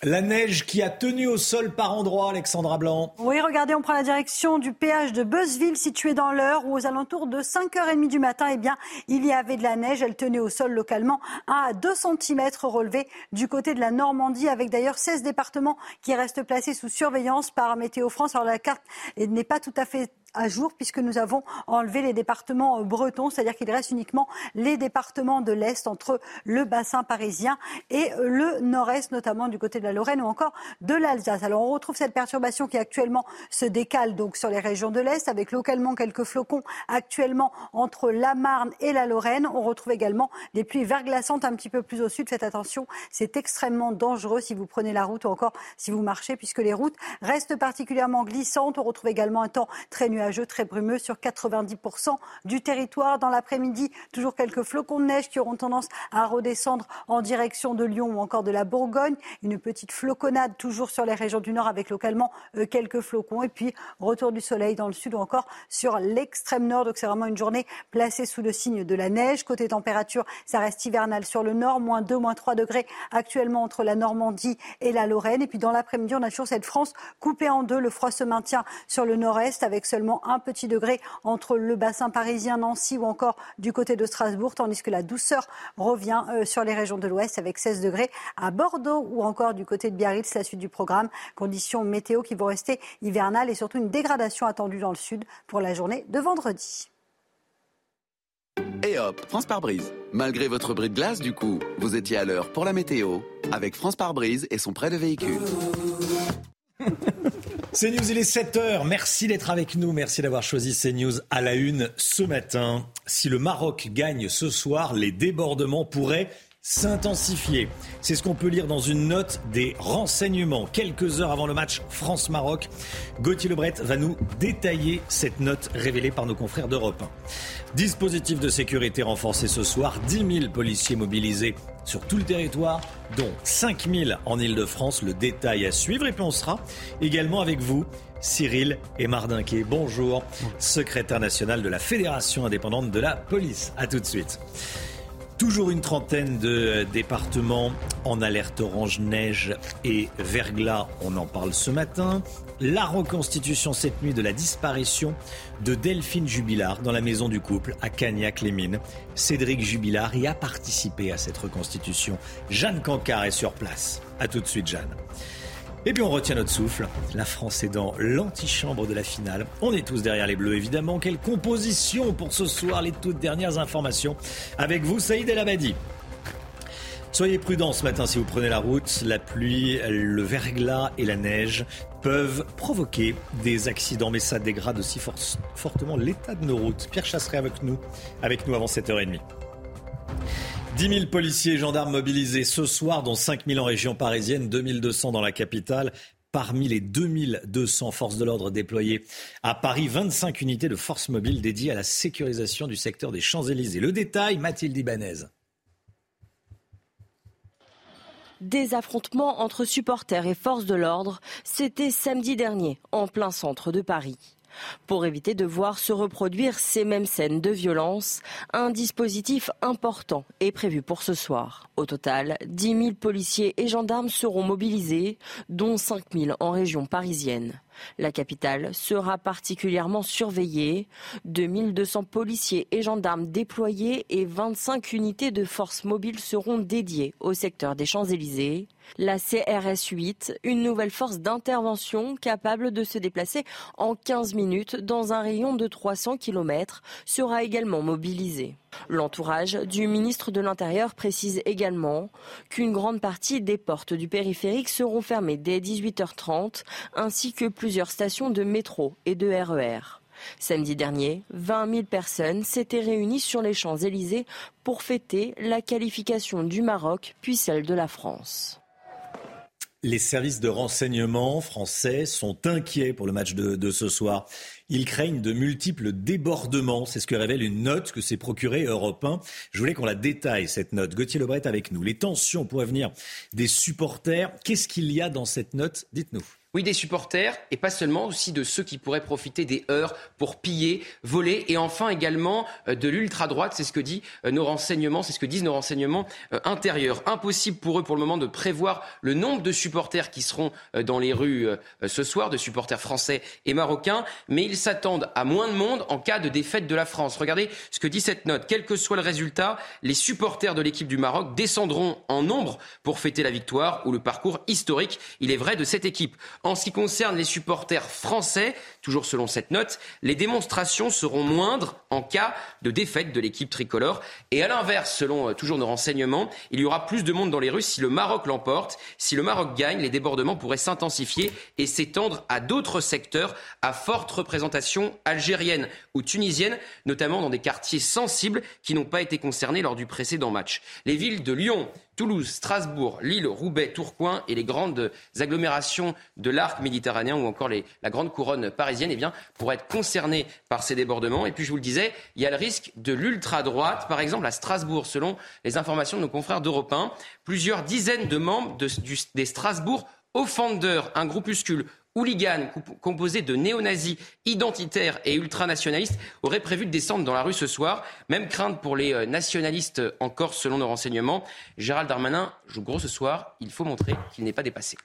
Speaker 2: La neige qui a tenu au sol par endroits, Alexandra Blanc.
Speaker 12: Oui, regardez, on prend la direction du péage de Beuzeville, situé dans l'heure, où aux alentours de 5h30 du matin, eh bien, il y avait de la neige. Elle tenait au sol localement 1 à 2 cm relevés du côté de la Normandie, avec d'ailleurs 16 départements qui restent placés sous surveillance par Météo France. Alors la carte n'est pas tout à fait à jour puisque nous avons enlevé les départements euh, bretons, c'est-à-dire qu'il reste uniquement les départements de l'Est entre le bassin parisien et euh, le nord-est, notamment du côté de la Lorraine ou encore de l'Alsace. Alors on retrouve cette perturbation qui actuellement se décale donc sur les régions de l'Est avec localement quelques flocons actuellement entre la Marne et la Lorraine. On retrouve également des pluies verglaçantes un petit peu plus au sud. Faites attention, c'est extrêmement dangereux si vous prenez la route ou encore si vous marchez puisque les routes restent particulièrement glissantes. On retrouve également un temps très nuageux nuageux, très brumeux sur 90% du territoire. Dans l'après-midi, toujours quelques flocons de neige qui auront tendance à redescendre en direction de Lyon ou encore de la Bourgogne. Une petite floconnade toujours sur les régions du nord avec localement euh, quelques flocons. Et puis, retour du soleil dans le sud ou encore sur l'extrême nord. Donc, c'est vraiment une journée placée sous le signe de la neige. Côté température, ça reste hivernal sur le nord, moins 2, moins 3 degrés actuellement entre la Normandie et la Lorraine. Et puis, dans l'après-midi, on a toujours cette France coupée en deux. Le froid se maintient sur le nord-est avec seulement un petit degré entre le bassin parisien, Nancy ou encore du côté de Strasbourg, tandis que la douceur revient euh, sur les régions de l'ouest avec 16 degrés à Bordeaux ou encore du côté de Biarritz, la suite du programme. Conditions météo qui vont rester hivernales et surtout une dégradation attendue dans le sud pour la journée de vendredi.
Speaker 10: Et hop, France par brise. Malgré votre bris de glace, du coup, vous étiez à l'heure pour la météo avec France par brise et son prêt de véhicule.
Speaker 2: CNews, il est 7h. Merci d'être avec nous. Merci d'avoir choisi CNews à la une ce matin. Si le Maroc gagne ce soir, les débordements pourraient s'intensifier. C'est ce qu'on peut lire dans une note des renseignements. Quelques heures avant le match France-Maroc, Gauthier Lebret va nous détailler cette note révélée par nos confrères d'Europe 1. Dispositif de sécurité renforcé ce soir, 10 000 policiers mobilisés sur tout le territoire, dont 5 000 en Ile-de-France. Le détail à suivre et puis on sera également avec vous. Cyril et Mardinquet, bonjour, secrétaire national de la Fédération indépendante de la police. A tout de suite. Toujours une trentaine de départements en alerte orange neige et verglas, on en parle ce matin. La reconstitution cette nuit de la disparition de Delphine Jubilard dans la maison du couple à Cagnac-les-Mines. Cédric Jubilard y a participé à cette reconstitution. Jeanne Cancard est sur place. A tout de suite Jeanne. Et puis on retient notre souffle. La France est dans l'antichambre de la finale. On est tous derrière les Bleus, évidemment. Quelle composition pour ce soir, les toutes dernières informations. Avec vous, Saïd El Abadi. Soyez prudents ce matin si vous prenez la route. La pluie, le verglas et la neige peuvent provoquer des accidents, mais ça dégrade aussi fortement l'état de nos routes. Pierre Chasseret avec nous, avec nous avant 7h30. 10 000 policiers et gendarmes mobilisés ce soir, dont 5 000 en région parisienne, 2 200 dans la capitale. Parmi les 2200 forces de l'ordre déployées à Paris, 25 unités de forces mobiles dédiées à la sécurisation du secteur des Champs-Élysées. Le détail, Mathilde Ibanez.
Speaker 46: Des affrontements entre supporters et forces de l'ordre, c'était samedi dernier, en plein centre de Paris. Pour éviter de voir se reproduire ces mêmes scènes de violence, un dispositif important est prévu pour ce soir. Au total, 10 000 policiers et gendarmes seront mobilisés, dont 5 000 en région parisienne. La capitale sera particulièrement surveillée. 2200 policiers et gendarmes déployés et 25 unités de forces mobiles seront dédiées au secteur des Champs-Élysées. La CRS 8, une nouvelle force d'intervention capable de se déplacer en 15 minutes dans un rayon de 300 km, sera également mobilisée. L'entourage du ministre de l'Intérieur précise également qu'une grande partie des portes du périphérique seront fermées dès 18h30, ainsi que plusieurs stations de métro et de RER. E Samedi dernier, 20 000 personnes s'étaient réunies sur les Champs-Élysées pour fêter la qualification du Maroc puis celle de la France.
Speaker 2: Les services de renseignement français sont inquiets pour le match de, ce soir. Ils craignent de multiples débordements. C'est ce que révèle une note que s'est procurée Europe 1. Je voulais qu'on la détaille, cette note. Gauthier Lebret avec nous. Les tensions pourraient venir des supporters. Qu'est-ce qu'il y a dans cette note? Dites-nous.
Speaker 5: Oui, des supporters et pas seulement, aussi de ceux qui pourraient profiter des heures pour piller, voler et enfin également euh, de l'ultra-droite. C'est ce que dit euh, nos renseignements, c'est ce que disent nos renseignements euh, intérieurs. Impossible pour eux pour le moment de prévoir le nombre de supporters qui seront dans les rues ce soir, de supporters français et marocains, mais ils s'attendent à moins de monde en cas de défaite de la France. Regardez ce que dit cette note. Quel que soit le résultat, les supporters de l'équipe du Maroc descendront en nombre pour fêter la victoire ou le parcours historique, il est vrai, de cette équipe. En ce qui concerne les supporters français, toujours selon cette note, les démonstrations seront moindres en cas de défaite de l'équipe tricolore. Et à l'inverse, selon euh, toujours nos renseignements, il y aura plus de monde dans les rues si le Maroc l'emporte. Si le Maroc gagne, les débordements pourraient s'intensifier et s'étendre à d'autres secteurs à forte représentation algérienne ou tunisienne, notamment dans des quartiers sensibles qui n'ont pas été concernés lors du précédent match. Les villes de Lyon, Toulouse, Strasbourg, Lille, Roubaix, Tourcoing et les grandes agglomérations de l'arc méditerranéen ou encore la grande couronne parisienne eh bien, pourraient être concernées par ces débordements. Et puis, je vous le disais, il y a le risque de l'ultra-droite. Par exemple, à Strasbourg, selon les informations de nos confrères d'Europe 1, plusieurs dizaines de membres des Strasbourg Offenders, un groupuscule hooligans composés de néo-nazis identitaires et ultranationalistes auraient prévu de descendre dans la rue ce soir. Même crainte pour les euh, nationalistes en Corse, selon nos renseignements. Gérald Darmanin joue gros ce soir. Il faut montrer qu'il n'est pas dépassé.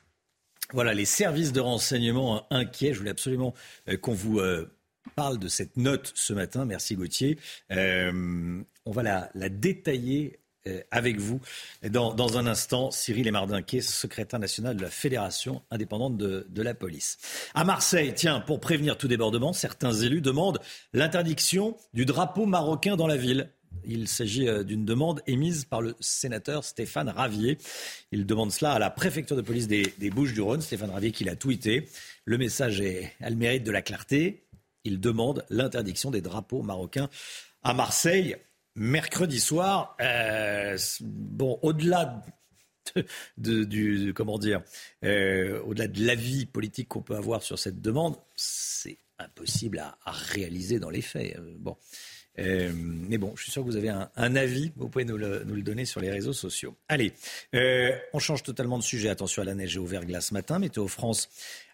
Speaker 2: Voilà, les services de renseignement inquiets. Je voulais absolument euh, qu'on vous euh, parle de cette note ce matin. Merci Gauthier. on va la, détailler avec vous dans, un instant. Cyril Emardinquet, secrétaire national de la Fédération indépendante de, la police. À Marseille, tiens, pour prévenir tout débordement, certains élus demandent l'interdiction du drapeau marocain dans la ville. Il s'agit euh, d'une demande émise par le sénateur Stéphane Ravier. Il demande cela à la préfecture de police des, des Bouches-du-Rhône. Stéphane Ravier qui l'a tweeté. Le message est, a le mérite de la clarté. Il demande l'interdiction des drapeaux marocains à Marseille mercredi soir, euh, bon, au-delà de, du, comment dire, euh, au-delà de l'avis politique qu'on peut avoir sur cette demande, c'est impossible à, réaliser dans les faits. Euh, bon. mais bon, je suis sûr que vous avez un, avis, vous pouvez nous le, donner sur les réseaux sociaux. Allez, on change totalement de sujet. Attention à la neige et au verglas ce matin. Météo France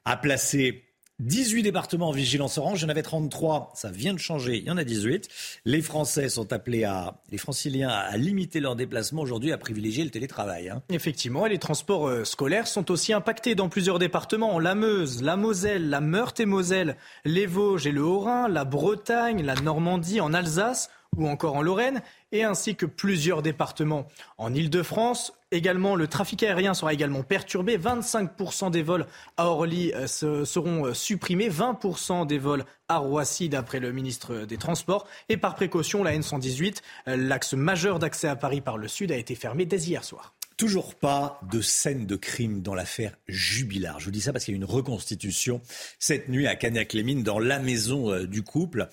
Speaker 2: a placé 18 départements en vigilance orange, il y en avait 33, ça vient de changer, il y en a 18. Les Français sont appelés à, les franciliens à limiter leurs déplacements aujourd'hui, à privilégier le télétravail. Hein.
Speaker 3: Effectivement, et les transports euh, scolaires sont aussi impactés dans plusieurs départements, la Meuse, la Moselle, la Meurthe-et-Moselle, les Vosges et le Haut-Rhin, la Bretagne, la Normandie, en Alsace ou encore en Lorraine, et ainsi que plusieurs départements en Ile-de-France. Également, le trafic aérien sera également perturbé. 25% des vols à Orly euh, seront euh, supprimés, 20% des vols à Roissy, d'après le ministre des Transports. Et par précaution, la N118, euh, l'axe majeur d'accès à Paris par le sud, a été fermé dès hier soir.
Speaker 2: Toujours pas de scène de crime dans l'affaire Jubilard. Je vous dis ça parce qu'il y a une reconstitution cette nuit à Cagnac-les-Mines dans la maison du couple.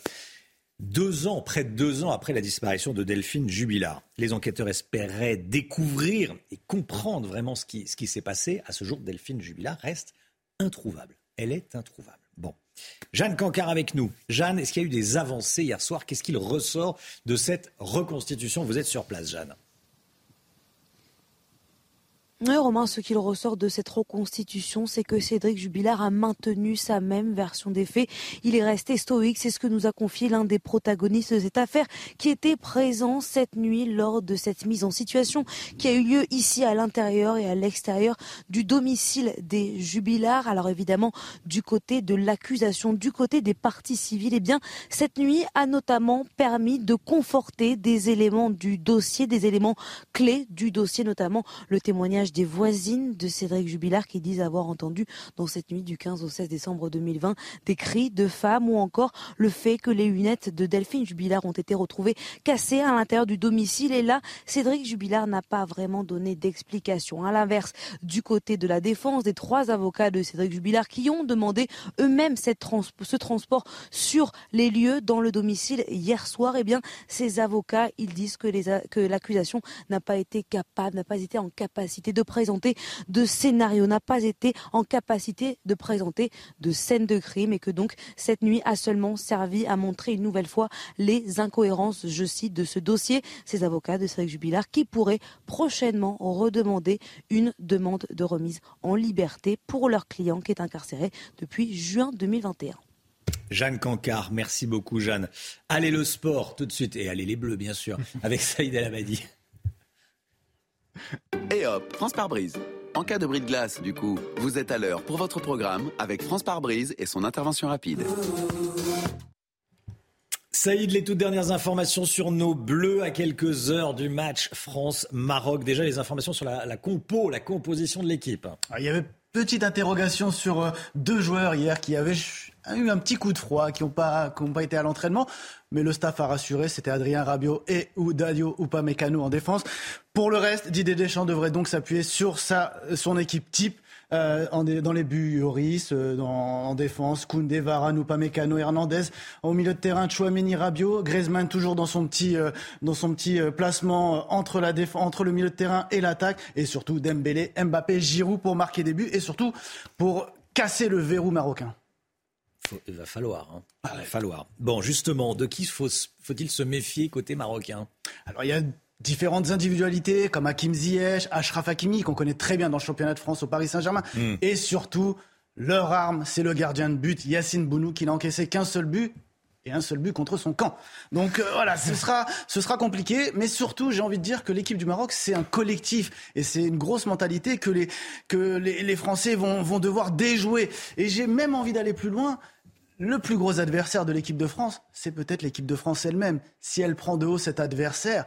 Speaker 2: Deux ans, près de deux ans après la disparition de Delphine Jubilard, les enquêteurs espéraient découvrir et comprendre vraiment ce qui, s'est passé. À ce jour, Delphine Jubilard reste introuvable. Elle est introuvable. Bon. Jeanne Cancard avec nous. Jeanne, est-ce qu'il y a eu des avancées hier soir? Qu'est-ce qu'il ressort de cette reconstitution? Vous êtes sur place, Jeanne.
Speaker 8: Oui, Romain, ce qu'il ressort de cette reconstitution, c'est que Cédric Jubilard a maintenu sa même version des faits. Il est resté stoïque, c'est ce que nous a confié l'un des protagonistes de cette affaire qui était présent cette nuit lors de cette mise en situation qui a eu lieu ici à l'intérieur et à l'extérieur du domicile des Jubilards. Alors évidemment, du côté de l'accusation, du côté des parties civiles, eh bien, cette nuit a notamment permis de conforter des éléments du dossier, des éléments clés du dossier, notamment le témoignage des voisines de Cédric Jubilard qui disent avoir entendu dans cette nuit du 15 au 16 décembre 2020 des cris de femmes ou encore le fait que les lunettes de Delphine Jubilard ont été retrouvées cassées à l'intérieur du domicile. Et là, Cédric Jubilard n'a pas vraiment donné d'explication. À l'inverse, du côté de la défense, des trois avocats de Cédric Jubilard qui ont demandé eux-mêmes ce transport sur les lieux dans le domicile hier soir, eh bien, ces avocats, ils disent que, que l'accusation n'a pas été capable, n'a pas été en capacité de présenter de scénario, n'a pas été en capacité de présenter de scènes de crime et que donc cette nuit a seulement servi à montrer une nouvelle fois les incohérences, je cite, de ce dossier. Ces avocats de Cédric Jubilard qui pourraient prochainement redemander une demande de remise en liberté pour leur client qui est incarcéré depuis juin 2021.
Speaker 2: Jeanne Cancard, merci beaucoup Jeanne. Allez le sport tout de suite et allez les bleus bien sûr avec Saïd El.
Speaker 10: Et hop, France par brise. En cas de bris de glace, du coup, vous êtes à l'heure pour votre programme avec France par brise et son intervention rapide.
Speaker 2: Saïd, les toutes dernières informations sur nos bleus à quelques heures du match France-Maroc. Déjà, les informations sur la, compo, la composition de l'équipe.
Speaker 11: Ah, il y avait petite interrogation sur euh, deux joueurs hier qui avaient eu un petit coup de froid, qui n'ont pas, pas été à l'entraînement. Mais le staff a rassuré, c'était Adrien Rabiot et ou Dadio Upamecano en défense. Pour le reste, Didier Deschamps devrait donc s'appuyer sur sa, son équipe type. Euh, en dans les buts, Yoris, euh, en défense, Koundé, Varane, Upamecano, Hernandez. Au milieu de terrain, Chouameni, Rabiot. Griezmann toujours dans son petit, euh, dans son petit placement entre, la entre le milieu de terrain et l'attaque. Et surtout Dembélé, Mbappé, Giroud pour marquer des buts. Et surtout pour casser le verrou marocain
Speaker 2: il va falloir. Hein. Ah il va falloir. Bon, justement, de qui faut-il se méfier côté marocain?
Speaker 11: Alors, il y a différentes individualités comme Hakim Ziyech, Ashraf Hakimi, qu'on connaît très bien dans le championnat de France au Paris Saint-Germain. Hmm. Et surtout, leur arme, c'est le gardien de but, Yacine Bounou, qui n'a encaissé qu'un seul but et un seul but contre son camp. Donc euh, voilà, ce sera, ce sera compliqué, mais surtout, j'ai envie de dire que l'équipe du Maroc, c'est un collectif et c'est une grosse mentalité que les, que les, les Français vont, vont devoir déjouer. Et j'ai même envie d'aller plus loin le plus gros adversaire de l'équipe de France, c'est peut-être l'équipe de France elle-même. Si elle prend de haut cet adversaire,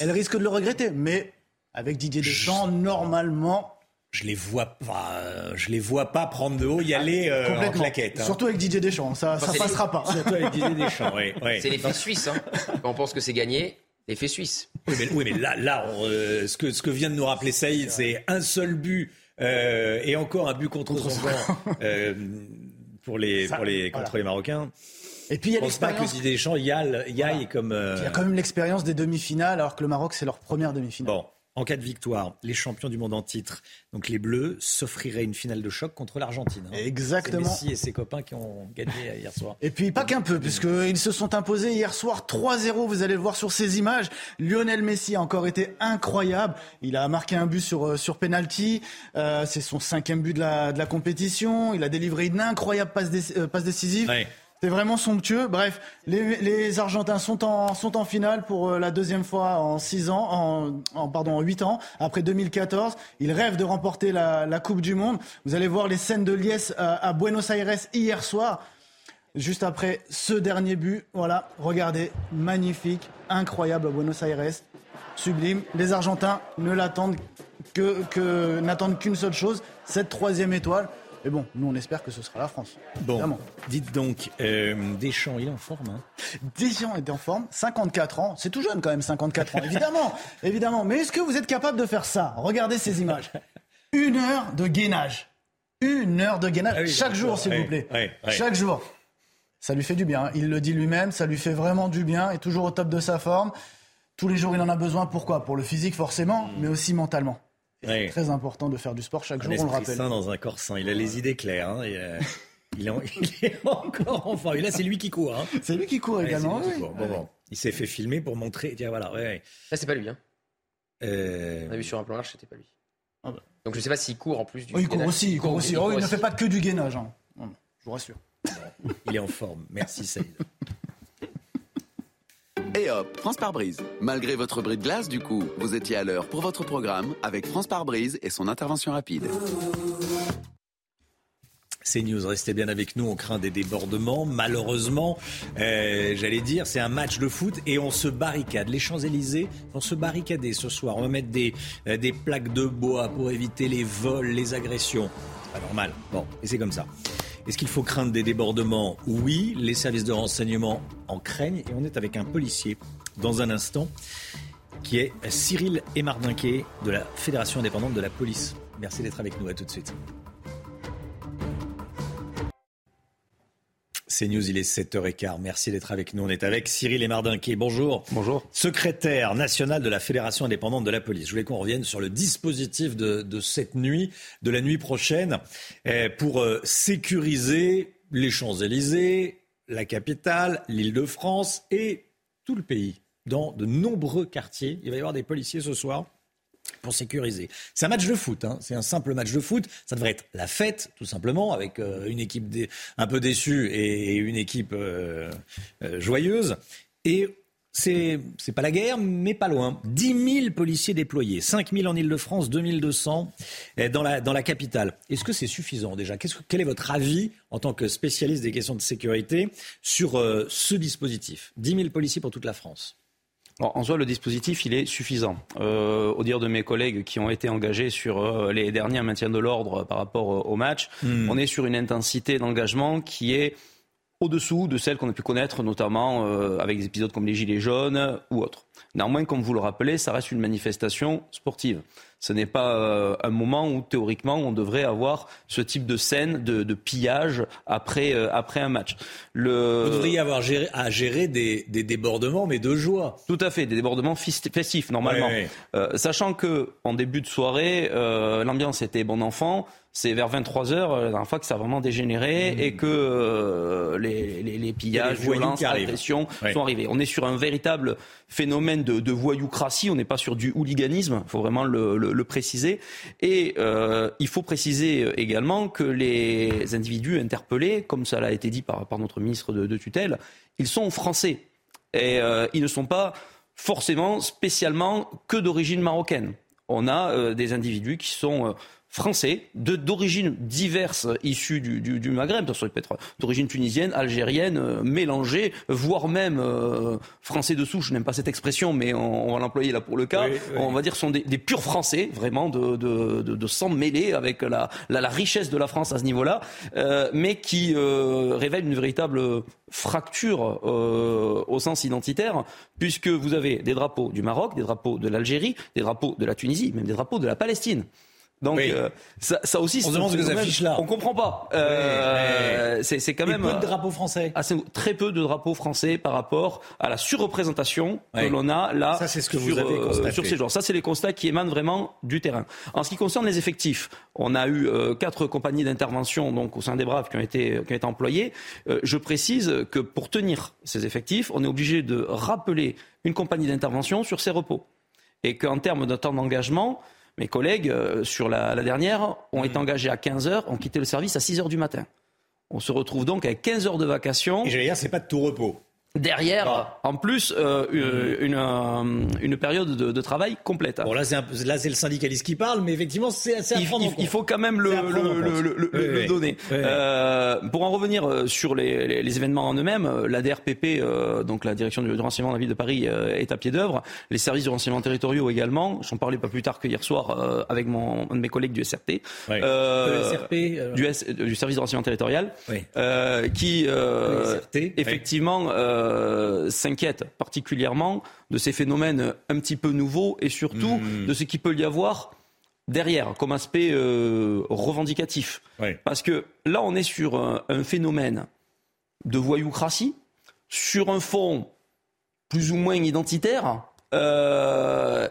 Speaker 11: elle risque de le regretter. Mais avec Didier Deschamps, normalement,
Speaker 2: je les vois pas, je les vois pas prendre de haut, y aller euh, en claquette.
Speaker 11: Hein. Surtout avec Didier Deschamps, ça, ça passera pas.
Speaker 2: Surtout avec Didier Deschamps, oui.
Speaker 5: C'est l'effet suisse. Hein. Quand on pense que c'est gagné, l'effet suisse.
Speaker 2: Oui, mais, là, là euh, ce, que, ce que vient de nous rappeler Saïd, c'est un seul but euh, et encore un but contre, contre son camp pour les, pour les, contre les Marocains. Et puis il y a l'expérience. pas que Didier Deschamps y aille, comme.
Speaker 11: Il y a quand même l'expérience des demi-finales, alors que le Maroc c'est leur première demi-finale.
Speaker 2: Bon, en cas de victoire, les champions du monde en titre, donc les Bleus, s'offriraient une finale de choc contre l'Argentine.
Speaker 11: Hein. Exactement.
Speaker 2: Messi et ses copains qui ont gagné hier soir.
Speaker 11: Et puis pas qu'un peu, puisqu'ils se sont imposés hier soir 3-0. Vous allez le voir sur ces images. Lionel Messi a encore été incroyable. Il a marqué un but sur, euh, sur penalty. Euh, c'est son cinquième but de la, de la compétition. Il a délivré une incroyable passe, euh, passe décisive. C'est vraiment somptueux. Bref, les, Argentins sont en, finale pour euh, la deuxième fois en six ans, en, en pardon, en huit ans, après 2014. Ils rêvent de remporter la, Coupe du Monde. Vous allez voir les scènes de liesse à, à Buenos Aires hier soir. Juste après ce dernier but, voilà, regardez, magnifique, incroyable à Buenos Aires, sublime. Les Argentins ne l'attendent que n'attendent qu'une seule chose, cette troisième étoile. Mais bon, nous on espère que ce sera la France.
Speaker 2: Bon, dites donc, euh, Deschamps, il est en forme hein?
Speaker 11: Deschamps est en forme, 54 ans, c'est tout jeune quand même, 54 ans, évidemment, évidemment. Mais est-ce que vous êtes capable de faire ça? Regardez ces images. Une heure de gainage. Une heure de gainage ah chaque jour, s'il vous plaît. chaque jour. Ça lui fait du bien. Hein. Il le dit lui-même, ça lui fait vraiment du bien. Et toujours au top de sa forme. Tous les jours, il en a besoin. Pourquoi? Pour le physique, forcément, mm. mais aussi mentalement. C'est très important de faire du sport chaque jour, on le rappelle.
Speaker 2: sain dans un corps sain. Il a les idées claires. Hein, euh, il, est encore enfant. Et là, c'est lui qui court. Hein.
Speaker 11: C'est lui qui court également.
Speaker 2: Il s'est fait filmer pour montrer. Tiens, voilà.
Speaker 5: Là, c'est pas lui. Hein. Euh... On a vu sur un plan large, c'était pas lui. Donc je ne sais pas s'il court en plus du
Speaker 11: Oh, il court
Speaker 5: gainage.
Speaker 11: aussi, il court aussi. Oh, il ne fait pas que du gainage. hein. Je vous rassure.
Speaker 2: Il est en forme. Merci Saïd.
Speaker 10: Et hop, France par brise. Malgré votre bris de glace, du coup, vous étiez à l'heure pour votre programme avec France par brise et son intervention rapide.
Speaker 2: C'est News, restez bien avec nous, on craint des débordements. Malheureusement, euh, j'allais dire, c'est un match de foot et on se barricade. Les Champs-Élysées vont se barricader ce soir. On va mettre des, euh, des plaques de bois pour éviter les vols, les agressions. Pas normal. Bon, et c'est comme ça. Est-ce qu'il faut craindre des débordements? Oui, les services de renseignement en craignent et on est avec un policier dans un instant qui est Cyril Emardinquet de la Fédération indépendante de la police. Merci d'être avec nous, à tout de suite. C'est News, il est 7h15. Merci d'être avec nous. On est avec Cyril Emardinquet. Bonjour.
Speaker 47: Bonjour.
Speaker 2: Secrétaire national de la Fédération indépendante de la police. Je voulais qu'on revienne sur le dispositif de, de cette nuit, de la nuit prochaine, eh, pour euh, sécuriser les Champs-Élysées, la capitale, l'Île-de-France et tout le pays. Dans de nombreux quartiers, il va y avoir des policiers ce soir pour sécuriser. C'est un match de foot, hein. c'est un simple match de foot. Ça devrait être la fête, tout simplement, avec euh, une équipe un peu déçue et une équipe euh, euh, joyeuse. Et c'est pas la guerre, mais pas loin. 10 000 policiers déployés, 5 000 en Ile-de-France, 2 200 euh, dans la, dans la capitale. Est-ce que c'est suffisant déjà? Quel est votre avis en tant que spécialiste des questions de sécurité sur ce dispositif? 10 000 policiers pour toute la France.
Speaker 47: En soi, le dispositif, il est suffisant. Euh, au dire de mes collègues qui ont été engagés sur euh, les derniers maintiens de l'ordre par rapport euh, au match,
Speaker 2: Hmm.
Speaker 47: on est sur une intensité d'engagement qui est au-dessous de celle qu'on a pu connaître, notamment euh, avec des épisodes comme les Gilets jaunes ou autres. Néanmoins, comme vous le rappelez, ça reste une manifestation sportive. Ce n'est pas euh, un moment où, théoriquement, on devrait avoir ce type de scène de, de pillage après, euh, après un match. Le...
Speaker 2: Vous devriez avoir géré- à gérer des, des débordements, mais de joie.
Speaker 47: Tout à fait, des débordements festifs normalement.
Speaker 2: Ouais,
Speaker 47: Euh, sachant que en début de soirée, euh, l'ambiance était bon enfant. C'est vers 23 heures euh, la dernière fois que ça a vraiment dégénéré et que euh, les, les, les pillages,
Speaker 2: a voyous
Speaker 47: violences, agressions sont arrivés. On est sur un véritable phénomène de, de voyoucratie. On n'est pas sur du hooliganisme. Il faut vraiment le, le- le préciser. Et euh, il faut préciser également que les individus interpellés, comme ça l'a été dit par, par notre ministre de, de tutelle, ils sont français et euh, ils ne sont pas forcément spécialement que d'origine marocaine. On a des individus qui sont français, de- d'origines diverses issues du, du, du Maghreb, ça peut être d'origine tunisienne, algérienne, euh, mélangée, voire même euh, français de souche, je n'aime pas cette expression, mais on, on va l'employer là pour le cas.
Speaker 2: Oui, oui.
Speaker 47: On va dire sont des, des purs français, vraiment de, de, de, de sang mêlé avec la, la, la richesse de la France à ce niveau-là, euh, mais qui euh, révèle une véritable fracture euh, au sens identitaire, puisque vous avez des drapeaux du Maroc, des drapeaux de l'Algérie, des drapeaux de la Tunisie, même des drapeaux de la Palestine. Donc euh, ça, ça aussi,
Speaker 2: On se
Speaker 47: c'est
Speaker 2: demande
Speaker 47: un
Speaker 2: ce que ça
Speaker 47: phénomène-
Speaker 2: affiche là.
Speaker 47: On comprend pas. Euh, c'est- C'est quand
Speaker 2: Et
Speaker 47: même
Speaker 2: peu de
Speaker 47: euh,
Speaker 2: drapeaux français.
Speaker 47: assez- très peu de drapeaux français par rapport à la surreprésentation que l'on a là
Speaker 2: Ça, c'est ce que
Speaker 47: sur,
Speaker 2: vous avez
Speaker 47: euh,
Speaker 2: constaté.
Speaker 47: sur ces joueurs. Ça, c'est les constats qui émanent vraiment du terrain. En ce qui concerne les effectifs, on a eu euh, quatre compagnies d'intervention donc au sein des Braves qui ont été qui ont été employées. Je précise que pour tenir ces effectifs, on est obligé de rappeler une compagnie d'intervention sur ses repos et qu'en termes de temps d'engagement, mes collègues euh, sur la, la dernière ont été engagés à 15 heures, ont quitté le service à 6 heures du matin. On se retrouve donc avec 15 heures de vacation.
Speaker 2: Et j'allais dire, c'est pas de tout repos.
Speaker 47: Derrière, en plus, euh, une, une, une période de, de travail complète.
Speaker 2: Bon, là, c'est un là, c'est le syndicaliste qui parle, mais effectivement, c'est c'est à
Speaker 47: Il,
Speaker 2: prendre en
Speaker 47: il-
Speaker 2: compte.
Speaker 47: il faut quand même le, le- le- le-
Speaker 2: Oui,
Speaker 47: donner.
Speaker 2: Oui.
Speaker 47: Euh, pour en revenir euh, sur les, les- les événements en eux-mêmes, euh, la DRPP, euh, donc la direction du, du renseignement de la ville de Paris, euh, est à pied d'œuvre. Les services de renseignement territoriaux également. J'en parlais pas plus tard que hier soir euh, avec mon, un de mes collègues du SRT. Euh,
Speaker 2: SRP, euh,
Speaker 47: du, S- du service de renseignement territorial,
Speaker 2: Oui.
Speaker 47: euh, qui euh,
Speaker 2: SRT,
Speaker 47: effectivement euh, s'inquiète particulièrement de ces phénomènes un petit peu nouveaux et surtout
Speaker 2: Hmm.
Speaker 47: de ce qu'il peut y avoir derrière comme aspect euh, revendicatif. Parce que là, on est sur un, un phénomène de voyoucratie, sur un fond plus ou moins identitaire, euh,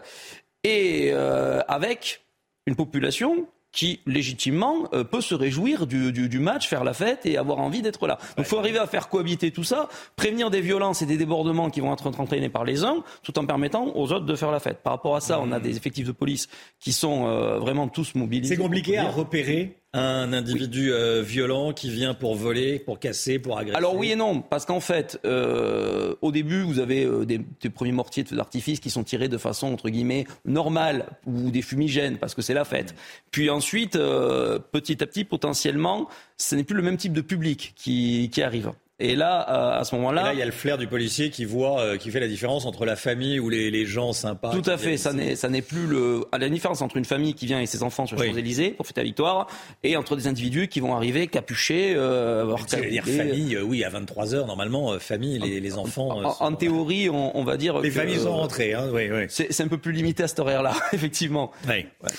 Speaker 47: et euh, avec une population qui légitimement euh, peut se réjouir du, du, du, match, faire la fête et avoir envie d'être là. Donc il faut arriver à faire cohabiter tout ça, prévenir des violences et des débordements qui vont être entraînés par les uns, tout en permettant aux autres de faire la fête. Par rapport à ça, on a des effectifs de police qui sont euh, vraiment tous mobilisés.
Speaker 2: C'est compliqué à repérer un individu euh, violent qui vient pour voler, pour casser, pour agresser?
Speaker 47: Alors oui et non, parce qu'en fait, euh, au début, vous avez euh, des, des, premiers mortiers d'artifice qui sont tirés de façon entre guillemets normale ou des fumigènes parce que c'est la fête. Puis ensuite, euh, petit à petit, potentiellement, ce n'est plus le même type de public qui, qui arrive. Et là, à ce moment-là,
Speaker 2: là, il y a le flair du policier qui voit, euh, qui fait la différence entre la famille ou les, les gens sympas.
Speaker 47: Tout à fait. Ça n'est, ça n'est plus le, la différence entre une famille qui vient avec ses enfants sur les Champs-Élysées pour fêter la victoire et entre des individus qui vont arriver capuchés. Euh,
Speaker 2: avoir dire famille, euh, oui, à 23 h normalement, euh, famille, les, les enfants.
Speaker 47: En, en, théorie, on, on, va dire.
Speaker 2: Les
Speaker 47: que,
Speaker 2: familles sont rentrées. Hein, oui, oui.
Speaker 47: C'est, c'est un peu plus limité à cet horaire-là, effectivement.
Speaker 2: Oui. Ouais.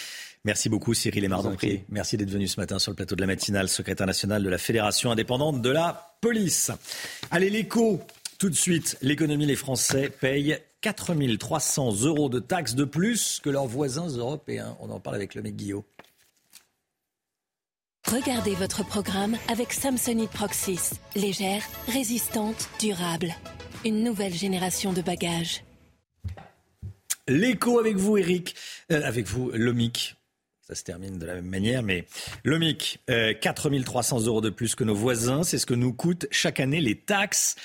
Speaker 2: Merci beaucoup Cyril Emardonquier. Merci d'être venu ce matin sur le plateau de la matinale, secrétaire national de la Fédération indépendante de la police. Allez, l'écho, tout de suite, l'économie, les Français payent 4 300 euros de taxes de plus que leurs voisins européens. On en parle avec le mec Guillaume.
Speaker 23: Regardez votre programme avec Samsonite Proxys. Légère, résistante, durable. Une nouvelle génération de bagages.
Speaker 2: L'écho avec vous, Eric. Euh, avec vous, Lomic. Ça se termine de la même manière, mais Lomic, euh, 4 300 euros de plus que nos voisins, c'est ce que nous coûtent chaque année les taxes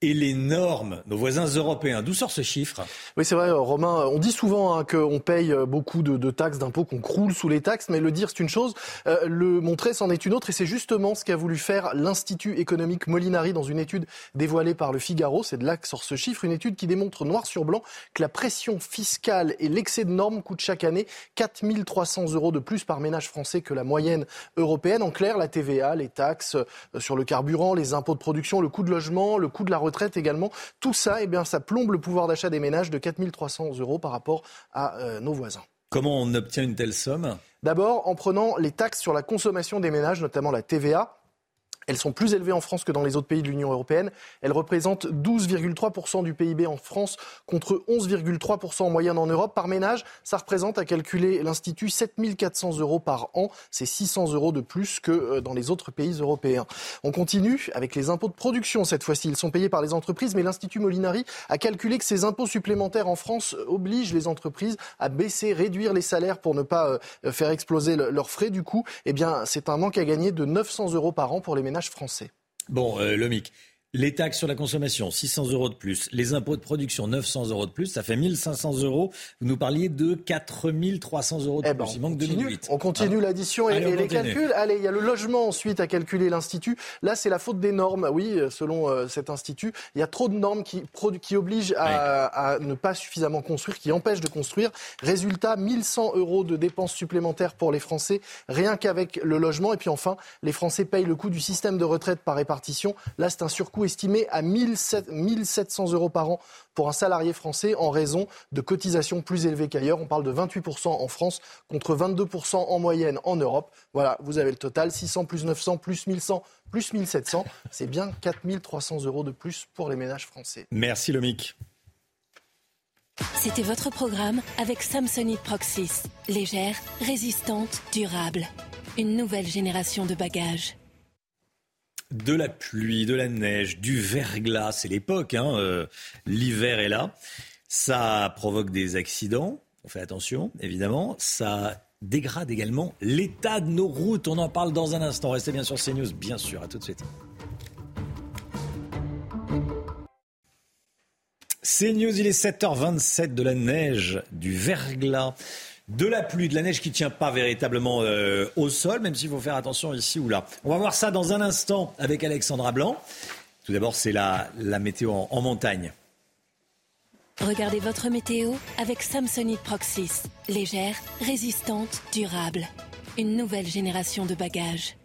Speaker 2: et les normes, nos voisins européens. D'où sort ce chiffre?
Speaker 22: Oui, c'est vrai, Romain. On dit souvent hein, qu'on paye beaucoup de, taxes, d'impôts, qu'on croule sous les taxes, mais le dire, c'est une chose, euh, le montrer, c'en est une autre. Et c'est justement ce qu'a voulu faire l'Institut économique Molinari dans une étude dévoilée par le Figaro. C'est de là que sort ce chiffre, une étude qui démontre noir sur blanc que la pression fiscale et l'excès de normes coûtent chaque année 4 300 euros de plus par ménage français que la moyenne européenne. En clair, la TVA, les taxes sur le carburant, les impôts de production, le coût de logement, le coût de la retraite également. Tout ça, eh bien, ça plombe le pouvoir d'achat des ménages de 4 300 euros par rapport à euh, nos voisins.
Speaker 2: Comment on obtient une telle somme?
Speaker 22: D'abord en prenant les taxes sur la consommation des ménages, notamment la TVA. Elles sont plus élevées en France que dans les autres pays de l'Union européenne. Elles représentent 12,3% du PIB en France contre 11,3% en moyenne en Europe. Par ménage, ça représente, à calculer l'Institut, 7 400 euros par an. C'est 600 euros de plus que dans les autres pays européens. On continue avec les impôts de production cette fois-ci. Ils sont payés par les entreprises, mais l'Institut Molinari a calculé que ces impôts supplémentaires en France obligent les entreprises à baisser, réduire les salaires pour ne pas faire exploser leurs frais. Du coup, eh bien, c'est un manque à gagner de 900 euros par an pour les ménages français.
Speaker 2: Bon, euh, Lomic, les taxes sur la consommation, 600 euros de plus. Les impôts de production, 900 euros de plus. Ça fait 1500 euros. Vous nous parliez de 4300 euros de
Speaker 22: eh
Speaker 2: plus.
Speaker 22: Ben,
Speaker 2: Il manque
Speaker 22: continue,
Speaker 2: 2008.
Speaker 22: On continue
Speaker 2: hein
Speaker 22: l'addition et,
Speaker 2: Allez,
Speaker 22: et les
Speaker 2: continue.
Speaker 22: calculs. Allez, il y a le logement ensuite à calculer l'Institut. Là, c'est la faute des normes. Oui, selon euh, cet Institut, il y a trop de normes qui, qui obligent à, à, ne pas suffisamment construire, qui empêchent de construire. Résultat, 1100 euros de dépenses supplémentaires pour les Français, rien qu'avec le logement. Et puis enfin, les Français payent le coût du système de retraite par répartition. Là, c'est un surcoût estimé à 1700 euros par an pour un salarié français en raison de cotisations plus élevées qu'ailleurs. On parle de 28% en France contre 22% en moyenne en Europe. Voilà, vous avez le total, 600 plus 900 plus 1100 plus 1700. C'est bien 4300 euros de plus pour les ménages français.
Speaker 2: Merci Lomic.
Speaker 23: C'était votre programme avec Samsonite Proxys. Légère, résistante, durable. Une nouvelle génération de bagages.
Speaker 2: De la pluie, de la neige, du verglas, c'est l'époque, hein, euh, l'hiver est là. Ça provoque des accidents, on fait attention, évidemment. Ça dégrade également l'état de nos routes. On en parle dans un instant. Restez bien sur CNews, bien sûr. À tout de suite. CNews, il est 7h27 de la neige, du verglas de la pluie, de la neige qui ne tient pas véritablement euh, au sol, même s'il faut faire attention ici ou là. On va voir ça dans un instant avec Alexandra Blanc. Tout d'abord, c'est la, la, météo en, montagne.
Speaker 23: Regardez votre météo avec Samsonite Proxys. Légère, résistante, durable. Une nouvelle génération de bagages.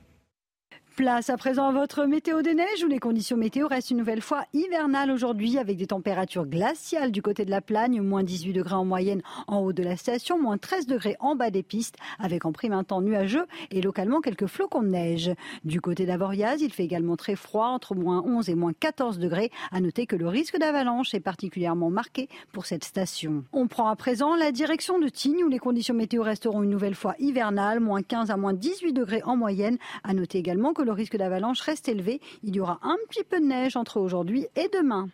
Speaker 12: Place à présent à votre météo des neiges où les conditions météo restent une nouvelle fois hivernales aujourd'hui avec des températures glaciales du côté de la Plagne, moins 18 degrés en moyenne en haut de la station, moins 13 degrés en bas des pistes avec en prime un temps nuageux et localement quelques flocons de neige. Du côté d'Avoriaz, il fait également très froid entre moins 11 et moins 14 degrés. À noter que le risque d'avalanche est particulièrement marqué pour cette station. On prend à présent la direction de Tignes où les conditions météo resteront une nouvelle fois hivernales, moins 15 à moins 18 degrés en moyenne. À noter également que le risque d'avalanche reste élevé. Il y aura un petit peu de neige entre aujourd'hui et demain.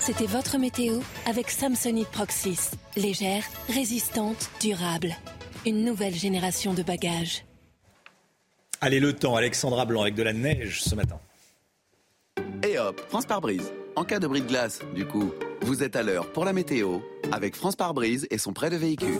Speaker 23: C'était votre météo avec Samsonite Proxys. Légère, résistante, durable. Une nouvelle génération de bagages.
Speaker 2: Allez, le temps, Alexandra Blanc, avec de la neige ce matin.
Speaker 10: Et hop, France par brise. En cas de bris de glace, du coup, vous êtes à l'heure pour la météo avec France par brise et son prêt de véhicule.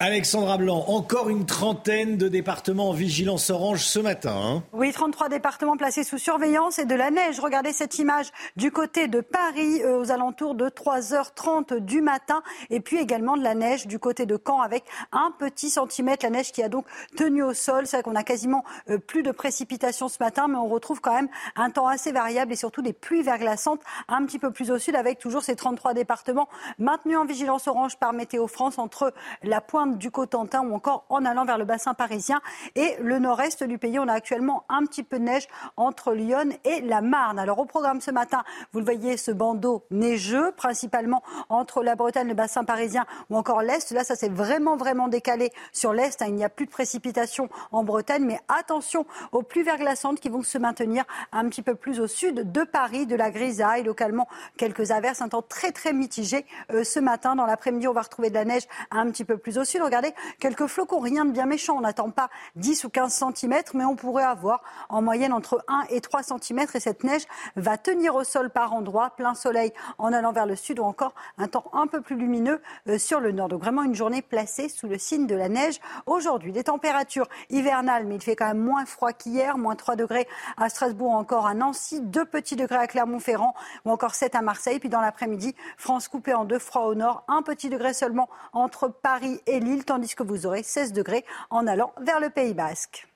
Speaker 2: Alexandra Blanc, encore une trentaine de départements en vigilance orange ce matin. Hein.
Speaker 12: Oui, 33 départements placés sous surveillance et de la neige. Regardez cette image du côté de Paris euh, aux alentours de 3h30 du matin. Et puis également de la neige du côté de Caen avec un petit centimètre. La neige qui a donc tenu au sol. C'est vrai qu'on a quasiment euh, plus de précipitations ce matin, mais on retrouve quand même un temps assez variable et surtout des pluies verglaçantes un petit peu plus au sud avec toujours ces 33 départements maintenus en vigilance orange par Météo France entre la pointe du Cotentin ou encore en allant vers le bassin parisien et le nord-est du pays. On a actuellement un petit peu de neige entre Lyon et la Marne. Alors au programme ce matin, vous le voyez, ce bandeau neigeux, principalement entre la Bretagne, le bassin parisien ou encore l'Est. Là, ça s'est vraiment, vraiment décalé sur l'Est. Hein. Il n'y a plus de précipitations en Bretagne, mais attention aux pluies verglaçantes qui vont se maintenir un petit peu plus au sud de Paris, de la grisaille, localement quelques averses, un temps très, très mitigé euh, ce matin. Dans l'après-midi, on va retrouver de la neige un petit peu plus au sud regardez, quelques flocons, rien de bien méchant. On n'attend pas 10 ou 15 cm, mais on pourrait avoir en moyenne entre 1 et 3 cm. Et cette neige va tenir au sol par endroits, plein soleil en allant vers le sud ou encore un temps un peu plus lumineux euh, sur le nord. Donc vraiment une journée placée sous le signe de la neige. Aujourd'hui, des températures hivernales, mais il fait quand même moins froid qu'hier, moins 3 degrés à Strasbourg, encore à Nancy, 2 petits degrés à Clermont-Ferrand ou encore 7 à Marseille. Puis dans l'après-midi, France coupée en deux, froid au nord, un petit degré seulement entre Paris et Lille tandis que vous aurez 16 degrés en allant vers le Pays Basque.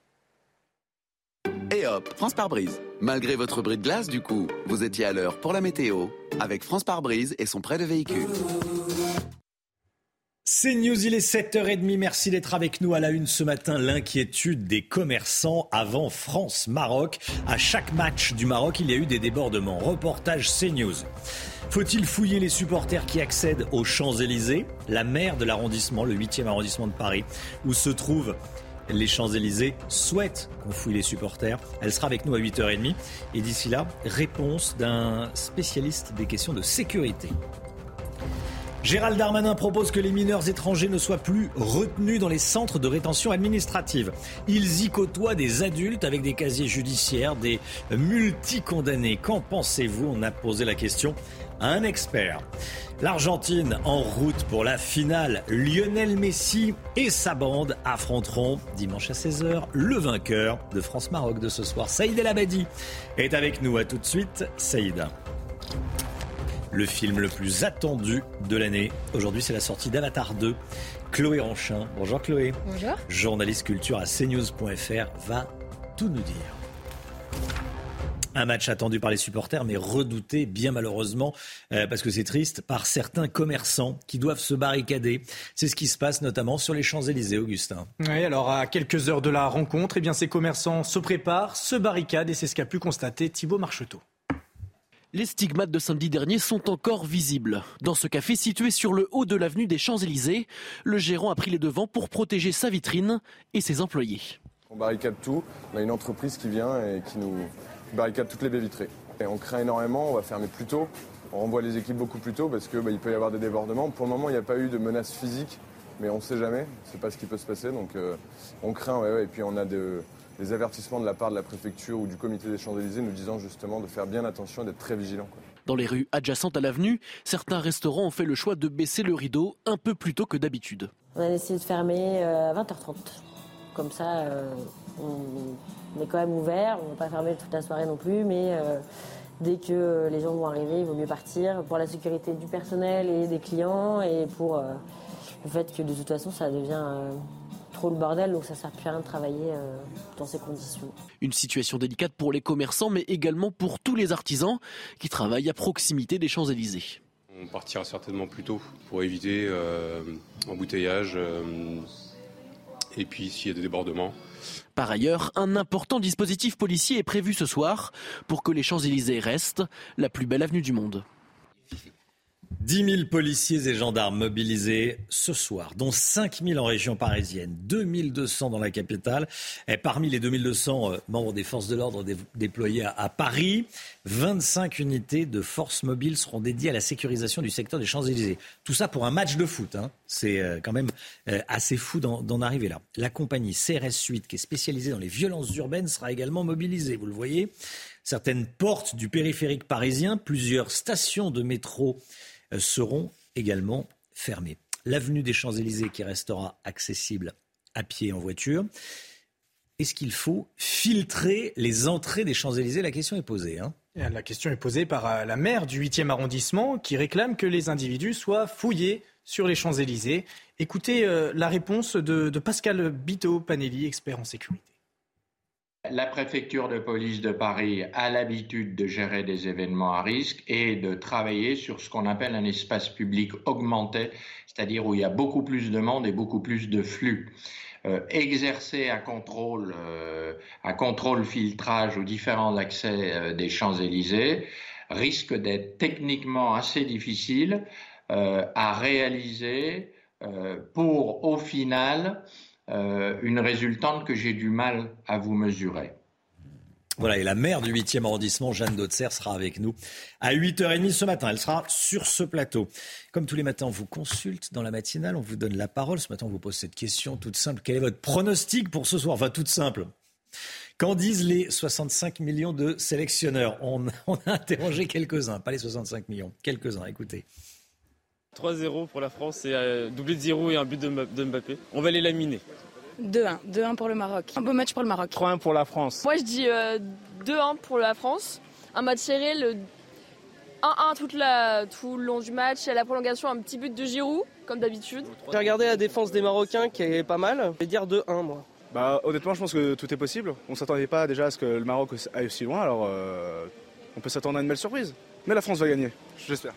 Speaker 10: Et hop, France par brise. Malgré votre bris de glace, du coup, vous étiez à l'heure pour la météo avec France par brise et son prêt de véhicule.
Speaker 2: C'est News, il est 7h30. Merci d'être avec nous à la une ce matin. L'inquiétude des commerçants avant France-Maroc. À chaque match du Maroc, il y a eu des débordements. Reportage CNews. Faut-il fouiller les supporters qui accèdent aux Champs-Élysées? La maire de l'arrondissement, le 8e arrondissement de Paris, où se trouvent les Champs-Élysées, souhaite qu'on fouille les supporters. Elle sera avec nous à 8h30. Et d'ici là, réponse d'un spécialiste des questions de sécurité. Gérald Darmanin propose que les mineurs étrangers ne soient plus retenus dans les centres de rétention administrative. Ils y côtoient des adultes avec des casiers judiciaires, des multicondamnés. Qu'en pensez-vous On a posé la question un expert. L'Argentine en route pour la finale. Lionel Messi et sa bande affronteront dimanche à 16h le vainqueur de France-Maroc de ce soir. Saïd El Abadi est avec nous. À tout de suite, Saïd. Le film le plus attendu de l'année. Aujourd'hui, c'est la sortie d'Avatar 2. Chloé Ranchin. Bonjour Chloé.
Speaker 48: Bonjour.
Speaker 2: Journaliste culture à cnews.fr va tout nous dire. Un match attendu par les supporters, mais redouté bien malheureusement, euh, parce que c'est triste, par certains commerçants qui doivent se barricader. C'est ce qui se passe notamment sur les Champs-Élysées, Augustin.
Speaker 3: Oui, alors à quelques heures de la rencontre, eh bien, ces commerçants se préparent, se barricadent, et c'est ce qu'a pu constater Thibault Marcheteau.
Speaker 24: Les stigmates de samedi dernier sont encore visibles. Dans ce café situé sur le haut de l'avenue des Champs-Élysées, le gérant a pris les devants pour protéger sa vitrine et ses employés.
Speaker 25: On barricade tout. On a une entreprise qui vient et qui nous barricade toutes les baies vitrées. Et on craint énormément, on va fermer plus tôt. On renvoie les équipes beaucoup plus tôt parce qu'il bah, peut y avoir des débordements. Pour le moment, il n'y a pas eu de menaces physiques, mais on ne sait jamais. C'est pas ce qui peut se passer. Donc euh, on craint, et puis on a des avertissements de la part de la préfecture ou du comité des Champs-Élysées nous disant justement de faire bien attention et d'être très vigilant.
Speaker 24: Dans les rues adjacentes à l'avenue, certains restaurants ont fait le choix de baisser le rideau un peu plus tôt que d'habitude.
Speaker 49: On a décidé de fermer euh, à 20h30. Comme ça, euh, on est quand même ouvert. On ne va pas fermer toute la soirée non plus, mais euh, dès que les gens vont arriver, il vaut mieux partir pour la sécurité du personnel et des clients et pour le fait que de toute façon, ça devient trop le bordel, donc ça sert plus à rien de travailler dans ces conditions.
Speaker 24: Une situation délicate pour les commerçants, mais également pour tous les artisans qui travaillent à proximité des Champs-Élysées.
Speaker 50: On partira certainement plus tôt pour éviter embouteillage et puis s'il y a des débordements.
Speaker 24: Par ailleurs, un important dispositif policier est prévu ce soir pour que les Champs-Élysées restent la plus belle avenue du monde.
Speaker 2: 10 000 policiers et gendarmes mobilisés ce soir, dont 5 000 en région parisienne, 2 200 dans la capitale. Et parmi les 2 200 euh, membres des forces de l'ordre déployés à, Paris, 25 unités de forces mobiles seront dédiées à la sécurisation du secteur des Champs-Élysées. Tout ça pour un match de foot. Hein. C'est euh, quand même euh, assez fou d'en arriver là. La compagnie CRS 8, qui est spécialisée dans les violences urbaines, sera également mobilisée. Vous le voyez, certaines portes du périphérique parisien, plusieurs stations de métro seront également fermées. L'avenue des Champs-Élysées qui restera accessible à pied et en voiture. Est-ce qu'il faut filtrer les entrées des Champs-Élysées? La question est posée. Hein.
Speaker 3: la question est posée par euh, la maire du 8e arrondissement qui réclame que les individus soient fouillés sur les Champs-Élysées. Écoutez euh, la réponse de, de Pascal Bito-Panelli, expert en sécurité.
Speaker 48: La préfecture de police de Paris a l'habitude de gérer des événements à risque et de travailler sur ce qu'on appelle un espace public augmenté, c'est-à-dire où il y a beaucoup plus de monde et beaucoup plus de flux. Euh, exercer un contrôle, euh, un contrôle filtrage aux différents accès euh, des Champs-Élysées risque d'être techniquement assez difficile à réaliser pour, au final, euh, une résultante que j'ai du mal à vous mesurer.
Speaker 2: Voilà, et la maire du 8e arrondissement, Jeanne Dautzer, sera avec nous à 8h30 ce matin. Elle sera sur ce plateau. Comme tous les matins, on vous consulte dans la matinale, on vous donne la parole. Ce matin, on vous pose cette question toute simple. Quel est votre pronostic pour ce soir? Enfin, toute simple. Qu'en disent les 65 millions de sélectionneurs? On, on, a interrogé quelques-uns, pas les 65 millions, quelques-uns, écoutez.
Speaker 51: 3-0 pour la France et euh, doublé de 0 et un but de Mbappé. On va les laminer.
Speaker 52: 2-1. 2-1 pour le Maroc. Un beau match pour le Maroc.
Speaker 51: 3-1 pour la France.
Speaker 53: Moi je dis 2-1 euh, pour la France. Un match serré, le 1-1 toute la, tout le long du match. Et à la prolongation, un petit but de Giroud, comme d'habitude.
Speaker 54: J'ai regardé la défense des Marocains qui est pas mal. Je vais dire 2-1 moi.
Speaker 55: Bah, honnêtement, je pense que tout est possible. On s'attendait pas déjà à ce que le Maroc aille aussi loin, alors euh, on peut s'attendre à une belle surprise. Mais la France va gagner, j'espère.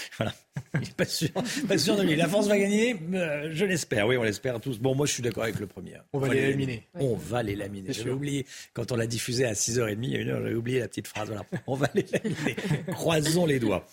Speaker 2: Voilà. Il n'est pas sûr, pas sûr de lui. La France va gagner, euh, je l'espère. Oui, on l'espère tous. Bon, moi, je suis d'accord avec le premier.
Speaker 3: On, va les laminer.
Speaker 2: On va les laminer. J'avais oublié, quand on l'a diffusé à 6h30, il y a une heure, j'avais oublié la petite phrase. Voilà. On va les laminer. Croisons les doigts.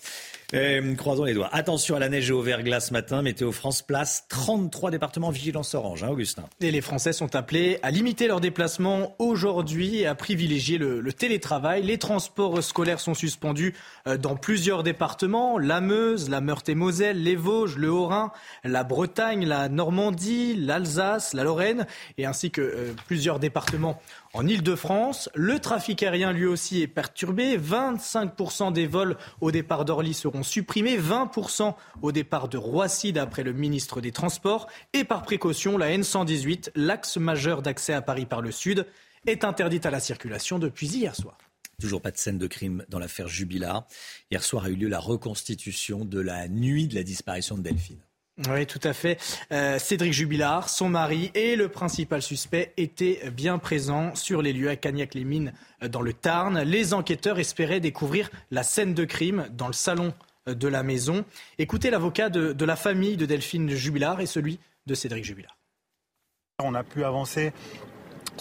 Speaker 2: Euh, croisons les doigts. Attention à la neige et au verglas ce matin. Météo France place 33 départements vigilance orange, hein, Augustin.
Speaker 3: Et les Français sont appelés à limiter leurs déplacements aujourd'hui et à privilégier le, le, télétravail. Les transports scolaires sont suspendus euh, dans plusieurs départements. La Meuse, la Meurthe-et-Moselle, les Vosges, le Haut-Rhin, la Bretagne, la Normandie, l'Alsace, la Lorraine et ainsi que euh, plusieurs départements en Ile-de-France, le trafic aérien lui aussi est perturbé. 25% des vols au départ d'Orly seront supprimés, 20% au départ de Roissy d'après le ministre des Transports. Et par précaution, la N118, l'axe majeur d'accès à Paris par le sud, est interdite à la circulation depuis hier soir.
Speaker 2: Toujours pas de scène de crime dans l'affaire Jubilat. Hier soir a eu lieu la reconstitution de la nuit de la disparition de Delphine.
Speaker 3: Oui, tout à fait. Euh, Cédric Jubilard, son mari et le principal suspect étaient bien présents sur les lieux à Cagnac-les-Mines euh, dans le Tarn. Les enquêteurs espéraient découvrir la scène de crime dans le salon euh, de la maison. Écoutez l'avocat de, de la famille de Delphine Jubilard et celui de Cédric Jubilard.
Speaker 56: On a pu avancer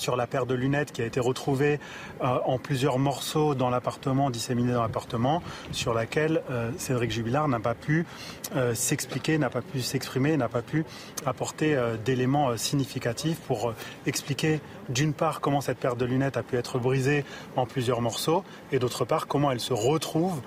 Speaker 56: sur la paire de lunettes qui a été retrouvée euh, en plusieurs morceaux dans l'appartement, disséminée dans l'appartement, sur laquelle euh, Cédric Jubilard n'a pas pu euh, s'expliquer, n'a pas pu s'exprimer, n'a pas pu apporter d'éléments significatifs pour expliquer d'une part comment cette paire de lunettes a pu être brisée en plusieurs morceaux et d'autre part comment elle se retrouve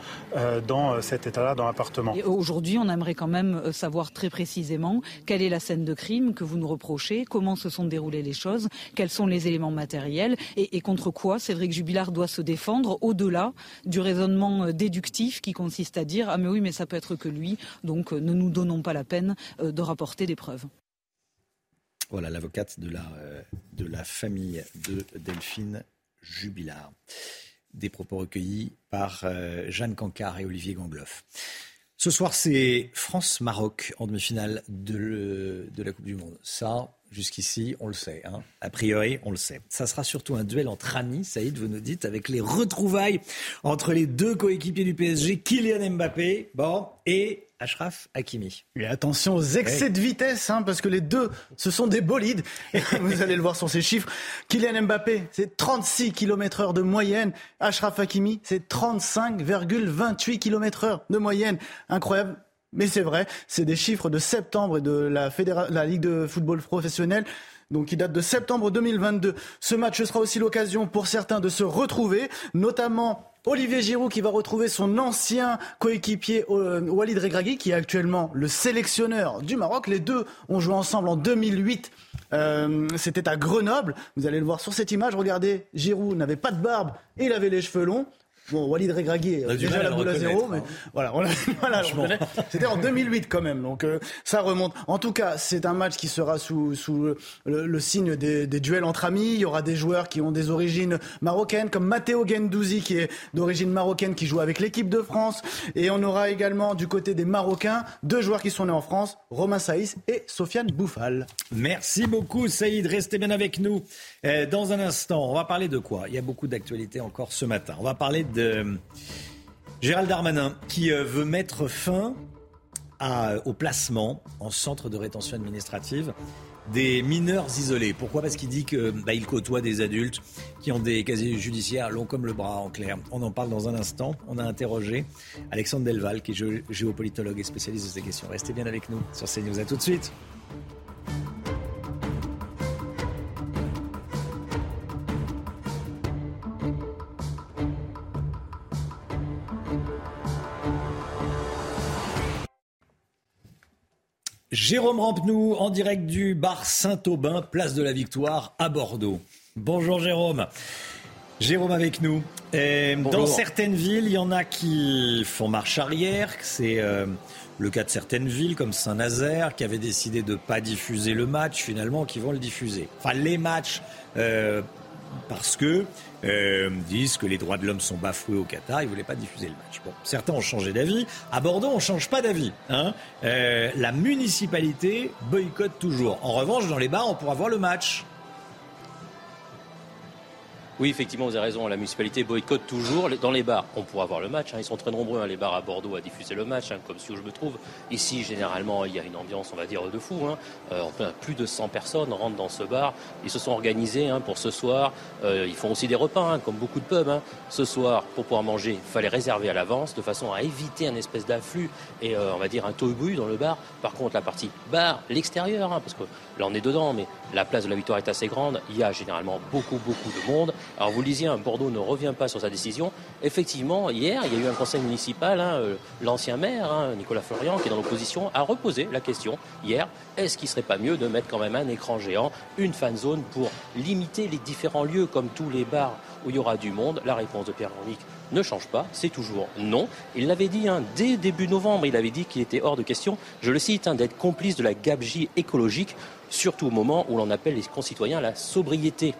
Speaker 56: dans cet état-là dans l'appartement.
Speaker 57: Aujourd'hui, on aimerait quand même savoir très précisément quelle est la scène de crime que vous nous reprochez, comment se sont déroulées les choses, quels sont les éléments matériels et, contre quoi Cédric Jubilard doit se défendre au-delà du raisonnement euh, déductif qui consiste à dire ah mais oui mais ça peut être que lui donc euh, ne nous donnons pas la peine euh, de rapporter des preuves.
Speaker 2: Voilà l'avocate de la, de la famille de Delphine Jubilard. Des propos recueillis par Jeanne Cancard et Olivier Gangloff. Ce soir, c'est France-Maroc en demi-finale de, de, la Coupe du Monde. Ça, Jusqu'ici, on le sait. Hein. A priori, on le sait. Ça sera surtout un duel entre amis, Saïd, vous nous dites, avec les retrouvailles entre les deux coéquipiers du PSG, Kylian Mbappé bon, et Ashraf Hakimi.
Speaker 11: Et attention aux excès de vitesse, hein, parce que les deux, ce sont des bolides. vous allez le voir sur ces chiffres. Kylian Mbappé, c'est 36 km heure de moyenne. Ashraf Hakimi, c'est 35,28 km heure de moyenne. Incroyable. Mais c'est vrai, c'est des chiffres de septembre de la, Ligue de football professionnel donc qui date de septembre 2022. Ce match sera aussi l'occasion pour certains de se retrouver, notamment Olivier Giroud qui va retrouver son ancien coéquipier euh, Walid Regragui qui est actuellement le sélectionneur du Maroc. Les deux ont joué ensemble en 2008. Euh, C'était à Grenoble. Vous allez le voir sur cette image. Regardez, Giroud n'avait pas de barbe et il avait les cheveux longs. Bon, Walid Regragui, déjà la boule à zéro, mais hein. voilà, on voilà C'était en 2008 quand même, donc euh, ça remonte. En tout cas, c'est un match qui sera sous, sous le, signe des, des, duels entre amis. Il y aura des joueurs qui ont des origines marocaines, comme Matteo Gendouzi, qui est d'origine marocaine, qui joue avec l'équipe de France. Et on aura également du côté des Marocains deux joueurs qui sont nés en France, Romain Saïs et Sofiane Bouffal.
Speaker 2: Merci beaucoup, Saïd. Restez bien avec nous. Euh, dans un instant, on va parler de quoi? Il y a beaucoup d'actualités encore ce matin. On va parler de Gérald Darmanin qui euh, veut mettre fin au placement en centre de rétention administrative des mineurs isolés. Pourquoi? Parce qu'il dit qu'il bah, côtoie des adultes qui ont des casiers judiciaires longs comme le bras, en clair. On en parle dans un instant. On a interrogé Alexandre Delval, qui est géopolitologue et spécialiste de ces questions. Restez bien avec nous sur CNews. À tout de suite. Jérôme Rampenou en direct du bar Saint-Aubin, place de la Victoire à Bordeaux. Bonjour Jérôme. Jérôme avec nous. dans certaines villes, il y en a qui font marche arrière. C'est euh, le cas de certaines villes comme Saint-Nazaire qui avaient décidé de ne pas diffuser le match finalement, qui vont le diffuser. Enfin, les matchs euh, parce que euh, disent que les droits de l'homme sont bafoués au Qatar, ils ne voulaient pas diffuser le match. Bon, certains ont changé d'avis. À Bordeaux, on ne change pas d'avis. Hein. Euh, la municipalité boycotte toujours. En revanche, dans les bars, on pourra voir le match.
Speaker 58: Oui, effectivement, vous avez raison. La municipalité boycotte toujours dans les bars. On pourra voir le match. Hein. Ils sont très nombreux, hein, les bars à Bordeaux, à diffuser le match, hein, comme si où je me trouve. Ici, généralement, il y a une ambiance, on va dire, de fou. Euh, plus de 100 personnes rentrent dans ce bar. Ils se sont organisés pour ce soir. Euh, ils font aussi des repas, comme beaucoup de pubs. Ce soir, pour pouvoir manger, il fallait réserver à l'avance, de façon à éviter un espèce d'afflux et, euh, on va dire, un tohu dans le bar. Par contre, la partie bar, l'extérieur, parce que là, on est dedans, mais la place de la Victoire est assez grande. Il y a généralement beaucoup, beaucoup de monde. Alors vous le disiez, Bordeaux ne revient pas sur sa décision. Effectivement, hier, il y a eu un conseil municipal, hein, euh, l'ancien maire, hein, Nicolas Florian, qui est dans l'opposition, a reposé la question hier, est-ce qu'il ne serait pas mieux de mettre quand même un écran géant, une fan zone pour limiter les différents lieux comme tous les bars où il y aura du monde? La réponse de Pierre Henrique ne change pas, c'est toujours non. Il l'avait dit hein, dès début novembre, il avait dit qu'il était hors de question, je le cite, d'être complice de la gabegie écologique, surtout au moment où l'on appelle les concitoyens la sobriété.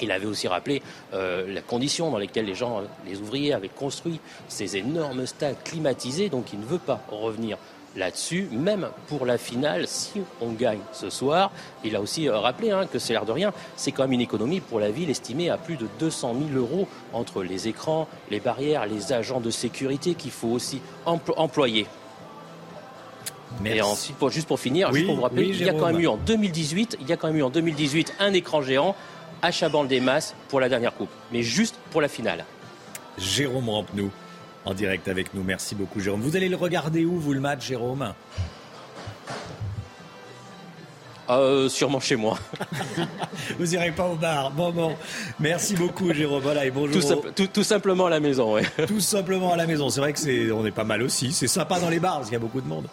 Speaker 58: Il avait aussi rappelé euh, la condition dans lesquelles les gens, les ouvriers avaient construit ces énormes stades climatisés, donc il ne veut pas revenir là-dessus, même pour la finale, si on gagne ce soir. Il a aussi euh, rappelé hein, que c'est l'air de rien, c'est quand même une économie pour la ville estimée à plus de 200 000 euros entre les écrans, les barrières, les agents de sécurité qu'il faut aussi employer. Mais ensuite, juste pour finir, juste pour vous rappeler, il y a quand même eu en 2018, il y a quand même eu en 2018 un écran géant à Chaban-des-Masses pour la dernière coupe, mais juste pour la finale.
Speaker 2: Jérôme Rampenou en direct avec nous. Merci beaucoup, Jérôme. Vous allez le regarder où, vous, le match, Jérôme?
Speaker 58: Euh, sûrement chez moi.
Speaker 2: Vous irez pas au bar. Bon, bon. Merci beaucoup, Jérôme. Voilà, et bonjour.
Speaker 58: Tout, simplement à la maison.
Speaker 2: Tout simplement à la maison. C'est vrai que c'est, on est pas mal aussi. C'est sympa dans les bars parce qu'il y a beaucoup de monde.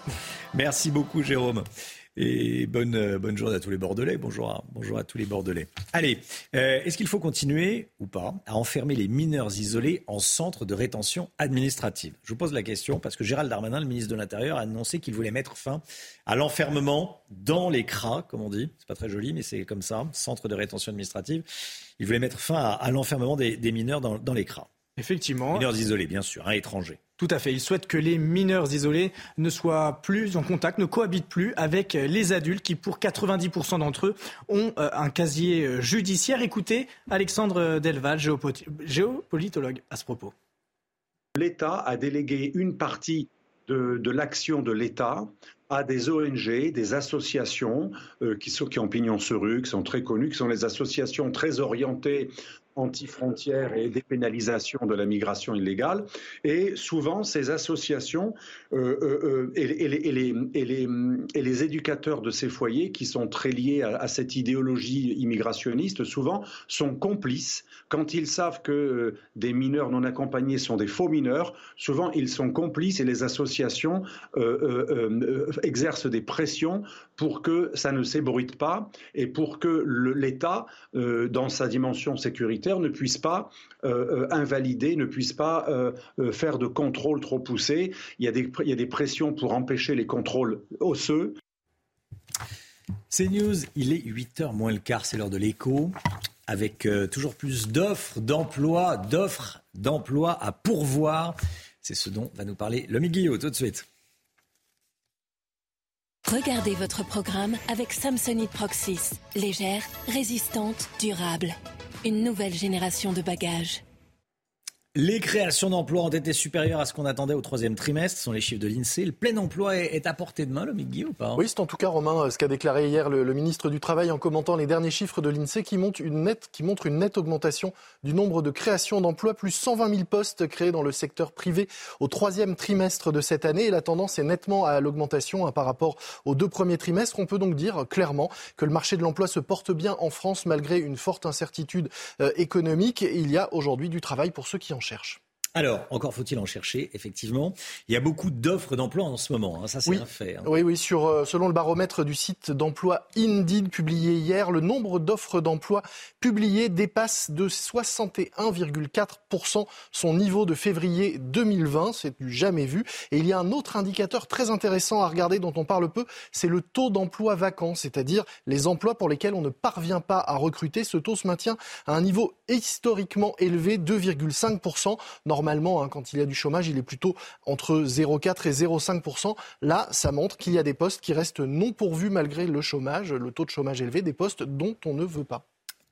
Speaker 2: Merci beaucoup, Jérôme. Et bonne, euh, bonne journée à tous les Bordelais. Bonjour à, tous les Bordelais. Allez, euh, est-ce qu'il faut continuer ou pas à enfermer les mineurs isolés en centre de rétention administrative? Je vous pose la question parce que Gérald Darmanin, le ministre de l'Intérieur, a annoncé qu'il voulait mettre fin à l'enfermement dans les CRA, comme on dit. C'est pas très joli, mais c'est comme ça, centre de rétention administrative. Il voulait mettre fin à, l'enfermement des, mineurs dans, dans les CRA.
Speaker 3: Effectivement.
Speaker 2: Mineurs isolés, bien sûr, un étranger.
Speaker 3: Tout à fait. Il souhaite que les mineurs isolés ne soient plus en contact, ne cohabitent plus avec les adultes qui, pour 90% d'entre eux, ont euh, un casier euh, judiciaire. Écoutez Alexandre Delval, géopolitologue, à ce propos.
Speaker 59: L'État a délégué une partie de, l'action de l'État à des ONG, des associations euh, qui, sont, qui ont pignon sur rue, qui sont très connues, qui sont les associations très orientées anti-frontières et dépénalisation de la migration illégale. Et souvent, ces associations euh, euh, euh, et, les, éducateurs de ces foyers, qui sont très liés à, cette idéologie immigrationniste, souvent sont complices. Quand ils savent que des mineurs non accompagnés sont des faux mineurs, souvent ils sont complices et les associations exercent des pressions pour que ça ne s'ébruite pas et pour que l'État, dans sa dimension sécuritaire, ne puisse pas euh, euh, invalider, ne puisse pas euh, faire de contrôles trop poussés. Il y, a des, il y a des pressions pour empêcher les contrôles osseux.
Speaker 2: C'est News, il est 8h moins le quart, c'est l'heure de l'écho, avec toujours plus d'offres d'emploi, d'offres d'emploi à pourvoir. C'est ce dont va nous parler Lomi Guillot tout de suite.
Speaker 23: Regardez votre programme avec Samsonite Proxys. Légère, résistante, durable une nouvelle génération de bagages.
Speaker 2: Les créations d'emplois ont été supérieures à ce qu'on attendait au troisième trimestre, ce sont les chiffres de l'INSEE. Le plein emploi est à portée de main, le Migui, ou pas
Speaker 22: Oui, c'est en tout cas, Romain, ce qu'a déclaré hier le, ministre du Travail en commentant les derniers chiffres de l'INSEE qui, montrent une nette, qui montre une nette augmentation du nombre de créations d'emplois, plus 120 000 postes créés dans le secteur privé au troisième trimestre de cette année. Et la tendance est nettement à l'augmentation hein, par rapport aux deux premiers trimestres. On peut donc dire clairement que le marché de l'emploi se porte bien en France malgré une forte incertitude euh, économique. Il y a aujourd'hui du travail pour ceux qui en cherchent.
Speaker 2: Alors, encore faut-il en chercher, effectivement. Il y a beaucoup d'offres d'emploi en ce moment, hein. ça c'est un fait. Hein.
Speaker 22: Oui, oui, sur, euh, selon le baromètre du site d'emploi Indeed publié hier, le nombre d'offres d'emploi publiées dépasse de 61,4% son niveau de février 2020, c'est du jamais vu. Et il y a un autre indicateur très intéressant à regarder dont on parle peu, c'est le taux d'emploi vacant, c'est-à-dire les emplois pour lesquels on ne parvient pas à recruter. Ce taux se maintient à un niveau historiquement élevé, 2,5%. Normalement, hein, quand il y a du chômage, il est plutôt entre 0,4 et 0,5% Là, ça montre qu'il y a des postes qui restent non pourvus malgré le chômage, le taux de chômage élevé, des postes dont on ne veut pas.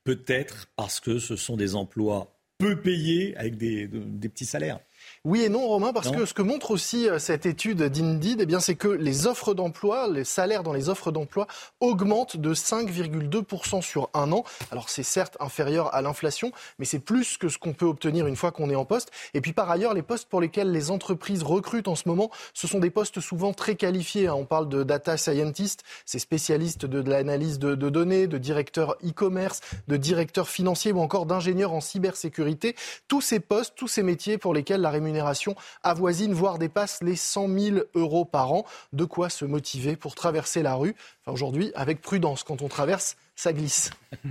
Speaker 2: Peut-être parce que ce sont des emplois peu payés avec des petits salaires.
Speaker 22: Oui et non, Romain, parce que ce que montre aussi euh, cette étude d'Indeed, eh bien, c'est que les offres d'emploi, les salaires dans les offres d'emploi augmentent de 5,2% sur un an. Alors, c'est certes inférieur à l'inflation, mais c'est plus que ce qu'on peut obtenir une fois qu'on est en poste. Et puis, par ailleurs, les postes pour lesquels les entreprises recrutent en ce moment, ce sont des postes souvent très qualifiés. Hein. On parle de data scientist, c'est spécialiste de, l'analyse de, de, données, de directeur e-commerce, de directeur financier ou encore d'ingénieur en cybersécurité. Tous ces postes, tous ces métiers pour lesquels la rémunération avoisine, voire dépasse les 100 000 euros par an. De quoi se motiver pour traverser la rue. Enfin, aujourd'hui, avec prudence, quand on traverse, ça glisse.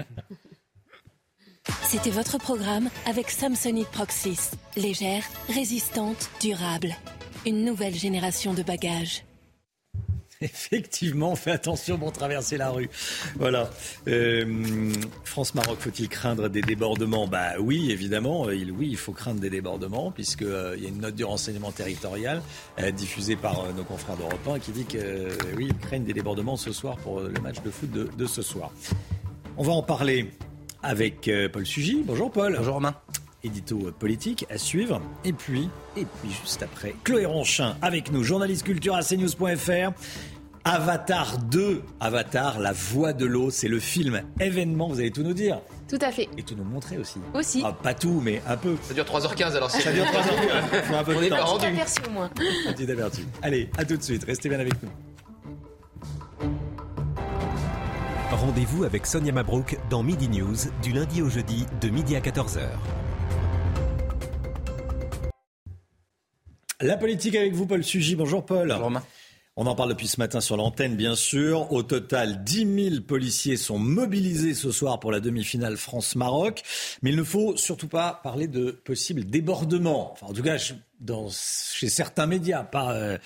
Speaker 23: C'était votre programme avec Samsonite Proxys. Légère, résistante, durable. Une nouvelle génération de bagages.
Speaker 2: Effectivement, on fait attention pour traverser la rue. Voilà. Euh, France-Maroc, faut-il craindre des débordements? Bah oui, évidemment. Euh, il, oui, il faut craindre des débordements, puisqu'il euh, y a une note du renseignement territorial diffusée par nos confrères d'Europe 1 qui dit que oui, ils craignent des débordements ce soir pour le match de foot de, de ce soir. On va en parler avec Paul Sugy. Bonjour Paul.
Speaker 60: Bonjour Romain
Speaker 2: édito politique à suivre. Et puis, et puis juste après, Chloé Ronchin avec nous, journaliste culture à cnews.fr. Avatar 2, Avatar, la voix de l'eau, c'est le film événement, vous allez tout nous dire.
Speaker 61: Tout à fait.
Speaker 2: Et tout nous montrer aussi.
Speaker 61: Aussi.
Speaker 2: Ah, pas tout, mais un peu.
Speaker 60: Ça dure 3h15 alors.
Speaker 2: Ça dure 3h15. Faut un peu
Speaker 61: On
Speaker 2: de temps.
Speaker 61: pas rendu. aperçu au moins.
Speaker 2: Un petit aperçu. Allez, à tout de suite. Restez bien avec nous.
Speaker 62: Rendez-vous avec Sonia Mabrouk dans Midi News du lundi au jeudi de midi à 14h.
Speaker 2: La politique avec vous, Paul Sugy. Bonjour, Paul.
Speaker 60: Bonjour, Romain.
Speaker 2: On en parle depuis ce matin sur l'antenne, bien sûr. Au total, 10 000 policiers sont mobilisés ce soir pour la demi-finale France-Maroc. Mais il ne faut surtout pas parler de possibles débordements. Enfin, en tout cas, chez certains médias, pas, euh,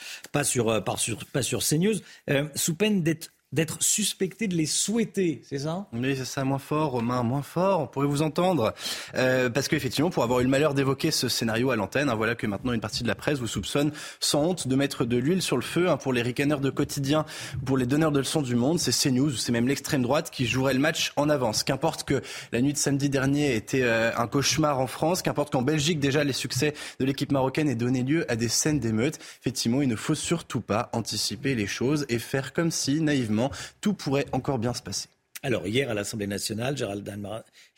Speaker 2: sur, euh, pas, sur, pas sur CNews, euh, sous peine d'être d'être suspecté de les souhaiter, c'est ça?
Speaker 60: Oui, c'est ça, moins fort, Romain, moins fort, on pourrait vous entendre. Euh, parce qu'effectivement, pour avoir eu le malheur d'évoquer ce scénario à l'antenne, hein, voilà que maintenant une partie de la presse vous soupçonne sans honte de mettre de l'huile sur le feu hein, pour les ricaneurs de quotidien, pour les donneurs de leçons du monde, c'est CNews, c'est même l'extrême droite qui jouerait le match en avance. Qu'importe que la nuit de samedi dernier était euh, un cauchemar en France, qu'importe qu'en Belgique déjà les succès de l'équipe marocaine aient donné lieu à des scènes d'émeutes, effectivement, il ne faut surtout pas anticiper les choses et faire comme si, naïvement, tout pourrait encore bien se passer.
Speaker 2: Alors, hier, à l'Assemblée nationale, Gérald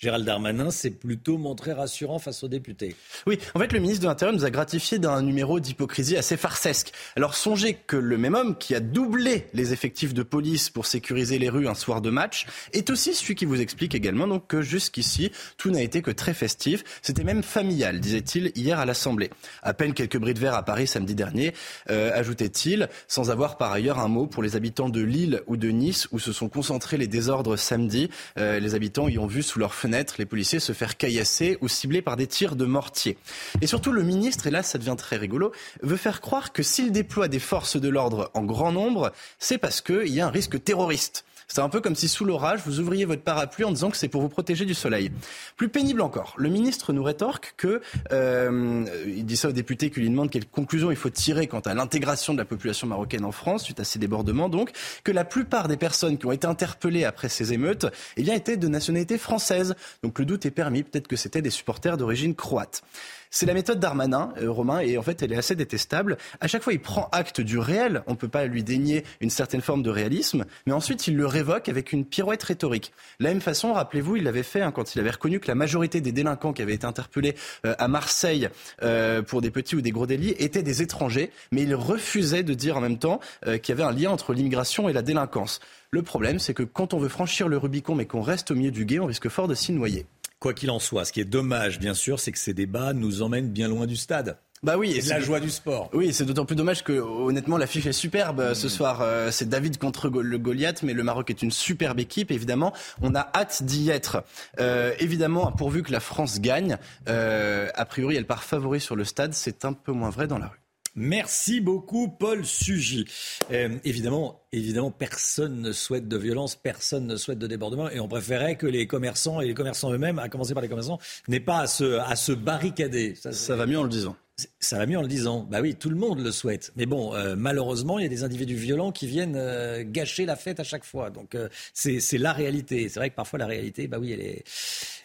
Speaker 2: Darmanin, s'est plutôt montré rassurant face aux députés.
Speaker 60: Oui, en fait, le ministre de l'Intérieur nous a gratifié d'un numéro d'hypocrisie assez farcesque. Alors, songez que le même homme qui a doublé les effectifs de police pour sécuriser les rues un soir de match est aussi celui qui vous explique également donc, que jusqu'ici, tout n'a été que très festif. C'était même familial, disait-il hier à l'Assemblée. À peine quelques bris de verre à Paris samedi dernier, euh, ajoutait-il, sans avoir par ailleurs un mot pour les habitants de Lille ou de Nice où se sont concentrés les désordres samedi. Euh, les habitants y ont vu sous leurs fenêtres les policiers se faire caillasser ou cibler par des tirs de mortier. Et surtout, le ministre, et là ça devient très rigolo, veut faire croire que s'il déploie des forces de l'ordre en grand nombre, c'est parce qu'il y a un risque terroriste. C'est un peu comme si sous l'orage, vous ouvriez votre parapluie en disant que c'est pour vous protéger du soleil. Plus pénible encore, le ministre nous rétorque que, euh, dit ça aux députés qui lui demandent quelle conclusion il faut tirer quant à l'intégration de la population marocaine en France suite à ces débordements, donc que la plupart des personnes qui ont été interpellées après ces émeutes, eh bien, étaient de nationalité française. Donc le doute est permis, peut-être que c'était des supporters d'origine croate. C'est la méthode d'Armanin, euh, Romain, et en fait, elle est assez détestable. À chaque fois, il prend acte du réel. On ne peut pas lui dénier une certaine forme de réalisme, mais ensuite, il le révoque avec une pirouette rhétorique. De la même façon, rappelez-vous, il l'avait fait hein, quand il avait reconnu que la majorité des délinquants qui avaient été interpellés euh, à Marseille euh, pour des petits ou des gros délits étaient des étrangers, mais il refusait de dire en même temps qu'il y avait un lien entre l'immigration et la délinquance. Le problème, c'est que quand on veut franchir le Rubicon, mais qu'on reste au milieu du guet, on risque fort de s'y noyer.
Speaker 2: Quoi qu'il en soit, ce qui est dommage, bien sûr, c'est que ces débats nous emmènent bien loin du stade.
Speaker 60: Bah oui,
Speaker 2: et, la joie du sport.
Speaker 60: Oui, c'est d'autant plus dommage que honnêtement l'affiche est superbe euh, ce mm. soir. Euh, c'est David contre le Goliath, mais le Maroc est une superbe équipe. Évidemment, on a hâte d'y être. Euh, évidemment, pourvu que la France gagne, a priori elle part favori sur le stade. C'est un peu moins vrai dans la rue.
Speaker 2: Merci beaucoup, Paul Sugy. Euh, évidemment, évidemment, personne ne souhaite de violence, personne ne souhaite de débordement, et on préférait que les commerçants et les commerçants eux-mêmes, à commencer par les commerçants, n'aient pas à se, à se barricader.
Speaker 60: Ça, va mieux en le disant.
Speaker 2: Ça va mieux en le disant. Bah oui, tout le monde le souhaite. Mais bon, euh, malheureusement, il y a des individus violents qui viennent euh, gâcher la fête à chaque fois. Donc c'est la réalité. C'est vrai que parfois la réalité, bah oui, elle est,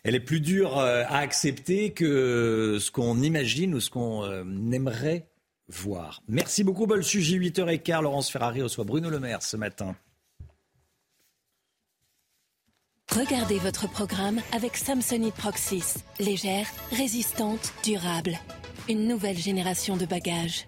Speaker 2: elle est plus dure à accepter que ce qu'on imagine ou ce qu'on aimerait voir. Merci beaucoup, Bol Sujet, 8h15. Laurence Ferrari reçoit Bruno Le Maire ce matin.
Speaker 23: Regardez votre programme avec Samsonite Proxys. Légère, résistante, durable. Une nouvelle génération de bagages.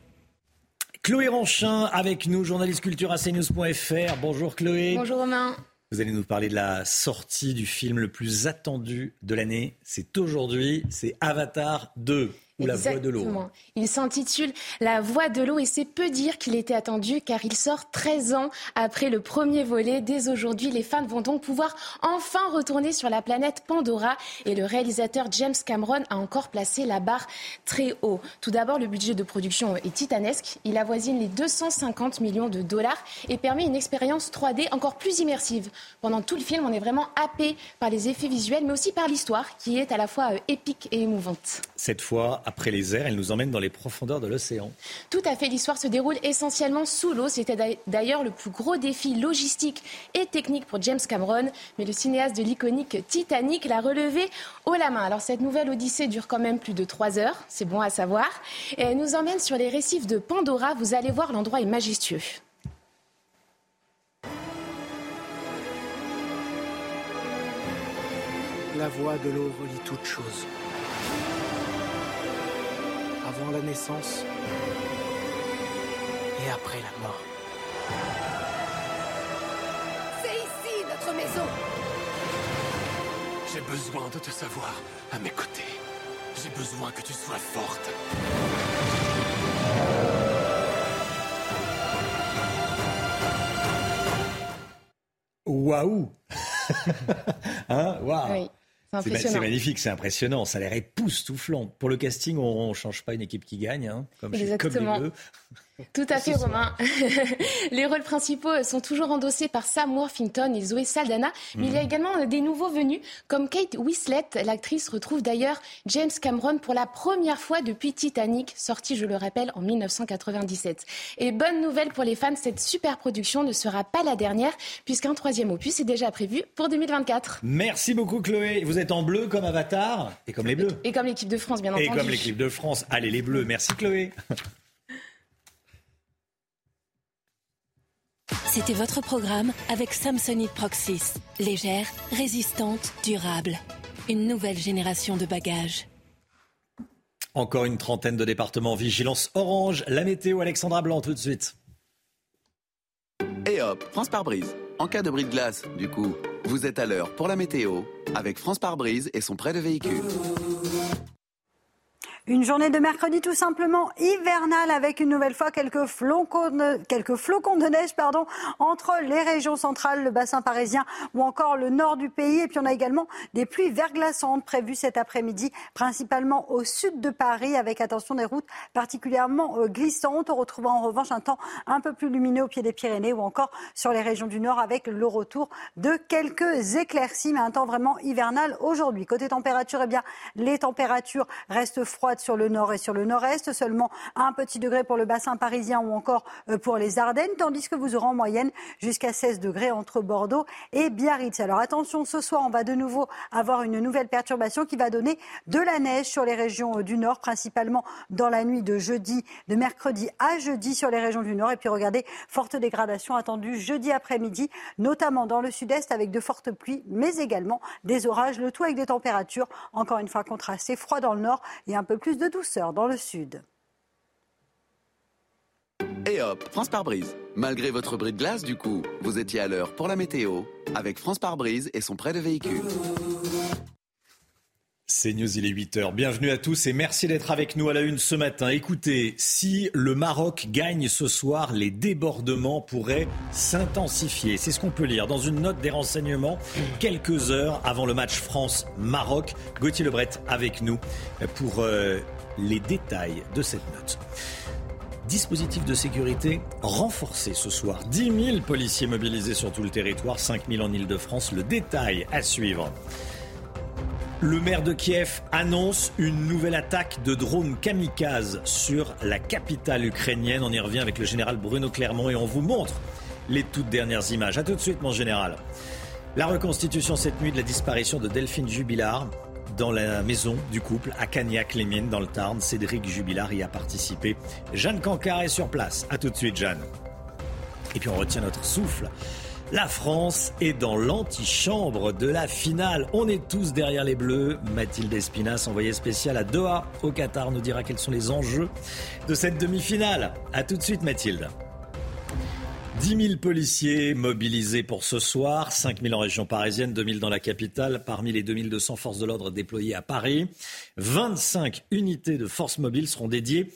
Speaker 2: Chloé Ranchin avec nous, journaliste culture à cnews.fr. Bonjour Chloé.
Speaker 52: Bonjour Romain.
Speaker 2: Vous allez nous parler de la sortie du film le plus attendu de l'année. C'est aujourd'hui, c'est Avatar 2 ou La Voix de l'eau.
Speaker 52: Il s'intitule La Voix de l'eau et c'est peu dire qu'il était attendu car il sort 13 ans après le premier volet. Dès aujourd'hui, les fans vont donc pouvoir enfin retourner sur la planète Pandora et le réalisateur James Cameron a encore placé la barre très haut. Tout d'abord, le budget de production est titanesque. Il avoisine les 250 millions de dollars et permet une expérience 3D encore plus immersive. Pendant tout le film, on est vraiment happé par les effets visuels mais aussi par l'histoire qui est à la fois euh, épique et émouvante.
Speaker 2: Cette fois, après les airs, elle nous emmène dans les profondeurs de l'océan.
Speaker 52: Tout à fait, l'histoire se déroule essentiellement sous l'eau. C'était d'ailleurs le plus gros défi logistique et technique pour James Cameron, mais le cinéaste de l'iconique Titanic l'a relevé haut la main. Alors cette nouvelle odyssée dure quand même plus de trois heures, c'est bon à savoir, et elle nous emmène sur les récifs de Pandora. Vous allez voir, l'endroit est majestueux.
Speaker 61: La voix de l'eau relie toute chose avant la naissance et après la mort.
Speaker 63: C'est ici notre maison
Speaker 64: J'ai besoin de te savoir à mes côtés. J'ai besoin que tu sois forte.
Speaker 2: Waouh Hein? Waouh
Speaker 52: c'est
Speaker 2: magnifique, c'est impressionnant. Ça a l'air époustouflant. Pour le casting, on ne change pas une équipe qui gagne, hein, comme, chez, comme les
Speaker 52: Tout à fait, Romain. les rôles principaux sont toujours endossés par Sam Worthington et Zoé Saldana, mais il y a mhm. également des nouveaux venus, comme Kate Winslet. L'actrice retrouve d'ailleurs James Cameron pour la première fois depuis Titanic, sorti, je le rappelle, en 1997. Et bonne nouvelle pour les fans, cette super production ne sera pas la dernière, puisqu'un troisième opus est déjà prévu pour 2024.
Speaker 2: Merci beaucoup, Chloé. Vous êtes en bleu comme Avatar et comme les bleus.
Speaker 52: Et comme l'équipe de France, bien entendu.
Speaker 2: Et comme l'équipe de France. Allez, les bleus. Merci, Chloé.
Speaker 23: C'était votre programme avec Samsonite Proxys. Légère, résistante, durable. Une nouvelle génération de bagages.
Speaker 2: Encore une trentaine de départements vigilance orange. La météo, Alexandra Blanc, tout de suite.
Speaker 10: Et hop, France par brise. En cas de bris de glace, du coup, vous êtes à l'heure pour la météo avec France par brise et son prêt de véhicule.
Speaker 12: Une journée de mercredi tout simplement hivernale avec une nouvelle fois quelques flocons de, neige pardon, entre les régions centrales, le bassin parisien ou encore le nord du pays. Et puis on a également des pluies verglaçantes prévues cet après-midi, principalement au sud de Paris avec attention des routes particulièrement euh, glissantes. On en revanche un temps un peu plus lumineux au pied des Pyrénées ou encore sur les régions du nord avec le retour de quelques éclaircies, mais un temps vraiment hivernal aujourd'hui. Côté température, eh bien, les températures restent froides sur le nord et sur le nord-est, seulement un petit degré pour le bassin parisien ou encore euh, pour les Ardennes, tandis que vous aurez en moyenne jusqu'à 16 degrés entre Bordeaux et Biarritz. Alors attention, ce soir, on va de nouveau avoir une nouvelle perturbation qui va donner de la neige sur les régions euh, du nord, principalement dans la nuit de jeudi, de mercredi à jeudi sur les régions du nord. Et puis regardez, forte dégradation attendue jeudi après-midi, notamment dans le sud-est avec de fortes pluies, mais également des orages, le tout avec des températures, encore une fois contrastées, froid dans le nord et un peu plus plus de douceur dans le sud.
Speaker 10: Et hop, France par brise. Malgré votre bris de glace, du coup, vous étiez à l'heure pour la météo avec France par brise et son prêt de véhicule.
Speaker 2: C'est News, il est 8h. Bienvenue à tous et merci d'être avec nous à la une ce matin. Écoutez, si le Maroc gagne ce soir, les débordements pourraient s'intensifier. C'est ce qu'on peut lire dans une note des renseignements quelques heures avant le match France-Maroc. Gauthier Lebret avec nous pour euh, les détails de cette note. Dispositif de sécurité renforcé ce soir. 10 000 policiers mobilisés sur tout le territoire, 5 000 en Ile-de-France. Le détail à suivre. Le maire de Kiev annonce une nouvelle attaque de drones kamikazes sur la capitale ukrainienne. On y revient avec le général Bruno Clermont et on vous montre les toutes dernières images. A tout de suite, mon général. La reconstitution cette nuit de la disparition de Delphine Jubilard dans la maison du couple à Cagnac-les-Mines dans le Tarn. Cédric Jubilard y a participé. Jeanne Cancard est sur place. A tout de suite, Jeanne. Et puis on retient notre souffle la France est dans l'antichambre de la finale. On est tous derrière les Bleus. Mathilde Espinas, envoyée spéciale à Doha, au Qatar, nous dira quels sont les enjeux de cette demi-finale. A tout de suite, Mathilde. 10 000 policiers mobilisés pour ce soir, 5 000 en région parisienne, 2 000 dans la capitale, parmi les 2 200 forces de l'ordre déployées à Paris. 25 unités de forces mobiles seront dédiées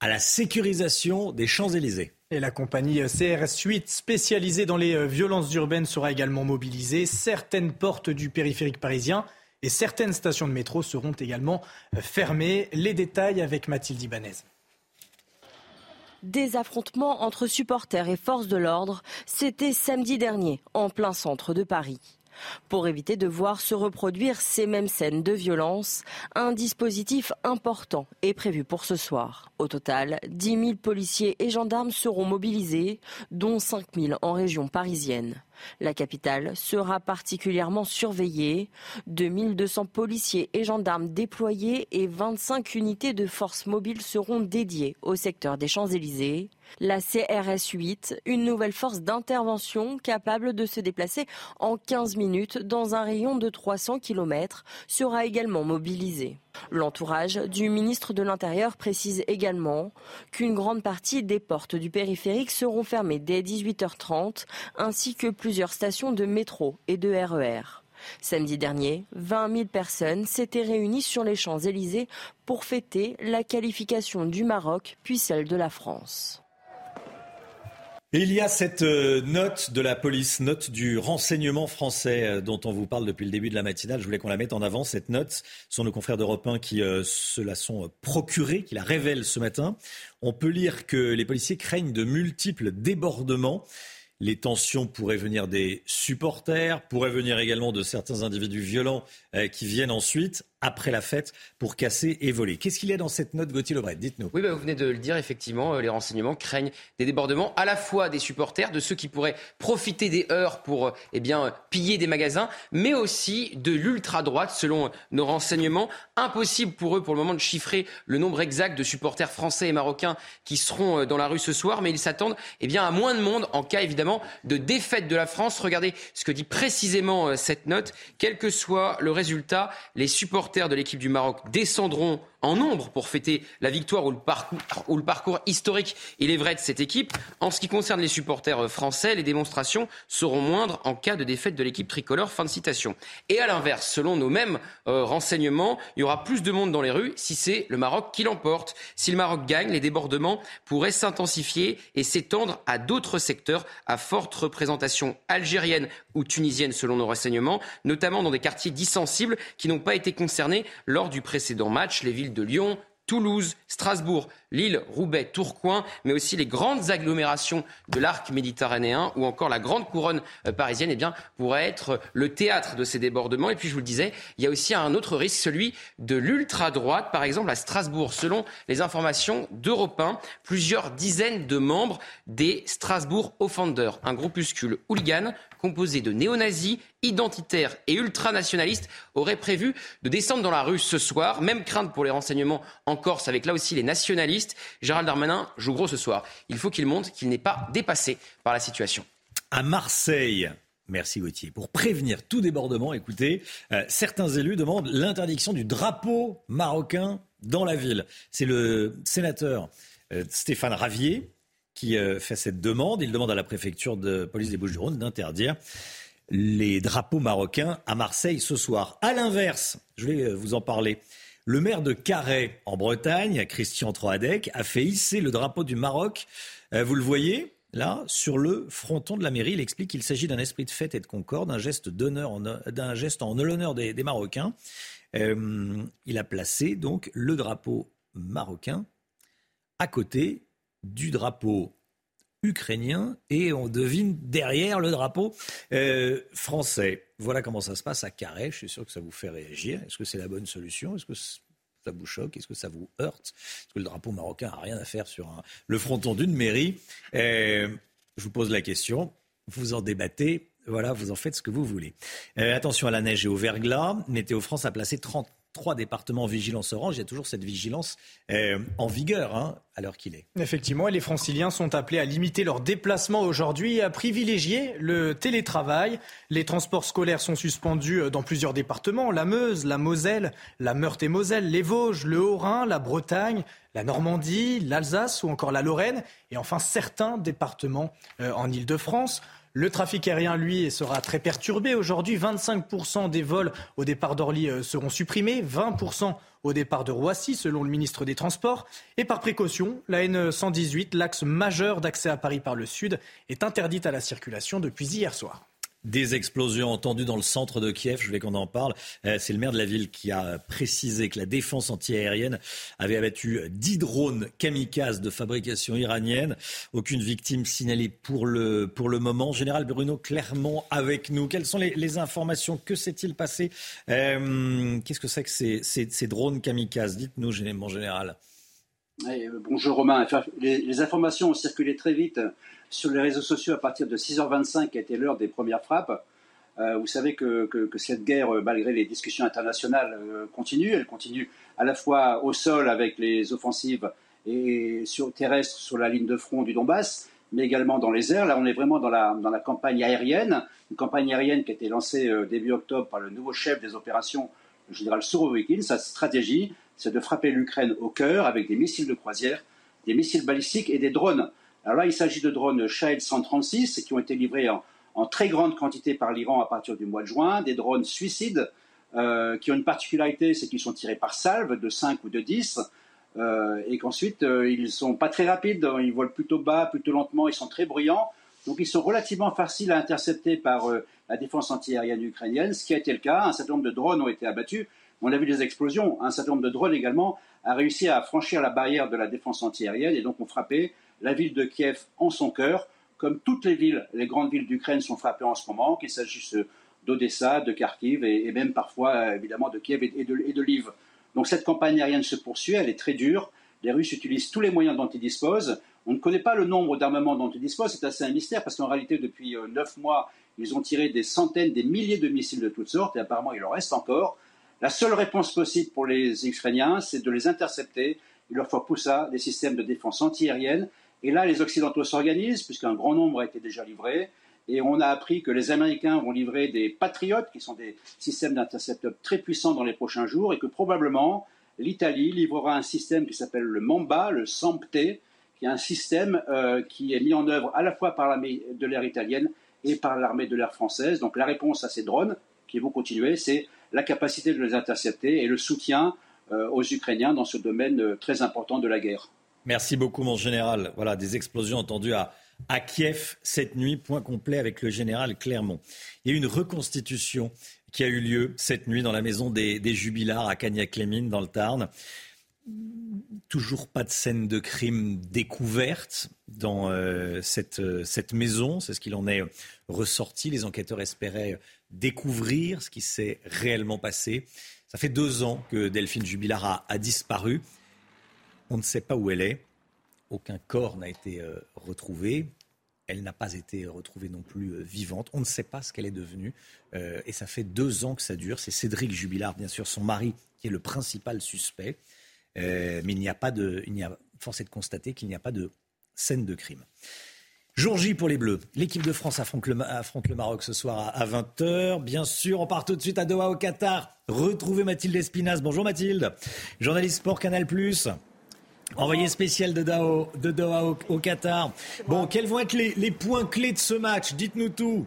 Speaker 2: à la sécurisation des Champs-Élysées.
Speaker 3: Et la compagnie CRS 8, spécialisée dans les euh, violences urbaines, sera également mobilisée. Certaines portes du périphérique parisien et certaines stations de métro seront également euh, fermées. Les détails avec Mathilde Ibanez.
Speaker 46: Des affrontements entre supporters et forces de l'ordre, c'était samedi dernier, en plein centre de Paris. Pour éviter de voir se reproduire ces mêmes scènes de violence, un dispositif important est prévu pour ce soir. Au total, 10 000 policiers et gendarmes seront mobilisés, dont 5 000 en région parisienne. La capitale sera particulièrement surveillée. 2200 policiers et gendarmes déployés et 25 unités de forces mobiles seront dédiées au secteur des Champs-Élysées. La CRS 8, une nouvelle force d'intervention capable de se déplacer en 15 minutes dans un rayon de 300 km, sera également mobilisée. L'entourage du ministre de l'Intérieur précise également qu'une grande partie des portes du périphérique seront fermées dès 18h30, ainsi que plusieurs stations de métro et de RER. E Samedi dernier, 20 000 personnes s'étaient réunies sur les Champs-Élysées pour fêter la qualification du Maroc puis celle de la France.
Speaker 2: Il y a cette euh, note de la police, note du renseignement français euh, dont on vous parle depuis le début de la matinale. Je voulais qu'on la mette en avant, cette note. Ce sont nos confrères d'Europe 1 qui euh, se la sont procurés, qui la révèlent ce matin. On peut lire que les policiers craignent de multiples débordements. Les tensions pourraient venir des supporters, pourraient venir également de certains individus violents qui viennent ensuite après la fête pour casser et voler. Qu'est-ce qu'il y a dans cette note, Gauthier Lebret? Dites-nous.
Speaker 5: Oui, bah, vous venez de le dire, effectivement, euh, les renseignements craignent des débordements à la fois des supporters, de ceux qui pourraient profiter des heures pour euh, eh bien, piller des magasins, mais aussi de l'ultra-droite, selon nos renseignements. Impossible pour eux, pour le moment, de chiffrer le nombre exact de supporters français et marocains qui seront euh, dans la rue ce soir, mais ils s'attendent eh bien, à moins de monde en cas, évidemment, de défaite de la France. Regardez ce que dit précisément cette note. Quel que soit le résultat, les supporters de l'équipe du Maroc descendront en nombre pour fêter la victoire ou le parcours, historique, il est vrai, de cette équipe. En ce qui concerne les supporters français, les démonstrations seront moindres en cas de défaite de l'équipe tricolore. Fin de citation. Et à l'inverse, selon nos mêmes euh, renseignements, il y aura plus de monde dans les rues si c'est le Maroc qui l'emporte. Si le Maroc gagne, les débordements pourraient s'intensifier et s'étendre à d'autres secteurs à forte représentation algérienne ou tunisienne selon nos renseignements, notamment dans des quartiers dissensibles qui n'ont pas été concernés lors du précédent match. Les villes de Lyon, Toulouse, Strasbourg, Lille, Roubaix, Tourcoing, mais aussi les grandes agglomérations de l'arc méditerranéen ou encore la grande couronne euh, parisienne, eh bien, pourraient être le théâtre de ces débordements. Et puis, je vous le disais, il y a aussi un autre risque, celui de l'ultra-droite. Par exemple, à Strasbourg, selon les informations d'Europe 1, plusieurs dizaines de membres des Strasbourg Offenders, un groupuscule hooligan composé de néo-nazis, identitaires et ultranationalistes, aurait prévu de descendre dans la rue ce soir. Même crainte pour les renseignements en Corse, avec là aussi les nationalistes. Gérald Darmanin joue gros ce soir. Il faut qu'il montre qu'il n'est pas dépassé par la situation.
Speaker 2: À Marseille, Merci Gauthier. Pour prévenir tout débordement, écoutez, euh, certains élus demandent l'interdiction du drapeau marocain dans la ville. C'est le sénateur euh, Stéphane Ravier qui euh, fait cette demande. Il demande à la préfecture de police des Bouches-du-Rhône d'interdire les drapeaux marocains à Marseille ce soir. À l'inverse, je vais vous en parler. Le maire de Carhaix, en Bretagne, Christian Troadec, a fait hisser le drapeau du Maroc. Euh, vous le voyez Là, sur le fronton de la mairie, il explique qu'il s'agit d'un esprit de fête et de concorde, d'un geste d'un geste en l'honneur des, Marocains. il a placé donc le drapeau marocain à côté du drapeau ukrainien et on devine derrière le drapeau euh, français. Voilà comment ça se passe à Carré. Je suis sûr que ça vous fait réagir. Est-ce que c'est la bonne solution? Est-ce que ça vous choque? Est-ce que ça vous heurte? Est-ce que le drapeau marocain n'a rien à faire sur le fronton d'une mairie? Euh, Je vous pose la question. Vous en débattez. Voilà, vous en faites ce que vous voulez. Euh, attention à la neige et au verglas. Météo France a placé 30 trois départements vigilance orange, il y a toujours cette vigilance euh, en vigueur hein, à l'heure qu'il est.
Speaker 3: Effectivement, les franciliens sont appelés à limiter leurs déplacements aujourd'hui et à privilégier le télétravail. Les transports scolaires sont suspendus dans plusieurs départements, la Meuse, la Moselle, la Meurthe-et-Moselle, les Vosges, le Haut-Rhin, la Bretagne, la Normandie, l'Alsace ou encore la Lorraine, et enfin certains départements euh, en Ile-de-France. Le trafic aérien, lui, sera très perturbé aujourd'hui. 25% des vols au départ d'Orly euh, seront supprimés, 20% au départ de Roissy, selon le ministre des Transports. Et par précaution, la N118, l'axe majeur d'accès à Paris par le sud, est interdite à la circulation depuis hier soir.
Speaker 2: Des explosions entendues dans le centre de Kiev, je voulais qu'on en parle. Euh, c'est le maire de la ville qui a précisé que la défense antiaérienne avait abattu 10 drones kamikazes de fabrication iranienne. Aucune victime signalée pour le, pour le moment. Général Bruno Clermont avec nous. Quelles sont les, informations? Que s'est-il passé? Euh, Qu'est-ce que c'est que ces, ces, drones kamikazes? Dites-nous, mon général.
Speaker 65: Euh, bonjour Romain. Les informations ont circulé très vite sur les réseaux sociaux à partir de 6h25, qui a été l'heure des premières frappes. Euh, vous savez que, cette guerre, euh, malgré les discussions internationales, euh, continue. Elle continue à la fois au sol avec les offensives et sur, terrestres sur la ligne de front du Donbass, mais également dans les airs. Là, on est vraiment dans la, dans la campagne aérienne, une campagne aérienne qui a été lancée début octobre par le nouveau chef des opérations, le général Surovikin. Sa stratégie, c'est de frapper l'Ukraine au cœur avec des missiles de croisière, des missiles balistiques et des drones. Alors là, il s'agit de drones Shahed 136 qui ont été livrés en, très grande quantité par l'Iran à partir du mois de juin, des drones suicides euh, qui ont une particularité, c'est qu'ils sont tirés par salve de 5 ou de 10. euh, et qu'ensuite euh, ils sont pas très rapides, ils volent plutôt bas, plutôt lentement, ils sont très bruyants. Donc ils sont relativement faciles à intercepter par la défense antiaérienne ukrainienne, ce qui a été le cas. Un certain nombre de drones ont été abattus. On a vu des explosions. Un certain nombre de drones également a réussi à franchir la barrière de la défense antiaérienne et donc ont frappé la ville de Kiev en son cœur. Comme toutes les villes, les grandes villes d'Ukraine sont frappées en ce moment, qu'il s'agisse d'Odessa, de Kharkiv et, même parfois évidemment de Kiev et de, et Lviv. Donc cette campagne aérienne se poursuit, elle est très dure. Les Russes utilisent tous les moyens dont ils disposent. On ne connaît pas le nombre d'armements dont ils disposent, c'est assez un mystère parce qu'en réalité, depuis euh, neuf mois, ils ont tiré des centaines, des milliers de missiles de toutes sortes et apparemment il en reste encore. La seule réponse possible pour les Ukrainiens, c'est de les intercepter. Il leur faut pour ça des systèmes de défense antiaérienne. Et là, les Occidentaux s'organisent, puisqu'un grand nombre a été déjà livré. Et on a appris que les Américains vont livrer des Patriotes, qui sont des systèmes d'intercepteurs très puissants dans les prochains jours, et que probablement l'Italie livrera un système qui s'appelle le Mamba, le SAMPTE, qui est un système euh, qui est mis en œuvre à la fois par l'armée de l'air italienne et par l'armée de l'air française. Donc la réponse à ces drones, qui vont continuer, c'est la capacité de les intercepter et le soutien euh, aux Ukrainiens dans ce domaine euh, très important de la guerre.
Speaker 2: Merci beaucoup, mon général. Voilà, des explosions entendues à Kiev cette nuit. Point complet avec le général Clermont. Il y a eu une reconstitution qui a eu lieu cette nuit dans la maison des, Jubilars à Cagnac-les-Mines dans le Tarn. Toujours pas de scène de crime découverte dans euh, cette, cette maison. C'est ce qu'il en est ressorti. Les enquêteurs espéraient découvrir ce qui s'est réellement passé. Ça fait deux ans que Delphine Jubilard a disparu. On ne sait pas où elle est. Aucun corps n'a été euh, retrouvé. Elle n'a pas été retrouvée non plus euh, vivante. On ne sait pas ce qu'elle est devenue. Euh, et ça fait deux ans que ça dure. C'est Cédric Jubilard, bien sûr, son mari, qui est le principal suspect. mais il n'y a pas de. Il a, force est de constater qu'il n'y a pas de scène de crime. Jour J pour les Bleus. L'équipe de France affronte le, affronte le, Maroc ce soir à 20h. Bien sûr, on part tout de suite à Doha au Qatar. Retrouvez Mathilde Espinas. Bonjour Mathilde. Journaliste sport Canal+. Envoyé spécial de, de Doha au, Qatar. Bon, quels vont être les, points clés de ce match? Dites-nous tout.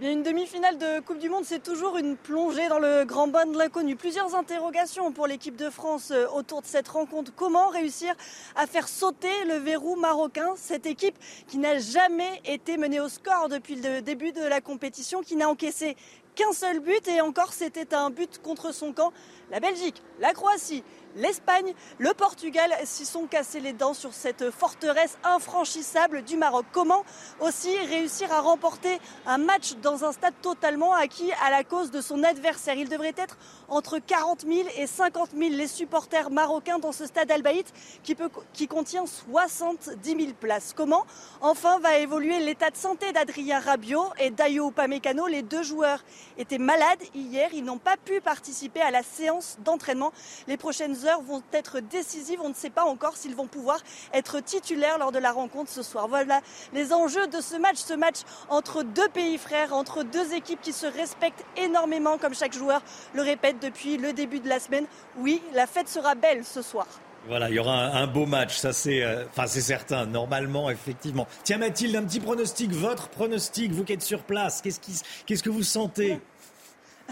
Speaker 66: une demi-finale de Coupe du Monde, c'est toujours une plongée dans le grand bain de l'inconnu. Plusieurs interrogations pour l'équipe de France euh, autour de cette rencontre. Comment réussir à faire sauter le verrou marocain? Cette équipe qui n'a jamais été menée au score depuis le début de la compétition, qui n'a encaissé qu'un seul but et encore c'était un but contre son camp. La Belgique, la Croatie, l'Espagne, le Portugal s'y sont cassés les dents sur cette forteresse infranchissable du Maroc. Comment aussi réussir à remporter un match dans un stade totalement acquis à la cause de son adversaire? Il devrait être entre 40 000 et 50 000 les supporters marocains dans ce stade Al-Baït qui, qui contient 70 000 places. Comment enfin va évoluer l'état de santé d'Adrien Rabiot et d'Ayo Upamecano? Les deux joueurs étaient malades hier, ils n'ont pas pu participer à la séance d'entraînement. Les prochaines vont être décisives. On ne sait pas encore s'ils vont pouvoir être titulaires lors de la rencontre ce soir. Voilà les enjeux de ce match, ce match entre deux pays frères, entre deux équipes qui se respectent énormément, comme chaque joueur le répète depuis le début de la semaine. Oui, la fête sera belle ce soir.
Speaker 2: Voilà, il y aura un, beau match, ça c'est, euh, enfin c'est certain, normalement, effectivement. Tiens Mathilde, un petit pronostic, votre pronostic, vous qui êtes sur place, qu'est-ce, qu'est-ce que vous sentez?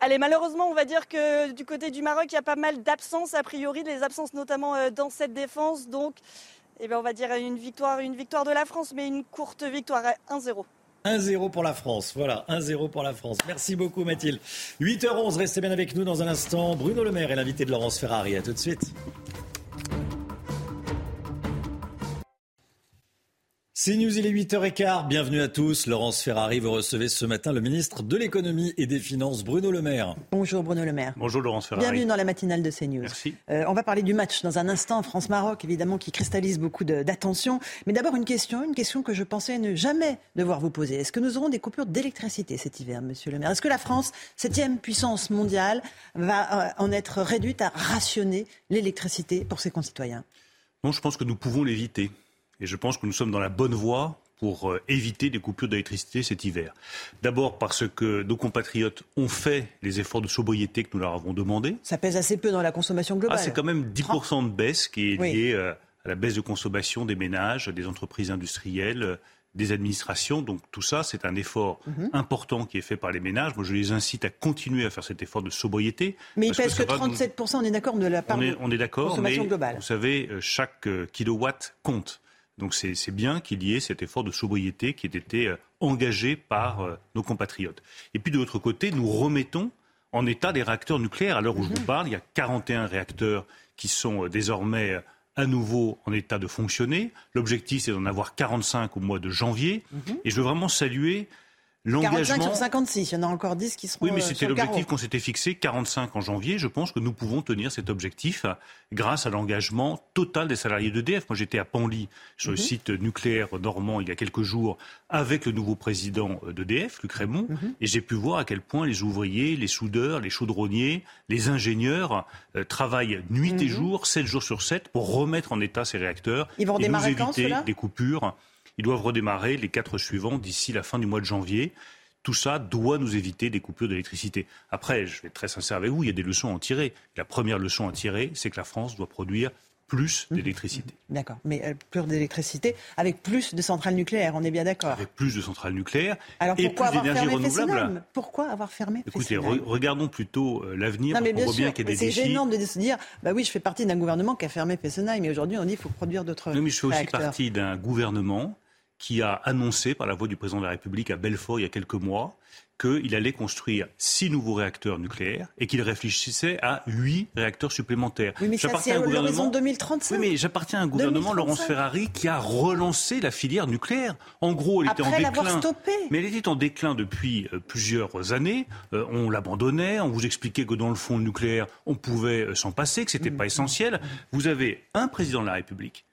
Speaker 66: Allez, malheureusement, on va dire que du côté du Maroc, il y a pas mal d'absences, a priori, des absences notamment euh, dans cette défense. Donc, eh bien, on va dire une victoire, une victoire de la France, mais une courte victoire, 1-0.
Speaker 2: 1-0 pour la France. Voilà, 1-0 pour la France. Merci beaucoup Mathilde. 8h11, restez bien avec nous dans un instant. Bruno Le Maire est l'invité de Laurence Ferrari. A tout de suite. C'est News, il est 8h15. Bienvenue à tous. Laurence Ferrari, vous recevez ce matin le ministre de l'économie et des finances, Bruno Le Maire.
Speaker 67: Bonjour Bruno Le Maire.
Speaker 56: Bonjour Laurence Ferrari.
Speaker 67: Bienvenue dans la matinale de CNews.
Speaker 56: Merci.
Speaker 67: Euh, on va parler du match dans un instant, France-Maroc, évidemment, qui cristallise beaucoup d'attention. Mais d'abord une question, une question que je pensais ne jamais devoir vous poser. Est-ce que nous aurons des coupures d'électricité cet hiver, monsieur Le Maire? Est-ce que la France, septième puissance mondiale, va euh, en être réduite à rationner l'électricité pour ses concitoyens?
Speaker 56: Non, je pense que nous pouvons l'éviter. Et je pense que nous sommes dans la bonne voie pour euh, éviter des coupures d'électricité cet hiver. D'abord parce que nos compatriotes ont fait les efforts de sobriété que nous leur avons demandé.
Speaker 67: Ça pèse assez peu dans la consommation globale.
Speaker 56: Ah, c'est quand même 10% de baisse qui est liée euh, à la baisse de consommation des ménages, des entreprises industrielles,
Speaker 68: des administrations. Donc tout ça, c'est un effort
Speaker 67: Mhm.
Speaker 68: important qui est fait par les ménages. Moi, je les incite à continuer à faire cet effort de sobriété.
Speaker 67: Mais il pèse que,
Speaker 68: nous-
Speaker 67: 37%, on est d'accord, de la part
Speaker 68: on est, on est d'accord, mais
Speaker 67: consommation globale.
Speaker 68: vous savez, euh, chaque euh, kilowatt compte. Donc c'est bien qu'il y ait cet effort de sobriété qui ait été euh, engagé par euh, nos compatriotes. Et puis de l'autre côté, nous remettons en état des réacteurs nucléaires. À l'heure où je vous parle, il y a 41 réacteurs qui sont euh, désormais à nouveau en état de fonctionner. L'objectif, c'est d'en avoir 45 au mois de janvier.
Speaker 67: Mhm.
Speaker 68: Et je veux vraiment saluer
Speaker 67: 45
Speaker 68: l'engagement.
Speaker 67: sur 56, il y en a encore 10 qui seront
Speaker 68: Oui, mais
Speaker 67: euh,
Speaker 68: c'était l'objectif qu'on s'était fixé, 45 en janvier. Je pense que nous pouvons tenir cet objectif euh, grâce à l'engagement total des salariés d'EDF. Moi, j'étais à Panly, sur le
Speaker 67: Mhm.
Speaker 68: site nucléaire normand, il y a quelques jours, avec le nouveau président euh, d'EDF, Luc Raymond,
Speaker 67: Mhm.
Speaker 68: et j'ai pu voir à quel point les ouvriers, les soudeurs, les chaudronniers, les ingénieurs euh, travaillent nuit et
Speaker 67: Mhm.
Speaker 68: jour, 7 jours sur 7, pour remettre en état ces réacteurs
Speaker 67: Ils vont
Speaker 68: et nous éviter des coupures. Ils doivent redémarrer les quatre suivants d'ici la fin du mois de janvier. Tout ça doit nous éviter des coupures d'électricité. Après, je vais être très sincère avec vous, il y a des leçons à en tirer. La première leçon à tirer, c'est que la France doit produire plus
Speaker 67: Mhm.
Speaker 68: d'électricité.
Speaker 67: D'accord, mais euh, plus d'électricité avec plus de centrales nucléaires, on est bien d'accord.
Speaker 68: Avec plus de centrales nucléaires
Speaker 67: Alors
Speaker 68: et plus d'énergie renouvelable.
Speaker 67: Pourquoi avoir fermé
Speaker 68: Écoutez, re- regardons plutôt euh, l'avenir. On voit bien qu'il y a des
Speaker 67: c'est gênant de se dire, bah oui, je fais partie d'un gouvernement qui a fermé Fessenheim, mais aujourd'hui on dit qu'il faut produire d'autres
Speaker 68: Non, mais je fais aussi
Speaker 67: réacteurs.
Speaker 68: partie d'un gouvernement qui a annoncé par la voix du président de la République à Belfort il y a quelques mois qu'il allait construire six nouveaux réacteurs nucléaires et qu'il réfléchissait à huit réacteurs supplémentaires.
Speaker 67: Oui, mais ça
Speaker 68: J'appartiens
Speaker 67: c'est
Speaker 68: à un gouvernement-
Speaker 67: 2035.
Speaker 68: Oui, mais j'appartiens à un gouvernement,
Speaker 67: 2035.
Speaker 68: Laurence Ferrari, qui a relancé la filière nucléaire. En gros, elle était en
Speaker 67: l'avoir
Speaker 68: déclin. Mais elle était en déclin depuis euh, plusieurs années. Euh, on l'abandonnait, on vous expliquait que dans le fond, le nucléaire, on pouvait euh, s'en passer, que c'était
Speaker 67: Mm.
Speaker 68: pas essentiel. Vous avez un président de la République,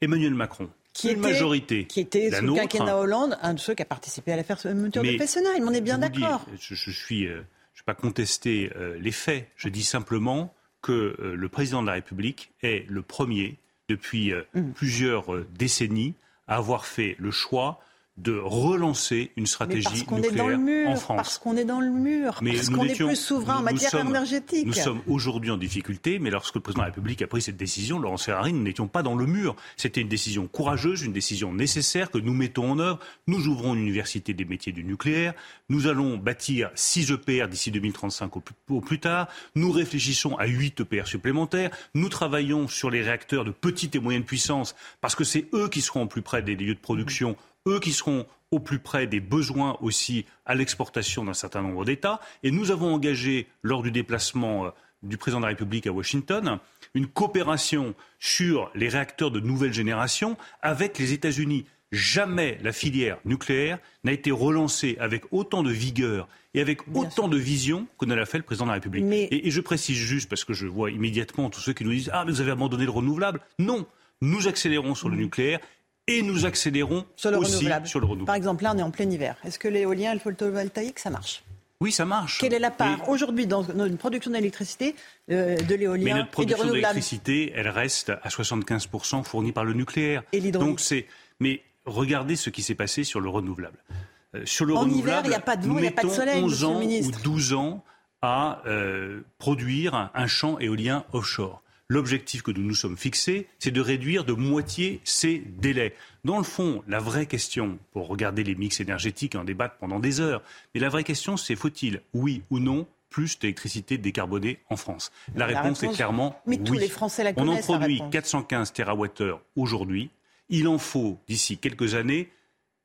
Speaker 68: Emmanuel Macron,
Speaker 67: qui
Speaker 68: une
Speaker 67: était,
Speaker 68: majorité,
Speaker 67: qui était sous le quinquennat Hollande, un de ceux qui a participé à l'affaire moteur de Fessenheim. On est bien d'accord.
Speaker 68: Je, je suis, euh, je vais pas contester euh, les faits. Je dis simplement que euh, le président de la République est le premier depuis
Speaker 67: Mm.
Speaker 68: plusieurs décennies à avoir fait le choix de relancer une stratégie
Speaker 67: parce qu'on est dans le
Speaker 68: nucléaire
Speaker 67: mur,
Speaker 68: en France.
Speaker 67: parce qu'on est dans le mur,
Speaker 68: Mais
Speaker 67: parce
Speaker 68: nous
Speaker 67: qu'on est plus souverain en matière
Speaker 68: sommes-
Speaker 67: énergétique.
Speaker 68: Nous sommes aujourd'hui en difficulté, mais lorsque le président de la République a pris cette décision, Laurent Ferrari, nous n'étions pas dans le mur. C'était une décision courageuse, une décision nécessaire que nous mettons en œuvre. Nous ouvrons une université des métiers du nucléaire. Nous allons bâtir 6 EPR d'ici 2035 au plus, au plus tard. Nous réfléchissons à 8 EPR supplémentaires. Nous travaillons sur les réacteurs de petite et moyenne puissance parce que c'est eux qui seront au plus près des lieux de production, eux qui seront au plus près des besoins aussi à l'exportation d'un certain nombre d'États. Et nous avons engagé, lors du déplacement euh, du président de la République à Washington, une coopération sur les réacteurs de nouvelle génération avec les États-Unis. Jamais la filière nucléaire n'a été relancée avec autant de vigueur et avec autant de vision que ne l'a fait le président de la République. Et, et je précise juste, parce que je vois immédiatement tous ceux qui nous disent Ah, mais vous avez abandonné le renouvelable. Non, nous accélérons sur le nucléaire et nous accélérons
Speaker 67: Sur le
Speaker 68: aussi
Speaker 67: renouvelable.
Speaker 68: sur le renouvelable.
Speaker 67: Par exemple, là, on est en plein hiver. Est-ce que l'éolien et le photovoltaïque, ça marche?
Speaker 68: Oui, ça marche.
Speaker 67: Quelle est la part aujourd'hui dans notre production d'électricité euh, de
Speaker 68: Mais
Speaker 67: l'éolien
Speaker 68: notre
Speaker 67: et du
Speaker 68: production d'électricité, elle reste à 75% fournie par le nucléaire.
Speaker 67: Et l'hydraulique
Speaker 68: Donc c'est. Mais regardez ce qui s'est passé sur le renouvelable. Euh, sur le
Speaker 67: En hiver, il y a pas de vent, il y a pas de soleil,
Speaker 68: 11
Speaker 67: monsieur le
Speaker 68: ans ou 12 ans à euh, produire un champ éolien offshore. L'objectif que nous nous sommes fixés, c'est de réduire de moitié ces délais. Dans le fond, la vraie question, pour regarder les mix énergétiques et en débattre pendant des heures, mais la vraie question, c'est faut-il, oui ou non, plus d'électricité décarbonée en France? La
Speaker 67: La
Speaker 68: réponse est clairement
Speaker 67: Mais
Speaker 68: oui.
Speaker 67: tous les Français la
Speaker 68: On en produit
Speaker 67: réponse.
Speaker 68: 415 TWh aujourd'hui. Il en faut, d'ici quelques années,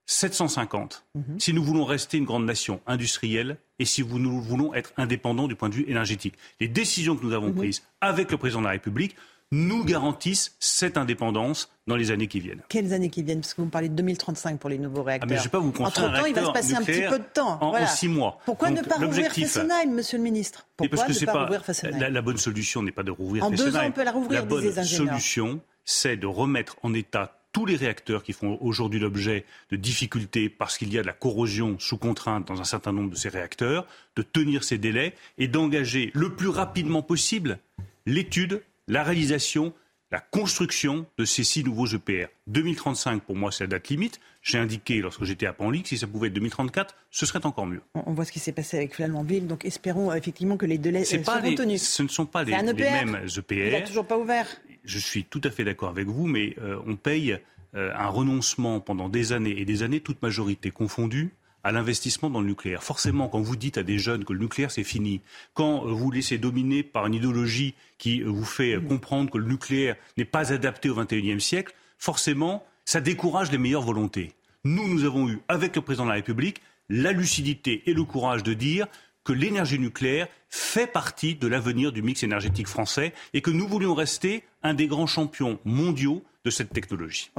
Speaker 68: 750
Speaker 67: Mhm.
Speaker 68: si nous voulons rester une grande nation industrielle et si nous voulons être indépendants du point de vue énergétique. Les décisions que nous avons
Speaker 67: Mhm.
Speaker 68: prises avec le président de la République nous garantissent cette indépendance dans les années qui viennent.
Speaker 67: Quelles années qui viennent? Parce que vous me parlez de 2035 pour les nouveaux réacteurs.
Speaker 68: Ah, mais je vais pas vous
Speaker 67: Entre-temps,
Speaker 68: un
Speaker 67: il va se passer un petit peu de temps.
Speaker 68: en- en six mois.
Speaker 67: Pourquoi
Speaker 68: Donc,
Speaker 67: ne pas rouvrir Fessenheim, monsieur le ministre? Pourquoi
Speaker 68: parce que
Speaker 67: ne pas,
Speaker 68: pas
Speaker 67: rouvrir Fessenheim?
Speaker 68: la, la bonne solution n'est pas de rouvrir
Speaker 67: En deux
Speaker 68: Fessenheim.
Speaker 67: ans, on peut la rouvrir,
Speaker 68: bonne
Speaker 67: les ingénieurs.
Speaker 68: solution, c'est de remettre en état tous les réacteurs qui font aujourd'hui l'objet de difficultés parce qu'il y a de la corrosion sous contrainte dans un certain nombre de ces réacteurs, de tenir ces délais et d'engager le plus rapidement possible l'étude, la réalisation, la construction de ces six nouveaux EPR. 2035, pour moi, c'est la date limite. J'ai indiqué lorsque j'étais à Panly que si ça pouvait être 2034, ce serait encore mieux.
Speaker 67: On voit ce qui s'est passé avec Flamanville, donc espérons euh, effectivement que les délais euh,
Speaker 68: pas
Speaker 67: seront
Speaker 68: les-
Speaker 67: tenus.
Speaker 68: ce ne sont pas les, les
Speaker 67: EPR.
Speaker 68: mêmes
Speaker 67: Il n'a toujours pas ouvert.
Speaker 68: Je suis tout à fait d'accord avec vous, mais euh, on paye euh, un renoncement pendant des années et des années, toute majorité confondue, à l'investissement dans le nucléaire. Forcément, quand vous dites à des jeunes que le nucléaire c'est fini, quand vous vous laissez dominer par une idéologie qui vous fait comprendre que le nucléaire n'est pas adapté au XXIe siècle, forcément, ça décourage les meilleures volontés. Nous, nous avons eu, avec le président de la République, la lucidité et le courage de dire que l'énergie nucléaire fait partie de l'avenir du mix énergétique français et que nous voulions rester un des grands champions mondiaux de cette technologie.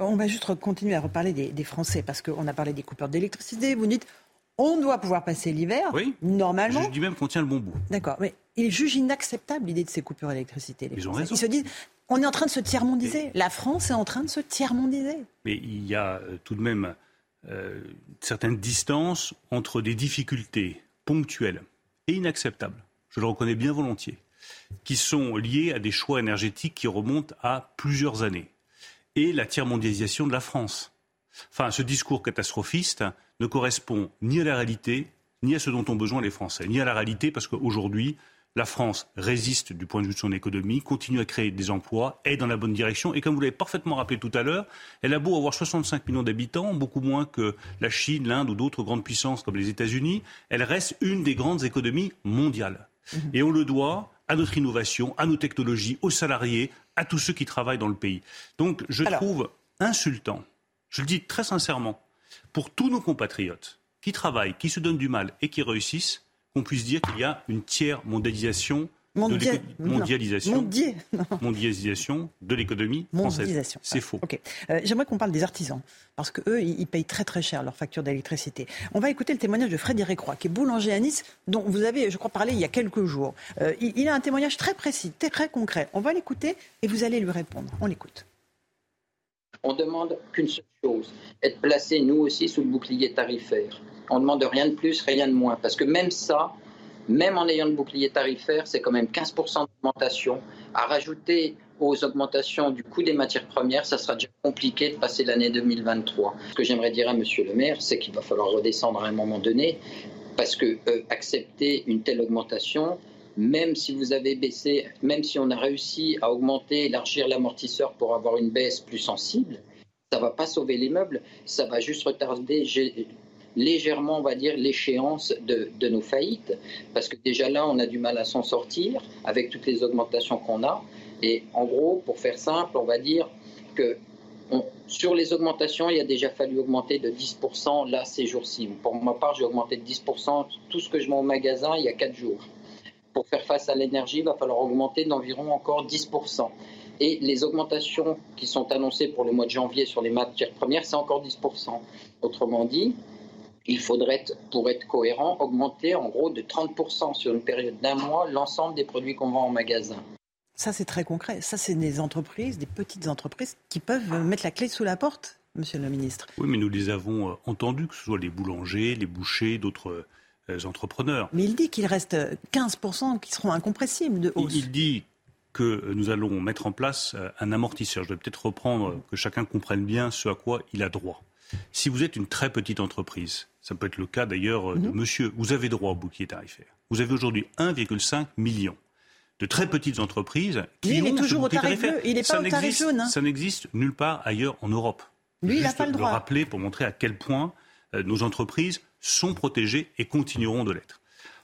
Speaker 67: On va juste continuer à reparler des, Français parce qu'on a parlé des coupeurs d'électricité. Vous dites on doit pouvoir passer l'hiver,
Speaker 68: oui.
Speaker 67: normalement.
Speaker 68: Je dis même qu'on tient le bon bout.
Speaker 67: D'accord, mais ils jugent inacceptable l'idée de ces coupures d'électricité.
Speaker 68: Ils ont raison.
Speaker 67: Ils se disent on est en train de se tiers-mondiser. La France est en train de se tiers-mondiser.
Speaker 68: Mais il y a euh, tout de même euh, certaines distances entre des difficultés ponctuelles et inacceptables, je le reconnais bien volontiers, qui sont liées à des choix énergétiques qui remontent à plusieurs années, et la tiers-mondialisation de la France. Enfin, ce discours catastrophiste ne correspond ni à la réalité, ni à ce dont ont besoin les Français, ni à la réalité, parce qu'aujourd'hui, la France résiste du point de vue de son économie, continue à créer des emplois, est dans la bonne direction. Et comme vous l'avez parfaitement rappelé tout à l'heure, elle a beau avoir 65 millions d'habitants, beaucoup moins que la Chine, l'Inde ou d'autres grandes puissances comme les États-Unis, elle reste une des grandes économies mondiales. Mhm. Et on le doit à notre innovation, à nos technologies, aux salariés, à tous ceux qui travaillent dans le pays. Donc je trouve insultant, je le dis très sincèrement, pour tous nos compatriotes qui travaillent, qui se donnent du mal et qui réussissent, qu'on puisse dire qu'il y a une tiers mondialisation de mondialisation, mondialisation de l'économie française. C'est faux.
Speaker 67: Euh, j'aimerais qu'on parle des artisans, parce qu'eux, ils payent très très cher leur facture d'électricité. On va écouter le témoignage de Frédéric Roy, qui est boulanger à Nice, dont vous avez, je crois, parlé il y a quelques jours. Euh, il, a un témoignage très précis, très concret. On va l'écouter et vous allez lui répondre. On l'écoute.
Speaker 69: On demande qu'une seule chose, être placé nous aussi sous le bouclier tarifaire. On ne demande rien de plus, rien de moins. Parce que même ça, même en ayant le bouclier tarifaire, c'est quand même 15% d'augmentation. À rajouter aux augmentations du coût des matières premières, ça sera déjà compliqué de passer l'année 2023. Ce que j'aimerais dire à Monsieur le maire, c'est qu'il va falloir redescendre à un moment donné, parce que euh, accepter une telle augmentation, même si vous avez baissé, même si on a réussi à augmenter, élargir l'amortisseur pour avoir une baisse plus sensible, ça ne va pas sauver les meubles, ça va juste retarder légèrement, on va dire, l'échéance de, nos faillites, parce que déjà là, on a du mal à s'en sortir avec toutes les augmentations qu'on a. Et en gros, pour faire simple, on va dire que sur les augmentations, il a déjà fallu augmenter de 10% là ces jours-ci. Pour ma part, j'ai augmenté de 10% tout ce que je mets au magasin il y a 4 jours. Pour faire face à l'énergie, il va falloir augmenter d'environ encore 10%. Et les augmentations qui sont annoncées pour le mois de janvier sur les matières premières, c'est encore 10%. Autrement dit, il faudrait, pour être cohérent, augmenter en gros de 30% sur une période d'un mois l'ensemble des produits qu'on vend en magasin.
Speaker 67: Ça, c'est très concret. Ça, c'est des entreprises, des petites entreprises qui peuvent mettre la clé sous la porte, monsieur le ministre.
Speaker 68: Oui, mais nous les avons euh, entendus, que ce soit les boulangers, les bouchers, d'autres euh, entrepreneurs.
Speaker 67: Mais il dit qu'il reste 15% qui seront incompressibles de hausse.
Speaker 68: Il dit que nous allons mettre en place euh, un amortisseur. Je vais peut-être reprendre, que chacun comprenne bien ce à quoi il a droit. Si vous êtes une très petite entreprise, ça peut être le cas d'ailleurs de mhm. monsieur, vous avez droit au bouclier tarifaire. Vous avez aujourd'hui 1,5 million de très petites entreprises qui
Speaker 67: ont
Speaker 68: il est
Speaker 67: toujours au tarif bleu, il n'est pas au tarif jaune.
Speaker 68: Hein. Ça n'existe nulle part ailleurs en Europe.
Speaker 67: Lui, il n'a pas le droit.
Speaker 68: le rappeler pour montrer à quel point euh, nos entreprises sont protégées et continueront de l'être.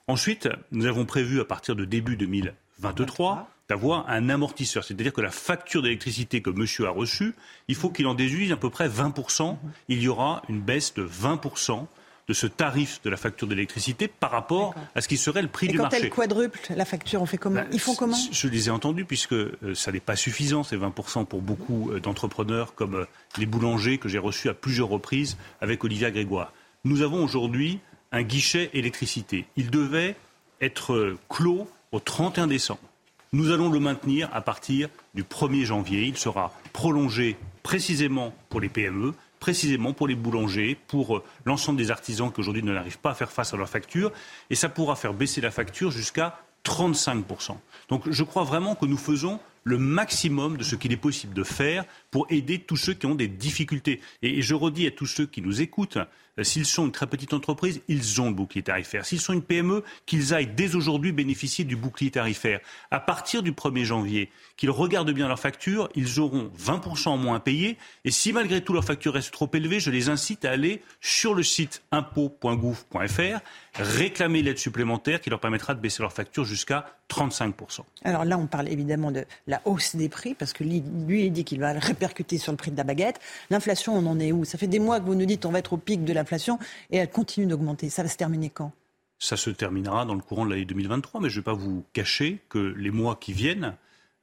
Speaker 68: Ensuite, nous avons prévu à partir de début 2023 d'avoir un amortisseur. C'est-à-dire que la facture d'électricité que monsieur a reçue, il faut qu'il en déduise à peu près 20%. Il y aura une baisse de 20% de ce tarif de la facture d'électricité par rapport à ce qui serait le prix
Speaker 67: du
Speaker 68: marché.
Speaker 67: Quand elle quadruple la facture, on fait comment ben, Ils font comment
Speaker 68: Je les ai entendus puisque euh, ça n'est pas suffisant, ces 20% pour beaucoup euh, d'entrepreneurs comme euh, les boulangers que j'ai reçus à plusieurs reprises avec Olivia Grégoire. Nous avons aujourd'hui un guichet électricité. Il devait être clos au 31 décembre. Nous allons le maintenir à partir du 1er janvier. Il sera prolongé précisément pour les PME, précisément pour les boulangers, pour euh, l'ensemble des artisans qui aujourd'hui ne n'arrivent pas à faire face à leurs factures. Et ça pourra faire baisser la facture jusqu'à 35%. Donc je crois vraiment que nous faisons le maximum de ce qu'il est possible de faire pour aider tous ceux qui ont des difficultés. Et je redis à tous ceux qui nous écoutent, euh, s'ils sont une très petite entreprise, ils ont le bouclier tarifaire. S'ils sont une PME, qu'ils aillent dès aujourd'hui bénéficier du bouclier tarifaire. À partir du 1er janvier, qu'ils regardent bien leurs factures, ils auront 20% en moins à payer. Et si malgré tout leurs factures restent trop élevées, je les incite à aller sur le site impôt.gouv.fr, réclamer l'aide supplémentaire qui leur permettra de baisser leurs factures jusqu'à 35%.
Speaker 67: Alors là, on parle évidemment de la hausse des prix, parce que lui, lui il dit qu'il va répercuter sur le prix de la baguette. L'inflation, on en est où? Ça fait des mois que vous nous dites on va être au pic de l'inflation et elle continue d'augmenter. Ça va se terminer quand?
Speaker 68: Ça se terminera dans le courant de l'année 2023, mais je ne vais pas vous cacher que les mois qui viennent,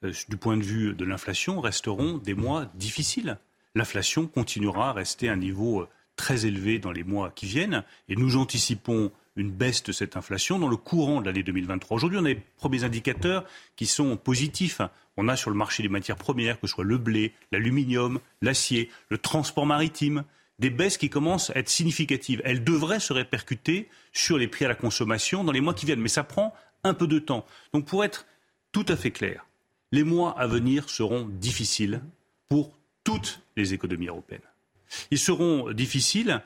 Speaker 68: euh, du point de vue de l'inflation, resteront des mois difficiles. L'inflation continuera à rester à un niveau euh, très élevé dans les mois qui viennent et nous anticipons une baisse de cette inflation dans le courant de l'année 2023. Aujourd'hui, on a les premiers indicateurs qui sont positifs. On a sur le marché des matières premières, que ce soit le blé, l'aluminium, l'acier, le transport maritime, des baisses qui commencent à être significatives. Elles devraient se répercuter sur les prix à la consommation dans les mois qui viennent, mais ça prend un peu de temps. Donc pour être tout à fait clair, les mois à venir seront difficiles pour toutes les économies européennes. Ils seront difficiles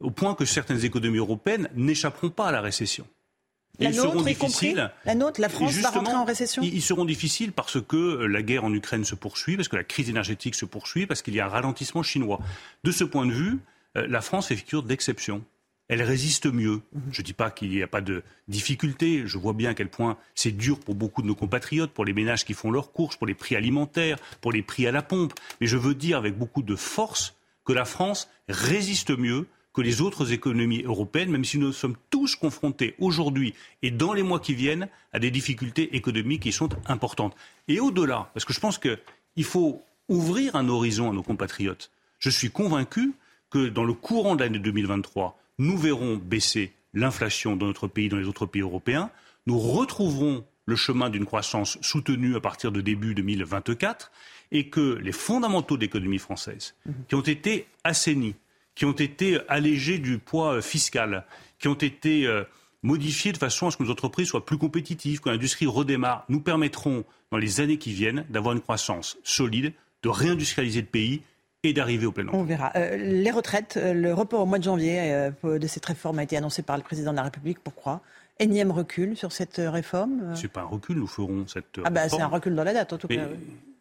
Speaker 68: au point que certaines économies européennes n'échapperont pas à la récession.
Speaker 67: La ils nôtre, seront difficiles. La nôtre, la France va rentrer en récession
Speaker 68: Ils seront difficiles parce que la guerre en Ukraine se poursuit, parce que la crise énergétique se poursuit, parce qu'il y a un ralentissement chinois. De ce point de vue, euh, la France fait figure d'exception. Elle résiste mieux. Mhm. Je ne dis pas qu'il n'y a pas de difficultés. Je vois bien à quel point c'est dur pour beaucoup de nos compatriotes, pour les ménages qui font leurs courses, pour les prix alimentaires, pour les prix à la pompe. Mais je veux dire avec beaucoup de force que la France résiste mieux que les autres économies européennes, même si nous sommes tous confrontés aujourd'hui et dans les mois qui viennent à des difficultés économiques qui sont importantes. Et au-delà, parce que je pense qu'il faut ouvrir un horizon à nos compatriotes, je suis convaincu que dans le courant de l'année 2023, nous verrons baisser l'inflation dans notre pays, dans les autres pays européens. Nous retrouverons le chemin d'une croissance soutenue à partir de début 2024 et que les fondamentaux de l'économie française, qui ont été assainis, qui ont été allégés du poids euh, fiscal, qui ont été euh, modifiés de façon à ce que nos entreprises soient plus compétitives, que l'industrie redémarre, nous permettront, dans les années qui viennent, d'avoir une croissance solide, de réindustrialiser le pays et d'arriver au plein emploi.
Speaker 67: On verra. Euh, les retraites, le report au mois de janvier de cette réforme a été annoncé par le président de la République. Pourquoi? Énième recul sur cette réforme?
Speaker 68: Ce n'est pas un recul, nous ferons cette
Speaker 67: ah bah, C'est un recul dans la date, en tout cas.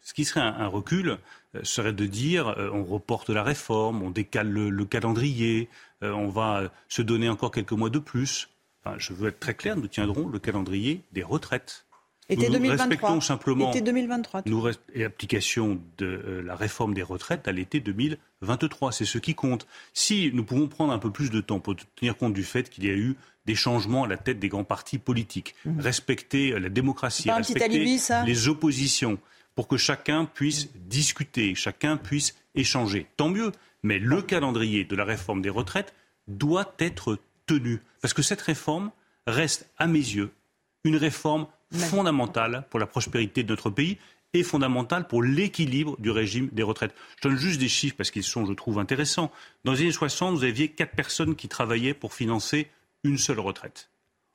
Speaker 68: Ce qui serait un, recul euh, serait de dire euh, on reporte la réforme, on décale le, calendrier, euh, on va se donner encore quelques mois de plus. Enfin, je veux être très clair, nous tiendrons le calendrier des retraites.
Speaker 67: Été nous 2023.
Speaker 68: respectons simplement
Speaker 67: été 2023.
Speaker 68: Nous l'application de la réforme des retraites à l'été 2023. C'est ce qui compte. Si nous pouvons prendre un peu plus de temps pour tenir compte du fait qu'il y a eu des changements à la tête des grands partis politiques, mmh. respecter la démocratie, respecter les oppositions, pour que chacun puisse discuter, chacun puisse échanger. Tant mieux. Mais le calendrier de la réforme des retraites doit être tenu. Parce que cette réforme reste, à mes yeux, une réforme fondamentale pour la prospérité de notre pays et fondamentale pour l'équilibre du régime des retraites. Je donne juste des chiffres parce qu'ils sont, je trouve, intéressants. Dans les années 60, vous aviez quatre personnes qui travaillaient pour financer une seule retraite.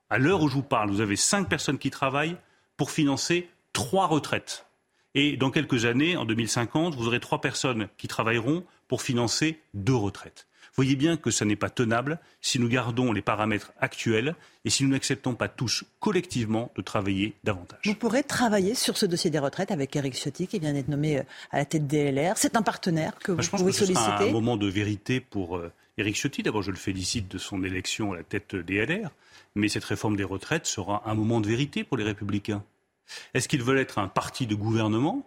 Speaker 68: À l'heure où je vous parle, vous avez cinq personnes qui travaillent pour financer trois retraites. Et dans quelques années, en 2050, vous aurez trois personnes qui travailleront pour financer deux retraites. Voyez bien que ce n'est pas tenable si nous gardons les paramètres actuels et si nous n'acceptons pas tous collectivement de travailler davantage.
Speaker 67: Vous pourrez travailler sur ce dossier des retraites avec Eric Ciotti qui vient d'être nommé euh, à la tête des LR. C'est un partenaire que vous
Speaker 68: je
Speaker 67: pense que
Speaker 68: ce
Speaker 67: solliciter.
Speaker 68: Sera un moment de vérité pour euh, Éric Ciotti. D'abord, je le félicite de son élection à la tête des LR. Mais cette réforme des retraites sera un moment de vérité pour les Républicains. Est-ce qu'ils veulent être un parti de gouvernement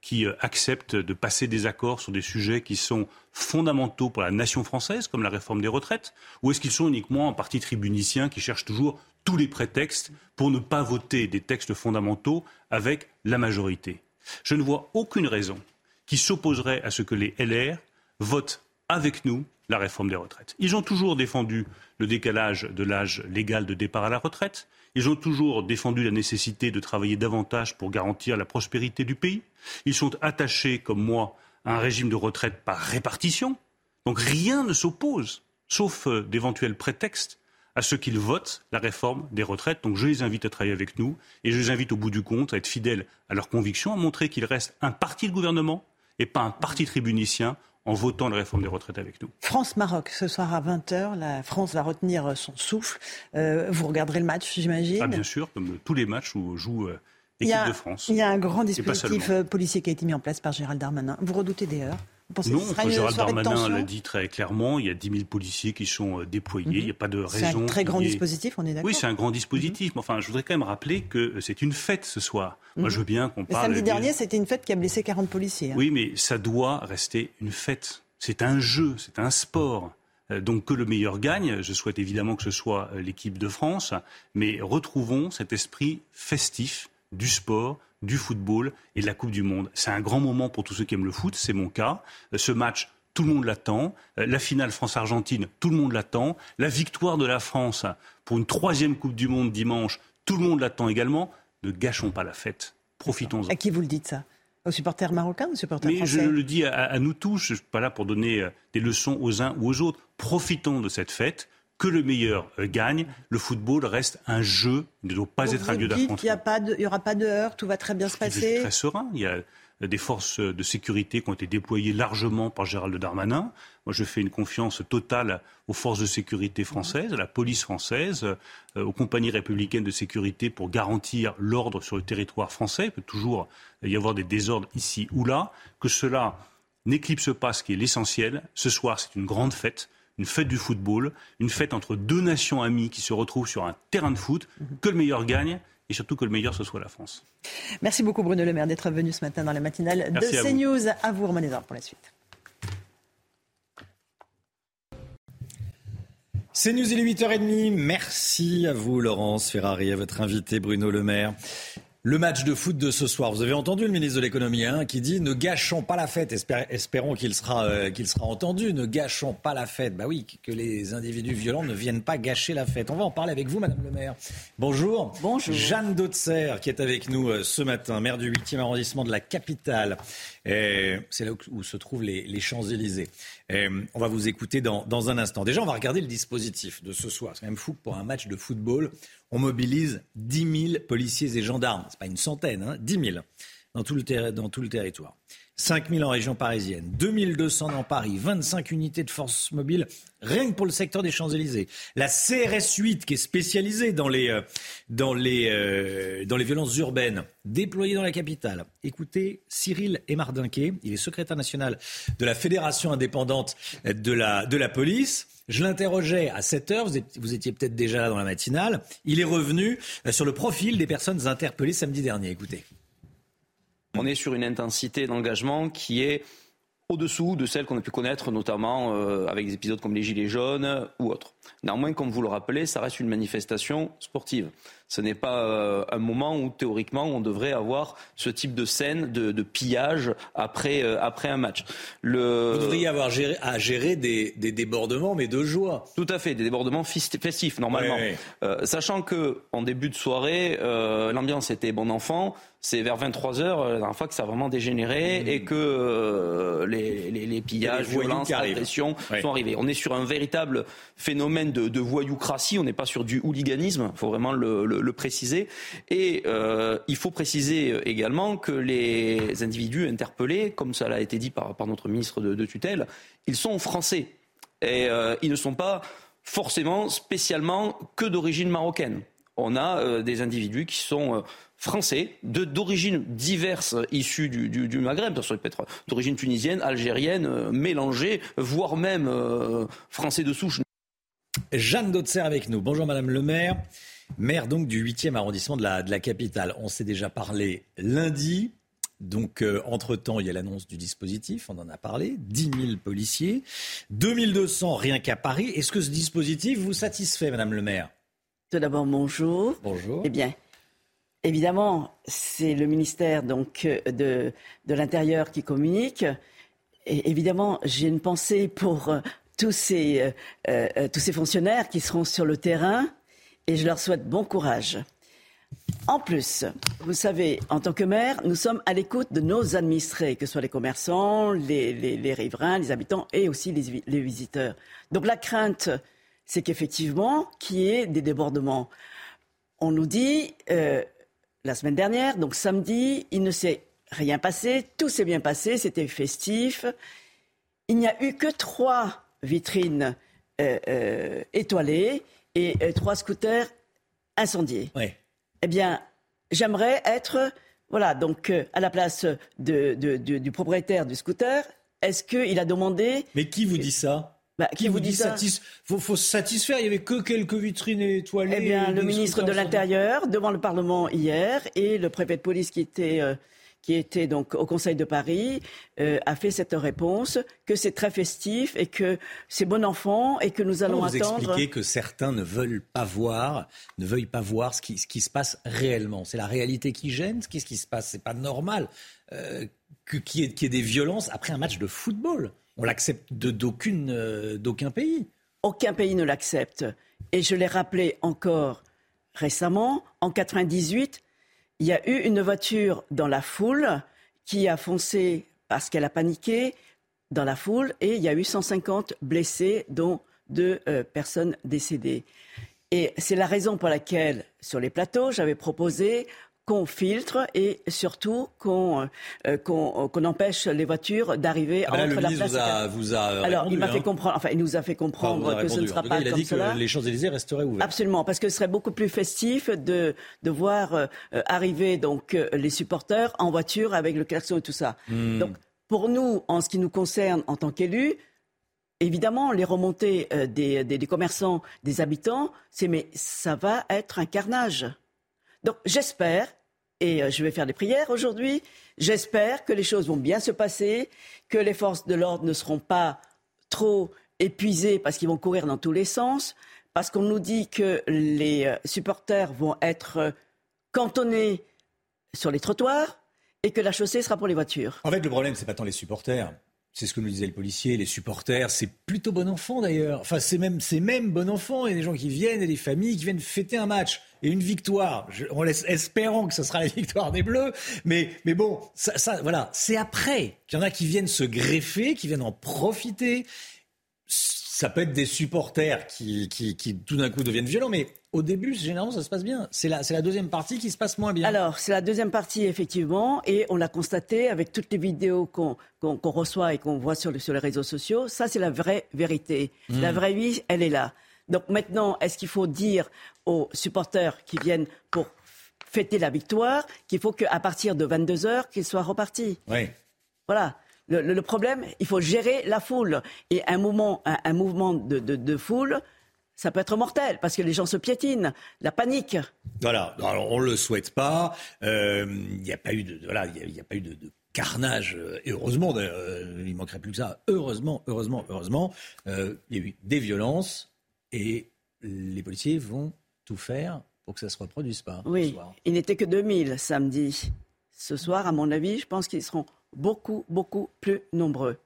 Speaker 68: qui euh, accepte de passer des accords sur des sujets qui sont fondamentaux pour la nation française, comme la réforme des retraites Ou est-ce qu'ils sont uniquement un parti tribunicien qui cherche toujours tous les prétextes pour ne pas voter des textes fondamentaux avec la majorité? Je ne vois aucune raison qui s'opposerait à ce que les LR votent avec nous la réforme des retraites. Ils ont toujours défendu le décalage de l'âge légal de départ à la retraite. Ils ont toujours défendu la nécessité de travailler davantage pour garantir la prospérité du pays. Ils sont attachés, comme moi, à un régime de retraite par répartition. Donc rien ne s'oppose, sauf euh, d'éventuels prétextes, à ce qu'ils votent la réforme des retraites. Donc je les invite à travailler avec nous et je les invite au bout du compte à être fidèles à leurs convictions, à montrer qu'ils restent un parti de gouvernement et pas un parti tribunicien en votant la réforme des retraites avec nous.
Speaker 67: France-Maroc, ce soir à 20h, la France va retenir son souffle. Euh, vous regarderez le match, j'imagine
Speaker 68: ah, Bien sûr, comme tous les matchs où joue euh, l'équipe de France.
Speaker 67: Il y a un grand dispositif euh, policier qui a été mis en place par Gérald Darmanin. Vous redoutez des heures
Speaker 68: non, Gérald Darmanin l'a dit très clairement, il y a 10 000 policiers qui sont déployés, il n'y a pas de raison.
Speaker 67: C'est un très grand dispositif, on est d'accord
Speaker 68: Oui, c'est un grand dispositif, mais enfin, je voudrais quand même rappeler que c'est une fête ce soir. Moi, je veux bien qu'on parle...
Speaker 67: samedi dernier, c'était une fête qui a blessé 40 policiers. Hein.
Speaker 68: Oui, mais ça doit rester une fête. C'est un jeu, c'est un sport. Euh, donc que le meilleur gagne. Je souhaite évidemment que ce soit euh, l'équipe de France, mais retrouvons cet esprit festif du sport, du football et de la Coupe du Monde. C'est un grand moment pour tous ceux qui aiment le foot, c'est mon cas. Euh, ce match, tout le monde l'attend. La finale France-Argentine, tout le monde l'attend. La victoire de la France pour une troisième Coupe du Monde dimanche, tout le monde l'attend également. Ne gâchons pas la fête. Profitons-en.
Speaker 67: À qui vous le dites ça? Aux supporters marocains, aux supporters
Speaker 68: Mais je le dis à, nous tous, je ne suis pas là pour donner euh, des leçons aux uns ou aux autres. Profitons de cette fête que le meilleur euh, gagne. Le football reste un jeu, il ne doit pas être un lieu d'affrontement.
Speaker 67: Il n'y aura pas de heurts, tout va très bien se passer.
Speaker 68: Très serein. Il y a des forces de sécurité qui ont été déployées largement par Gérald Darmanin. Moi, je fais une confiance totale aux forces de sécurité françaises, à la police française, euh, aux compagnies républicaines de sécurité pour garantir l'ordre sur le territoire français. Il peut toujours y avoir des désordres ici ou là. Que cela n'éclipse pas ce qui est l'essentiel. Ce soir, c'est une grande fête une fête du football, une fête entre deux nations amies qui se retrouvent sur un terrain de foot, que le meilleur gagne et surtout que le meilleur ce soit la France.
Speaker 67: Merci beaucoup Bruno Le Maire d'être venu ce matin dans la matinale de CNews. À vous, Romain pour la suite.
Speaker 2: C'est News, il est 8h30. Merci à vous, Laurence Ferrari, à votre invité, Bruno Le Maire. Le match de foot de ce soir, vous avez entendu le ministre de l'économie hein, qui dit ne gâchons pas la fête. espérons qu'il sera, euh, qu'il sera entendu. Ne gâchons pas la fête. Bah oui, que les individus violents ne viennent pas gâcher la fête. On va en parler avec vous, Madame le maire. Bonjour.
Speaker 70: Bonjour.
Speaker 2: Jeanne Dautzer qui est avec nous euh, ce matin, maire du 8e arrondissement de la capitale. C'est là où, se trouvent les, Champs-Élysées. On va vous écouter dans, dans un instant. Déjà, on va regarder le dispositif de ce soir. C'est quand même fou que pour un match de football, on mobilise 10 000 policiers et gendarmes. Ce n'est pas une centaine, hein, 10 000 dans tout, le dans tout le territoire. 5 000 en région parisienne, 2 200 dans Paris, 25 unités de force mobile, rien que pour le secteur des Champs-Élysées. La CRS 8, qui est spécialisée dans les, euh, dans, les, euh, dans les violences urbaines, déployée dans la capitale. Écoutez Cyril Emardinquet, il est secrétaire national de la Fédération indépendante de la, de la police. Je l'interrogeais à 7 heures, vous étiez, peut-être déjà là dans la matinale. Il est revenu euh, sur le profil des personnes interpellées samedi dernier. Écoutez.
Speaker 47: On est sur une intensité d'engagement qui est au-dessous de celle qu'on a pu connaître, notamment euh, avec des épisodes comme les Gilets jaunes ou autres. Néanmoins, comme vous le rappelez, ça reste une manifestation sportive. Ce n'est pas euh, un moment où théoriquement on devrait avoir ce type de scène de, pillage après, euh, après un match.
Speaker 2: Le... Vous devriez avoir à gérer des, débordements, mais de joie.
Speaker 47: Tout à fait, des débordements festifs normalement. Euh, sachant que en début de soirée, l'ambiance était bon enfant. C'est vers 23 heures la dernière fois que ça a vraiment dégénéré mmh. et que les, les, pillages, violences, agressions sont arrivés. On est sur un véritable phénomène de, de voyoucratie. On n'est pas sur du hooliganisme. Il faut vraiment le le, préciser. Et euh, il faut préciser également que les individus interpellés, comme ça a été dit par, notre ministre de, tutelle, ils sont français. Et euh, ils ne sont pas forcément spécialement que d'origine marocaine. On a euh, des individus qui sont français, d'origine diverses issues du, du, Maghreb, ça peut être d'origine tunisienne, algérienne, mélangée, voire même français de souche.
Speaker 2: Jeanne Dotzer avec nous. Bonjour Madame le maire. Maire donc du 8e arrondissement de la, de la capitale. On s'est déjà parlé lundi. Donc, euh, entre-temps, il y a l'annonce du dispositif, on en a parlé, 10 000 policiers, 2200 rien qu'à Paris. Est-ce que ce dispositif vous satisfait, Madame le maire?
Speaker 70: Tout d'abord, bonjour.
Speaker 2: Bonjour.
Speaker 70: Eh bien, évidemment, c'est le ministère donc, de, de l'Intérieur qui communique. Et évidemment, j'ai une pensée pour euh, tous, ces, euh, tous ces fonctionnaires qui seront sur le terrain et je leur souhaite bon courage. En plus, vous savez, en tant que maire, nous sommes à l'écoute de nos administrés, que ce soit les commerçants, les, riverains, les habitants et aussi les, visiteurs. Donc la crainte, c'est qu'effectivement, qu'il y ait des débordements. On nous dit, euh, la semaine dernière, donc samedi, il ne s'est rien passé, tout s'est bien passé, c'était festif. Il n'y a eu que trois vitrines euh, euh, étoilées et trois scooters incendiés. Eh bien, j'aimerais être, voilà, donc à la place du propriétaire du scooter. Est-ce qu'il a demandé
Speaker 2: Mais qui vous dit ça?
Speaker 70: Bah, qui, vous dit ça?
Speaker 2: faut, faut, se satisfaire. Il y avait que quelques vitrines étoilées.
Speaker 70: Eh bien, le ministre de l'Intérieur devant le Parlement hier et le préfet de police qui était euh, qui était donc au Conseil de Paris, euh, a fait cette réponse que c'est très festif et que c'est bon enfant et que nous allons
Speaker 2: vous
Speaker 70: attendre.
Speaker 2: Vous expliquez que certains ne veulent pas voir, ne veuillent pas voir ce qui, ce qui se passe réellement? C'est la réalité qui gêne? Qu'est-ce qui se passe C'est pas normal euh, qu'il y, ait, y ait des violences après un match de football? On l'accepte d'aucune, euh, d'aucun pays.
Speaker 70: Aucun pays ne l'accepte. Et je l'ai rappelé encore récemment, en 98, il y a eu une voiture dans la foule qui a foncé parce qu'elle a paniqué dans la foule et il y a eu 150 blessés, dont deux euh, personnes décédées. Et c'est la raison pour laquelle, sur les plateaux, j'avais proposé qu'on filtre et surtout qu'on euh, qu'on empêche les voitures d'arriver
Speaker 2: ah ben
Speaker 70: entre
Speaker 2: la
Speaker 70: place.
Speaker 2: Vous a, vous a
Speaker 70: Alors, il m'a fait
Speaker 2: hein.
Speaker 70: comprendre, enfin, il nous a fait comprendre que ce ne sera pas
Speaker 2: il a
Speaker 70: comme
Speaker 2: dit
Speaker 70: cela.
Speaker 2: que les Champs-Élysées resteraient ouverts.
Speaker 70: Absolument, parce que ce serait beaucoup plus festif de, de voir euh, arriver donc euh, les supporters en voiture avec le klaxon et tout ça.
Speaker 2: Hmm.
Speaker 70: Donc, pour nous, en ce qui nous concerne en tant qu'élus, évidemment, les remontées des, des, des commerçants, des habitants, c'est mais ça va être un carnage. Donc, j'espère et euh, je vais faire des prières aujourd'hui. J'espère que les choses vont bien se passer, que les forces de l'ordre ne seront pas trop épuisées parce qu'ils vont courir dans tous les sens, parce qu'on nous dit que les euh, supporters vont être euh, cantonnés sur les trottoirs et que la chaussée sera pour les voitures.
Speaker 2: En fait, le problème, c'est pas tant les supporters. C'est ce que nous disait le policier, les supporters, c'est plutôt bon enfant d'ailleurs. Enfin, c'est même, c'est même bon enfant. Il y a des gens qui viennent et des familles qui viennent fêter un match et une victoire. On laisse espérant que ce sera la victoire des Bleus, mais, mais bon, ça voilà, c'est après qu'il y en a qui viennent se greffer, qui viennent en profiter. Ça peut être des supporters qui, qui, qui tout d'un coup deviennent violents, mais au début, généralement, ça se passe bien. C'est la, deuxième partie qui se passe moins bien.
Speaker 70: Alors, c'est la deuxième partie, effectivement, et on l'a constaté avec toutes les vidéos qu'on, qu'on reçoit et qu'on voit sur, le, sur les réseaux sociaux. Ça, c'est la vraie vérité.
Speaker 2: Mmh.
Speaker 70: La vraie vie, elle est là. Donc maintenant, est-ce qu'il faut dire aux supporters qui viennent pour fêter la victoire qu'il faut qu'à partir de 22 heures, qu'ils soient repartis?
Speaker 2: Oui.
Speaker 70: Voilà. Le, le, le, problème, il faut gérer la foule. Et un mouvement, un, un mouvement de, de, de, foule, ça peut être mortel parce que les gens se piétinent, la panique.
Speaker 2: Voilà. Alors, on le souhaite pas. Il euh, n'y a pas eu de, voilà, il y, a pas eu de, de carnage. Et heureusement, euh, il manquerait plus que ça. Heureusement, heureusement, heureusement, euh, il y a eu des violences et les policiers vont tout faire pour que ça se reproduise pas.
Speaker 70: Oui. Il n'était que 2000 samedi. Ce soir, à mon avis, je pense qu'ils seront beaucoup, beaucoup plus nombreux.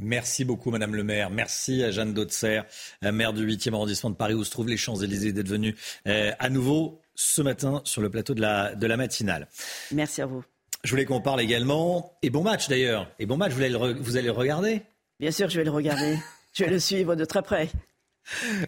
Speaker 2: Merci beaucoup, Madame le maire. Merci à Jeanne Dautzer, maire du 8e arrondissement de Paris, où se trouvent les Champs-Élysées, d'être venue euh, à nouveau ce matin sur le plateau de la, de la matinale.
Speaker 70: Merci à vous.
Speaker 2: Je voulais qu'on parle également, et bon match d'ailleurs, et bon match, vous allez le, vous allez le regarder?
Speaker 70: Bien sûr, je vais le regarder. je vais le suivre de très près.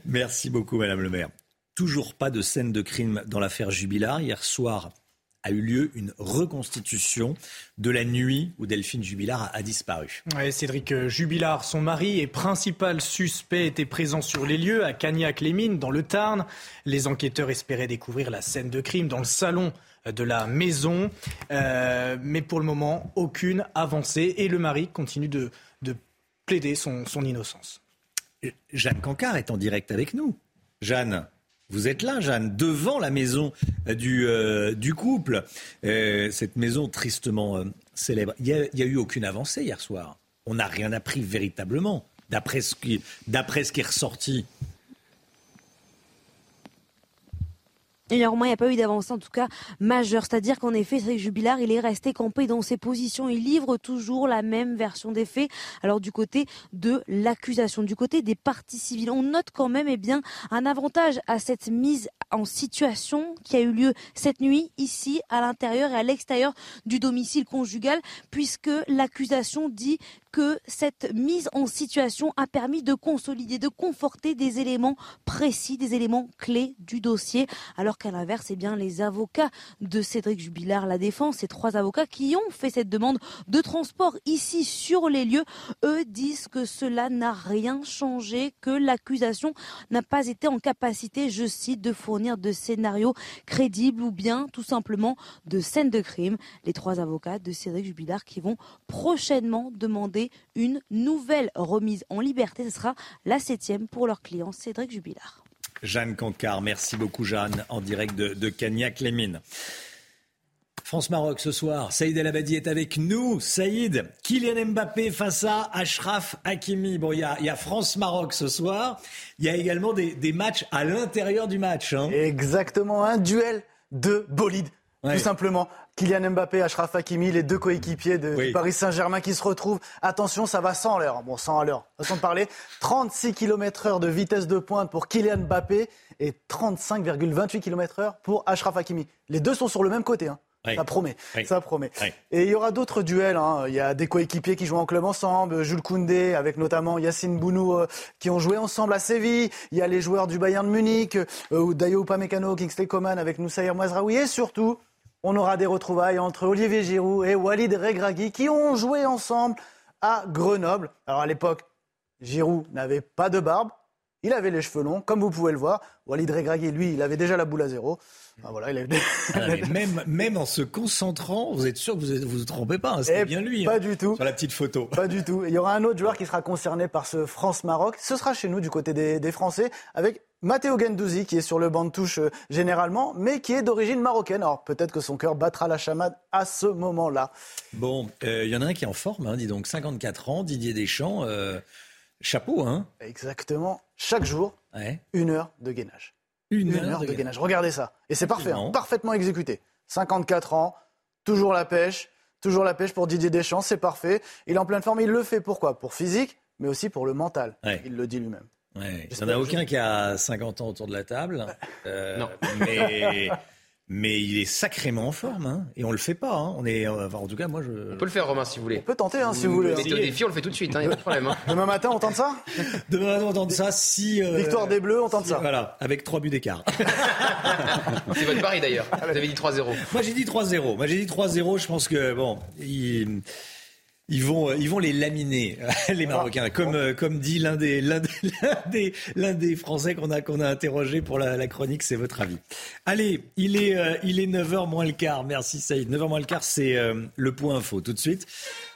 Speaker 2: Merci beaucoup, Madame le maire. Toujours pas de scène de crime dans l'affaire Jubilard. Hier soir, a eu lieu une reconstitution de la nuit où Delphine Jubilard a, a disparu.
Speaker 3: Ouais, Cédric Jubilard, son mari et principal suspect, était présent sur les lieux à Cagnac-les-Mines, dans le Tarn. Les enquêteurs espéraient découvrir la scène de crime dans le salon de la maison. Euh, mais pour le moment, aucune avancée et le mari continue de, de plaider son, son innocence.
Speaker 2: Jeanne Cancard est en direct avec nous. Jeanne, vous êtes là, Jeanne, devant la maison du, euh, du couple. Euh, cette maison tristement euh, célèbre. Il n'y a, eu aucune avancée hier soir. On n'a rien appris véritablement, d'après ce qui est ressorti.
Speaker 8: Et néanmoins, il n'y a pas eu d'avancée, en tout cas majeure. C'est-à-dire qu'en effet, Cédric Jubilard, il est resté campé dans ses positions. Il livre toujours la même version des faits. Alors du côté de l'accusation, du côté des parties civiles, on note quand même eh bien, un avantage à cette mise en situation qui a eu lieu cette nuit ici à l'intérieur et à l'extérieur du domicile conjugal, puisque l'accusation dit que cette mise en situation a permis de consolider, de conforter des éléments précis, des éléments clés du dossier, qu'à l'inverse, eh bien, les avocats de Cédric Jubilard, la défense, ces trois avocats qui ont fait cette demande de transport ici sur les lieux, eux disent que cela n'a rien changé, que l'accusation n'a pas été en capacité, je cite, de fournir de scénarios crédibles ou bien tout simplement de scènes de crime. Les trois avocats de Cédric Jubilard qui vont prochainement demander une nouvelle remise en liberté. Ce sera la septième pour leur client Cédric Jubilard.
Speaker 2: Jeanne Cancard, merci beaucoup Jeanne, en direct de, de Cagnac-les-Mines. France-Maroc ce soir. Saïd El Abadi est avec nous. Saïd, Kylian Mbappé face à Ashraf Hakimi. Bon, il y a, France-Maroc ce soir. Il y a également des, matchs à l'intérieur du match. Hein.
Speaker 11: Exactement, un duel de bolide. Tout simplement. Kylian Mbappé, Ashraf Hakimi, les deux coéquipiers de Paris Saint-Germain qui se retrouvent. Attention, ça va 100 à l'heure. Bon, 100 à l'heure. Façon de parler. 36 km heure de vitesse de pointe pour Kylian Mbappé et 35,28 km heure pour Ashraf Hakimi. Les deux sont sur le même côté. Hein. Ça promet, ça promet. Et il y aura d'autres duels. Hein. Il y a des coéquipiers qui jouent en club ensemble, Jules Koundé avec notamment Yacine Bounou euh, qui ont joué ensemble à Séville. Il y a les joueurs du Bayern de Munich, euh, Dayo Upamecano, Kingsley Coman avec Noussaïr Mazraoui et surtout on aura des retrouvailles entre Olivier Giroud et Walid Regragui qui ont joué ensemble à Grenoble. Alors à l'époque, Giroud n'avait pas de barbe, il avait les cheveux longs, comme vous pouvez le voir. Walid Regragui, lui, il avait déjà la boule à zéro. Voilà, il
Speaker 2: ah, même, même en se concentrant, vous êtes sûr que vous ne vous, trompez pas, hein, c'est bien lui.
Speaker 11: Pas
Speaker 2: hein,
Speaker 11: du tout.
Speaker 2: Sur la petite photo.
Speaker 11: Pas du tout. Il y aura un autre joueur qui sera concerné par ce France-Maroc. Ce sera chez nous, du côté des, des Français, avec Matteo Gendouzi, qui est sur le banc de touche euh, généralement, mais qui est d'origine marocaine. Alors peut-être que son cœur battra la chamade à ce moment-là.
Speaker 2: Bon, il euh, y en a un qui est en forme, hein, dis donc, 54 ans, Didier Deschamps. Euh, chapeau, hein
Speaker 11: Exactement. Chaque jour, une heure de gainage.
Speaker 2: Une, heure, de, gainage.
Speaker 11: Regardez ça. Et c'est parfait, hein. parfaitement exécuté. 54 ans, toujours la pêche, toujours la pêche pour Didier Deschamps, c'est parfait. Il est en pleine forme, il le fait pourquoi? Pour physique, mais aussi pour le mental. Il le dit lui-même.
Speaker 2: Ouais. Il n'y en a aucun qui a 50 ans autour de la table.
Speaker 5: Euh, non.
Speaker 2: Mais, il est sacrément en forme, hein, et on le fait pas. Hein. On est, euh, en tout cas, moi, je.
Speaker 5: On peut le faire, Romain, si vous voulez.
Speaker 11: On peut tenter, hein, si vous voulez.
Speaker 5: Mettez au défi, on le fait tout de suite, il hein, n'y a pas de problème. Hein.
Speaker 11: Demain matin, on tente ça?
Speaker 2: Demain matin, on tente ça. Si
Speaker 11: euh, victoire des Bleus, on tente ça.
Speaker 2: Voilà, avec trois buts d'écart.
Speaker 5: C'est votre pari d'ailleurs. Vous avez dit 3-0.
Speaker 2: Moi, j'ai dit 3-0. Moi, j'ai dit 3-0. Je pense que bon, il ils vont, ils vont les laminer, les Marocains, comme, euh, comme dit l'un des, l'un des, l'un des, Français qu'on a, qu'on a interrogé pour la, chronique, c'est votre avis. Allez, il est, euh, il est 9h moins le quart. Merci Saïd. 9h moins le quart, c'est euh, le point info tout de suite.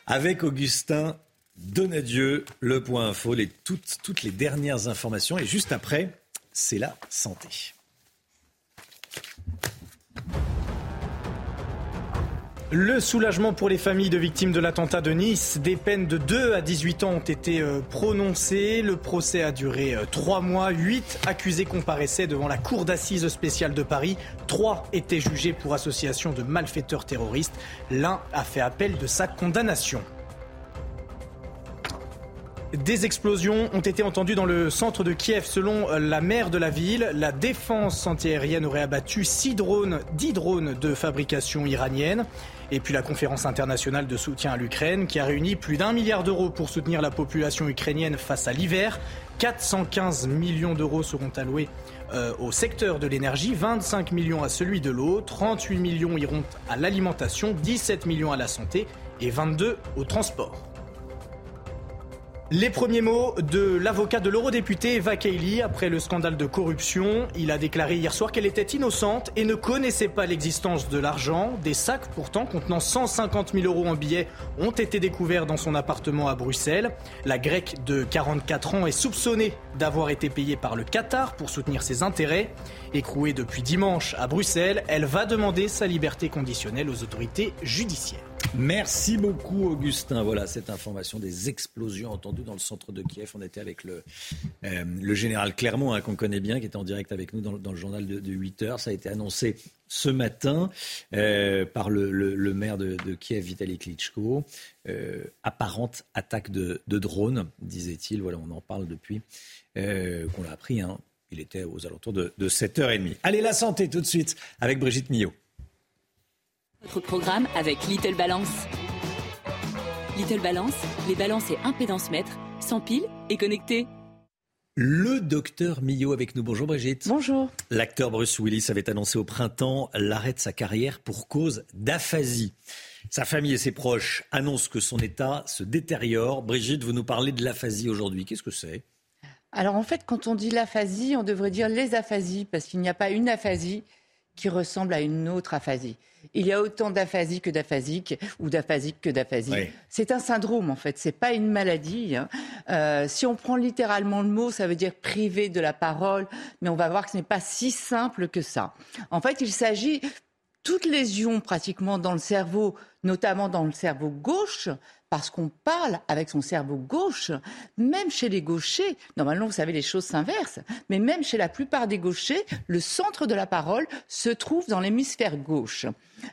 Speaker 2: Avec Augustin Donadieu, le point info, les, toutes, toutes les dernières informations. Et juste après, c'est la santé.
Speaker 3: Le soulagement pour les familles de victimes de l'attentat de Nice. Des peines de 2 à 18 ans ont été euh, prononcées. Le procès a duré 3 euh, mois. 8 accusés comparaissaient devant la cour d'assises spéciale de Paris. 3 étaient jugés pour association de malfaiteurs terroristes. L'un a fait appel de sa condamnation. Des explosions ont été entendues dans le centre de Kiev. Selon euh, la maire de la ville, la défense antiaérienne aurait abattu 6 drones, 10 drones de fabrication iranienne. Et puis la conférence internationale de soutien à l'Ukraine qui a réuni plus d'un milliard d'euros pour soutenir la population ukrainienne face à l'hiver. 415 millions d'euros seront alloués euh, au secteur de l'énergie, 25 millions à celui de l'eau, 38 millions iront à l'alimentation, 17 millions à la santé et 22 au transport. Les premiers mots de l'avocat de l'eurodéputé Eva Kaili après le scandale de corruption. Il a déclaré hier soir qu'elle était innocente et ne connaissait pas l'existence de l'argent. Des sacs pourtant contenant 150 000 euros en billets ont été découverts dans son appartement à Bruxelles. La grecque de 44 ans est soupçonnée d'avoir été payée par le Qatar pour soutenir ses intérêts. Écrouée depuis dimanche à Bruxelles, elle va demander sa liberté conditionnelle aux autorités judiciaires.
Speaker 2: Merci beaucoup Augustin. Voilà cette information des explosions entendues dans le centre de Kiev. On était avec le, euh, général Clermont hein, qu'on connaît bien, qui était en direct avec nous dans, le journal de, 8 heures. Ça a été annoncé ce matin euh, par le, maire de, Kiev, Vitaly Klitschko. Euh, apparente attaque de, drone, disait-il. Voilà, on en parle depuis qu'on l'a appris. Hein. Il était aux alentours de, de 7h30. Allez, la santé tout de suite avec Brigitte Millot.
Speaker 71: Notre programme avec Little Balance. Little Balance, les balances et impédance mètres, sans pile et connectés.
Speaker 2: Le docteur Millot avec nous. Bonjour Brigitte.
Speaker 72: Bonjour.
Speaker 2: L'acteur Bruce Willis avait annoncé au printemps l'arrêt de sa carrière pour cause d'aphasie. Sa famille et ses proches annoncent que son état se détériore. Brigitte, vous nous parlez de l'aphasie aujourd'hui. Qu'est-ce que c'est?
Speaker 72: Alors en fait, quand on dit l'aphasie, on devrait dire les aphasies, parce qu'il n'y a pas une aphasie qui ressemble à une autre aphasie. Il y a autant d'aphasie que d'aphasique ou d'aphasique que d'aphasie. C'est un syndrome en fait, c'est pas une maladie. Hein. Euh, si on prend littéralement le mot, ça veut dire privé de la parole, mais on va voir que ce n'est pas si simple que ça. En fait, il s'agit toute lésion pratiquement dans le cerveau, notamment dans le cerveau gauche, parce qu'on parle avec son cerveau gauche, même chez les gauchers, normalement vous savez les choses s'inversent, mais même chez la plupart des gauchers, le centre de la parole se trouve dans l'hémisphère gauche.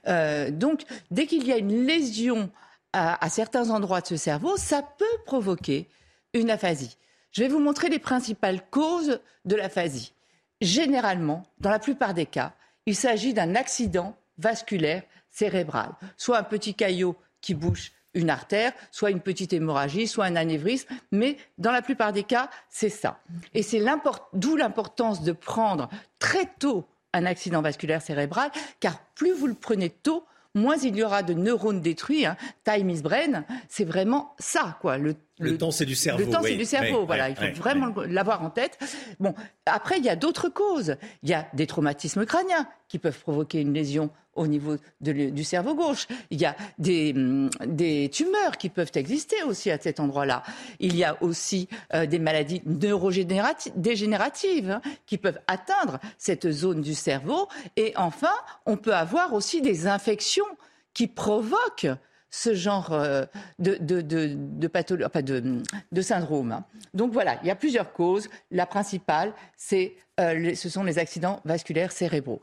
Speaker 72: Euh, donc dès qu'il y a une lésion à, à certains endroits de ce cerveau, ça peut provoquer une aphasie. Je vais vous montrer les principales causes de l'aphasie. Généralement, dans la plupart des cas, il s'agit d'un accident vasculaire cérébral, soit un petit caillot qui bouche une artère, soit une petite hémorragie, soit un anévrisme, mais dans la plupart des cas, c'est ça. Et c'est d'où l'importance de prendre très tôt un accident vasculaire cérébral, car plus vous le prenez tôt, moins il y aura de neurones détruits. Hein. Time is brain, c'est vraiment ça, quoi.
Speaker 2: Le, temps, c'est du cerveau.
Speaker 72: Le temps, c'est du cerveau. voilà, il faut vraiment l'avoir en tête. Bon, après, il y a d'autres causes. Il y a des traumatismes crâniens qui peuvent provoquer une lésion au niveau du cerveau gauche. Il y a hum, des, tumeurs qui peuvent exister aussi à cet endroit-là. Il y a aussi euh, des maladies neurodégénératives hein, qui peuvent atteindre cette zone du cerveau. Et enfin, on peut avoir aussi des infections qui provoquent ce genre euh, de, de, syndrome. Donc voilà, il y a plusieurs causes. La principale, c'est, euh, ce sont les accidents vasculaires cérébraux.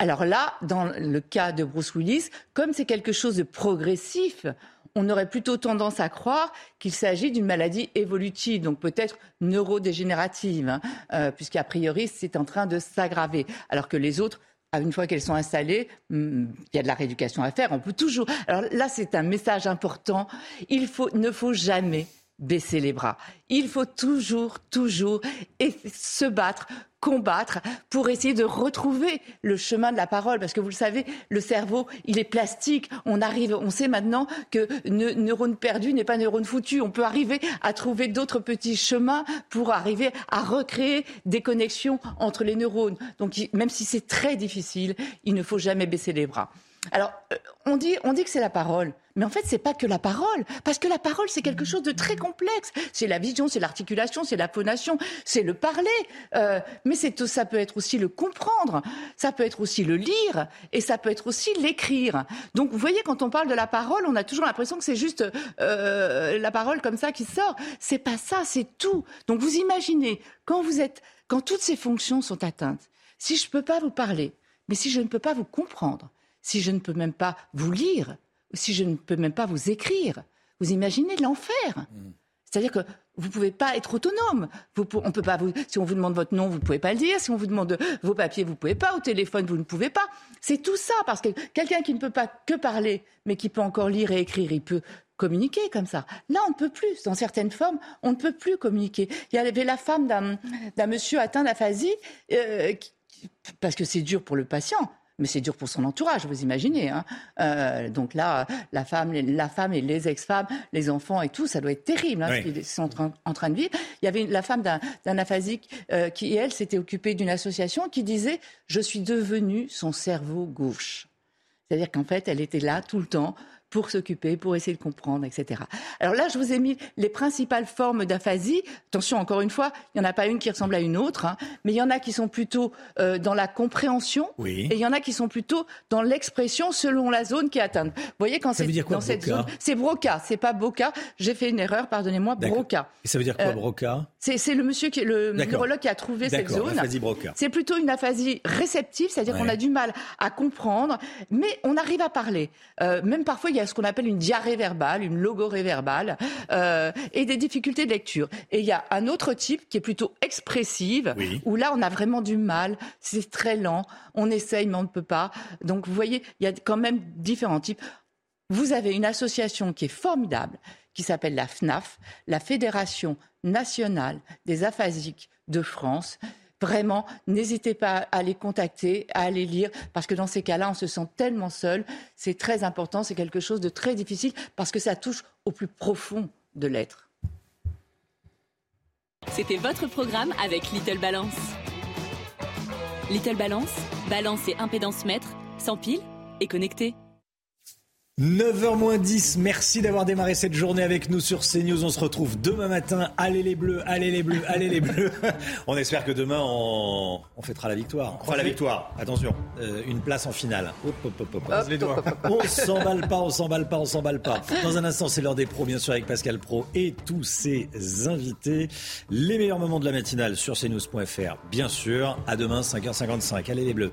Speaker 72: Alors là, dans le cas de Bruce Willis, comme c'est quelque chose de progressif, on aurait plutôt tendance à croire qu'il s'agit d'une maladie évolutive, donc peut-être neurodégénérative, hein, euh, puisqu'a priori c'est en train de s'aggraver, alors que les autres une fois qu'elles sont installées, hmm, il y a de la rééducation à faire. On peut toujours. Alors là, c'est un message important. Il ne faut jamais baisser les bras. Il faut toujours, toujours se battre, combattre pour essayer de retrouver le chemin de la parole. Parce que vous le savez, le cerveau, il est plastique. On arrive, on sait maintenant que neurone perdu n'est pas neurone foutu. On peut arriver à trouver d'autres petits chemins pour arriver à recréer des connexions entre les neurones. Donc, même si c'est très difficile, il ne faut jamais baisser les bras. Alors, euh, on dit, on dit que c'est la parole. Mais en fait, c'est pas que la parole, parce que la parole, c'est quelque chose de très complexe. C'est la vision, c'est l'articulation, c'est la phonation, c'est le parler. Euh, mais c'est, ça peut être aussi le comprendre, ça peut être aussi le lire, et ça peut être aussi l'écrire. Donc, vous voyez, quand on parle de la parole, on a toujours l'impression que c'est juste euh, la parole comme ça qui sort. C'est pas ça, c'est tout. Donc, vous imaginez quand vous êtes, quand toutes ces fonctions sont atteintes, si je peux pas vous parler, mais si je ne peux pas vous comprendre, si je ne peux même pas vous lire, si je ne peux même pas vous écrire, vous imaginez l'enfer. C'est-à-dire que vous ne pouvez pas être autonome. On peut pas vous, si on vous demande votre nom, vous ne pouvez pas le dire. Si on vous demande vos papiers, vous ne pouvez pas. Au téléphone, vous ne pouvez pas. C'est tout ça, parce que quelqu'un qui ne peut pas que parler, mais qui peut encore lire et écrire, il peut communiquer comme ça. Là, on ne peut plus. Dans certaines formes, on ne peut plus communiquer. Il y avait la femme d'un monsieur atteint d'aphasie, euh, parce que c'est dur pour le patient mais c'est dur pour son entourage, vous imaginez. Hein. Euh, donc là, la femme, la femme et les ex-femmes, les enfants et tout, ça doit être terrible hein, ce qu'ils sont en train, de vivre. Il y avait la femme d'un aphasique euh, qui, elle, s'était occupée d'une association qui disait « Je suis devenue son cerveau gauche ». C'est-à-dire qu'en fait, elle était là tout le temps pour s'occuper, pour essayer de comprendre, etc. Alors là, je vous ai mis les principales formes d'aphasie. Attention, encore une fois, il n'y en a pas une qui ressemble à une autre, hein, mais il y en a qui sont plutôt euh, dans la compréhension et il y en a qui sont plutôt dans l'expression selon la zone qui est atteinte. Vous voyez, quand c'est dans cette zone, c'est broca, c'est pas boca. J'ai fait une erreur, pardonnez-moi, broca.
Speaker 2: Et ça veut dire quoi, euh, broca?
Speaker 72: C'est le monsieur qui, le neurologue qui a trouvé cette zone. C'est plutôt une aphasie réceptive, c'est-à-dire qu'on a du mal à comprendre, mais on arrive à parler. Euh, même parfois, il y a ce qu'on appelle une diarrhée verbale, une logorée verbale, euh, et des difficultés de lecture. Et il y a un autre type qui est plutôt expressive, où là, on a vraiment du mal, c'est très lent, on essaye, mais on ne peut pas. Donc, vous voyez, il y a quand même différents types. Vous avez une association qui est formidable, qui s'appelle la FNAF, la Fédération nationale des aphasiques de France. Vraiment, n'hésitez pas à les contacter, à les lire, parce que dans ces cas-là, on se sent tellement seul. C'est très important, c'est quelque chose de très difficile, parce que ça touche au plus profond de l'être.
Speaker 71: C'était votre programme avec Little Balance. Little Balance, balance et impédance mètre, sans pile et connecté.
Speaker 2: 9h 10, merci d'avoir démarré cette journée avec nous sur CNews. On se retrouve demain matin. Allez les bleus, allez les bleus, allez les bleus. on espère que demain on, on fêtera la victoire. Enfin la victoire, attention, euh, une place en finale. Hop, hop, hop, hop. les doigts. On s'emballe pas, on s'emballe pas, on s'emballe pas. Dans un instant, c'est l'heure des pros, bien sûr, avec Pascal Pro et tous ses invités. Les meilleurs moments de la matinale sur cnews.fr, bien sûr. À demain, 5h55. Allez les bleus.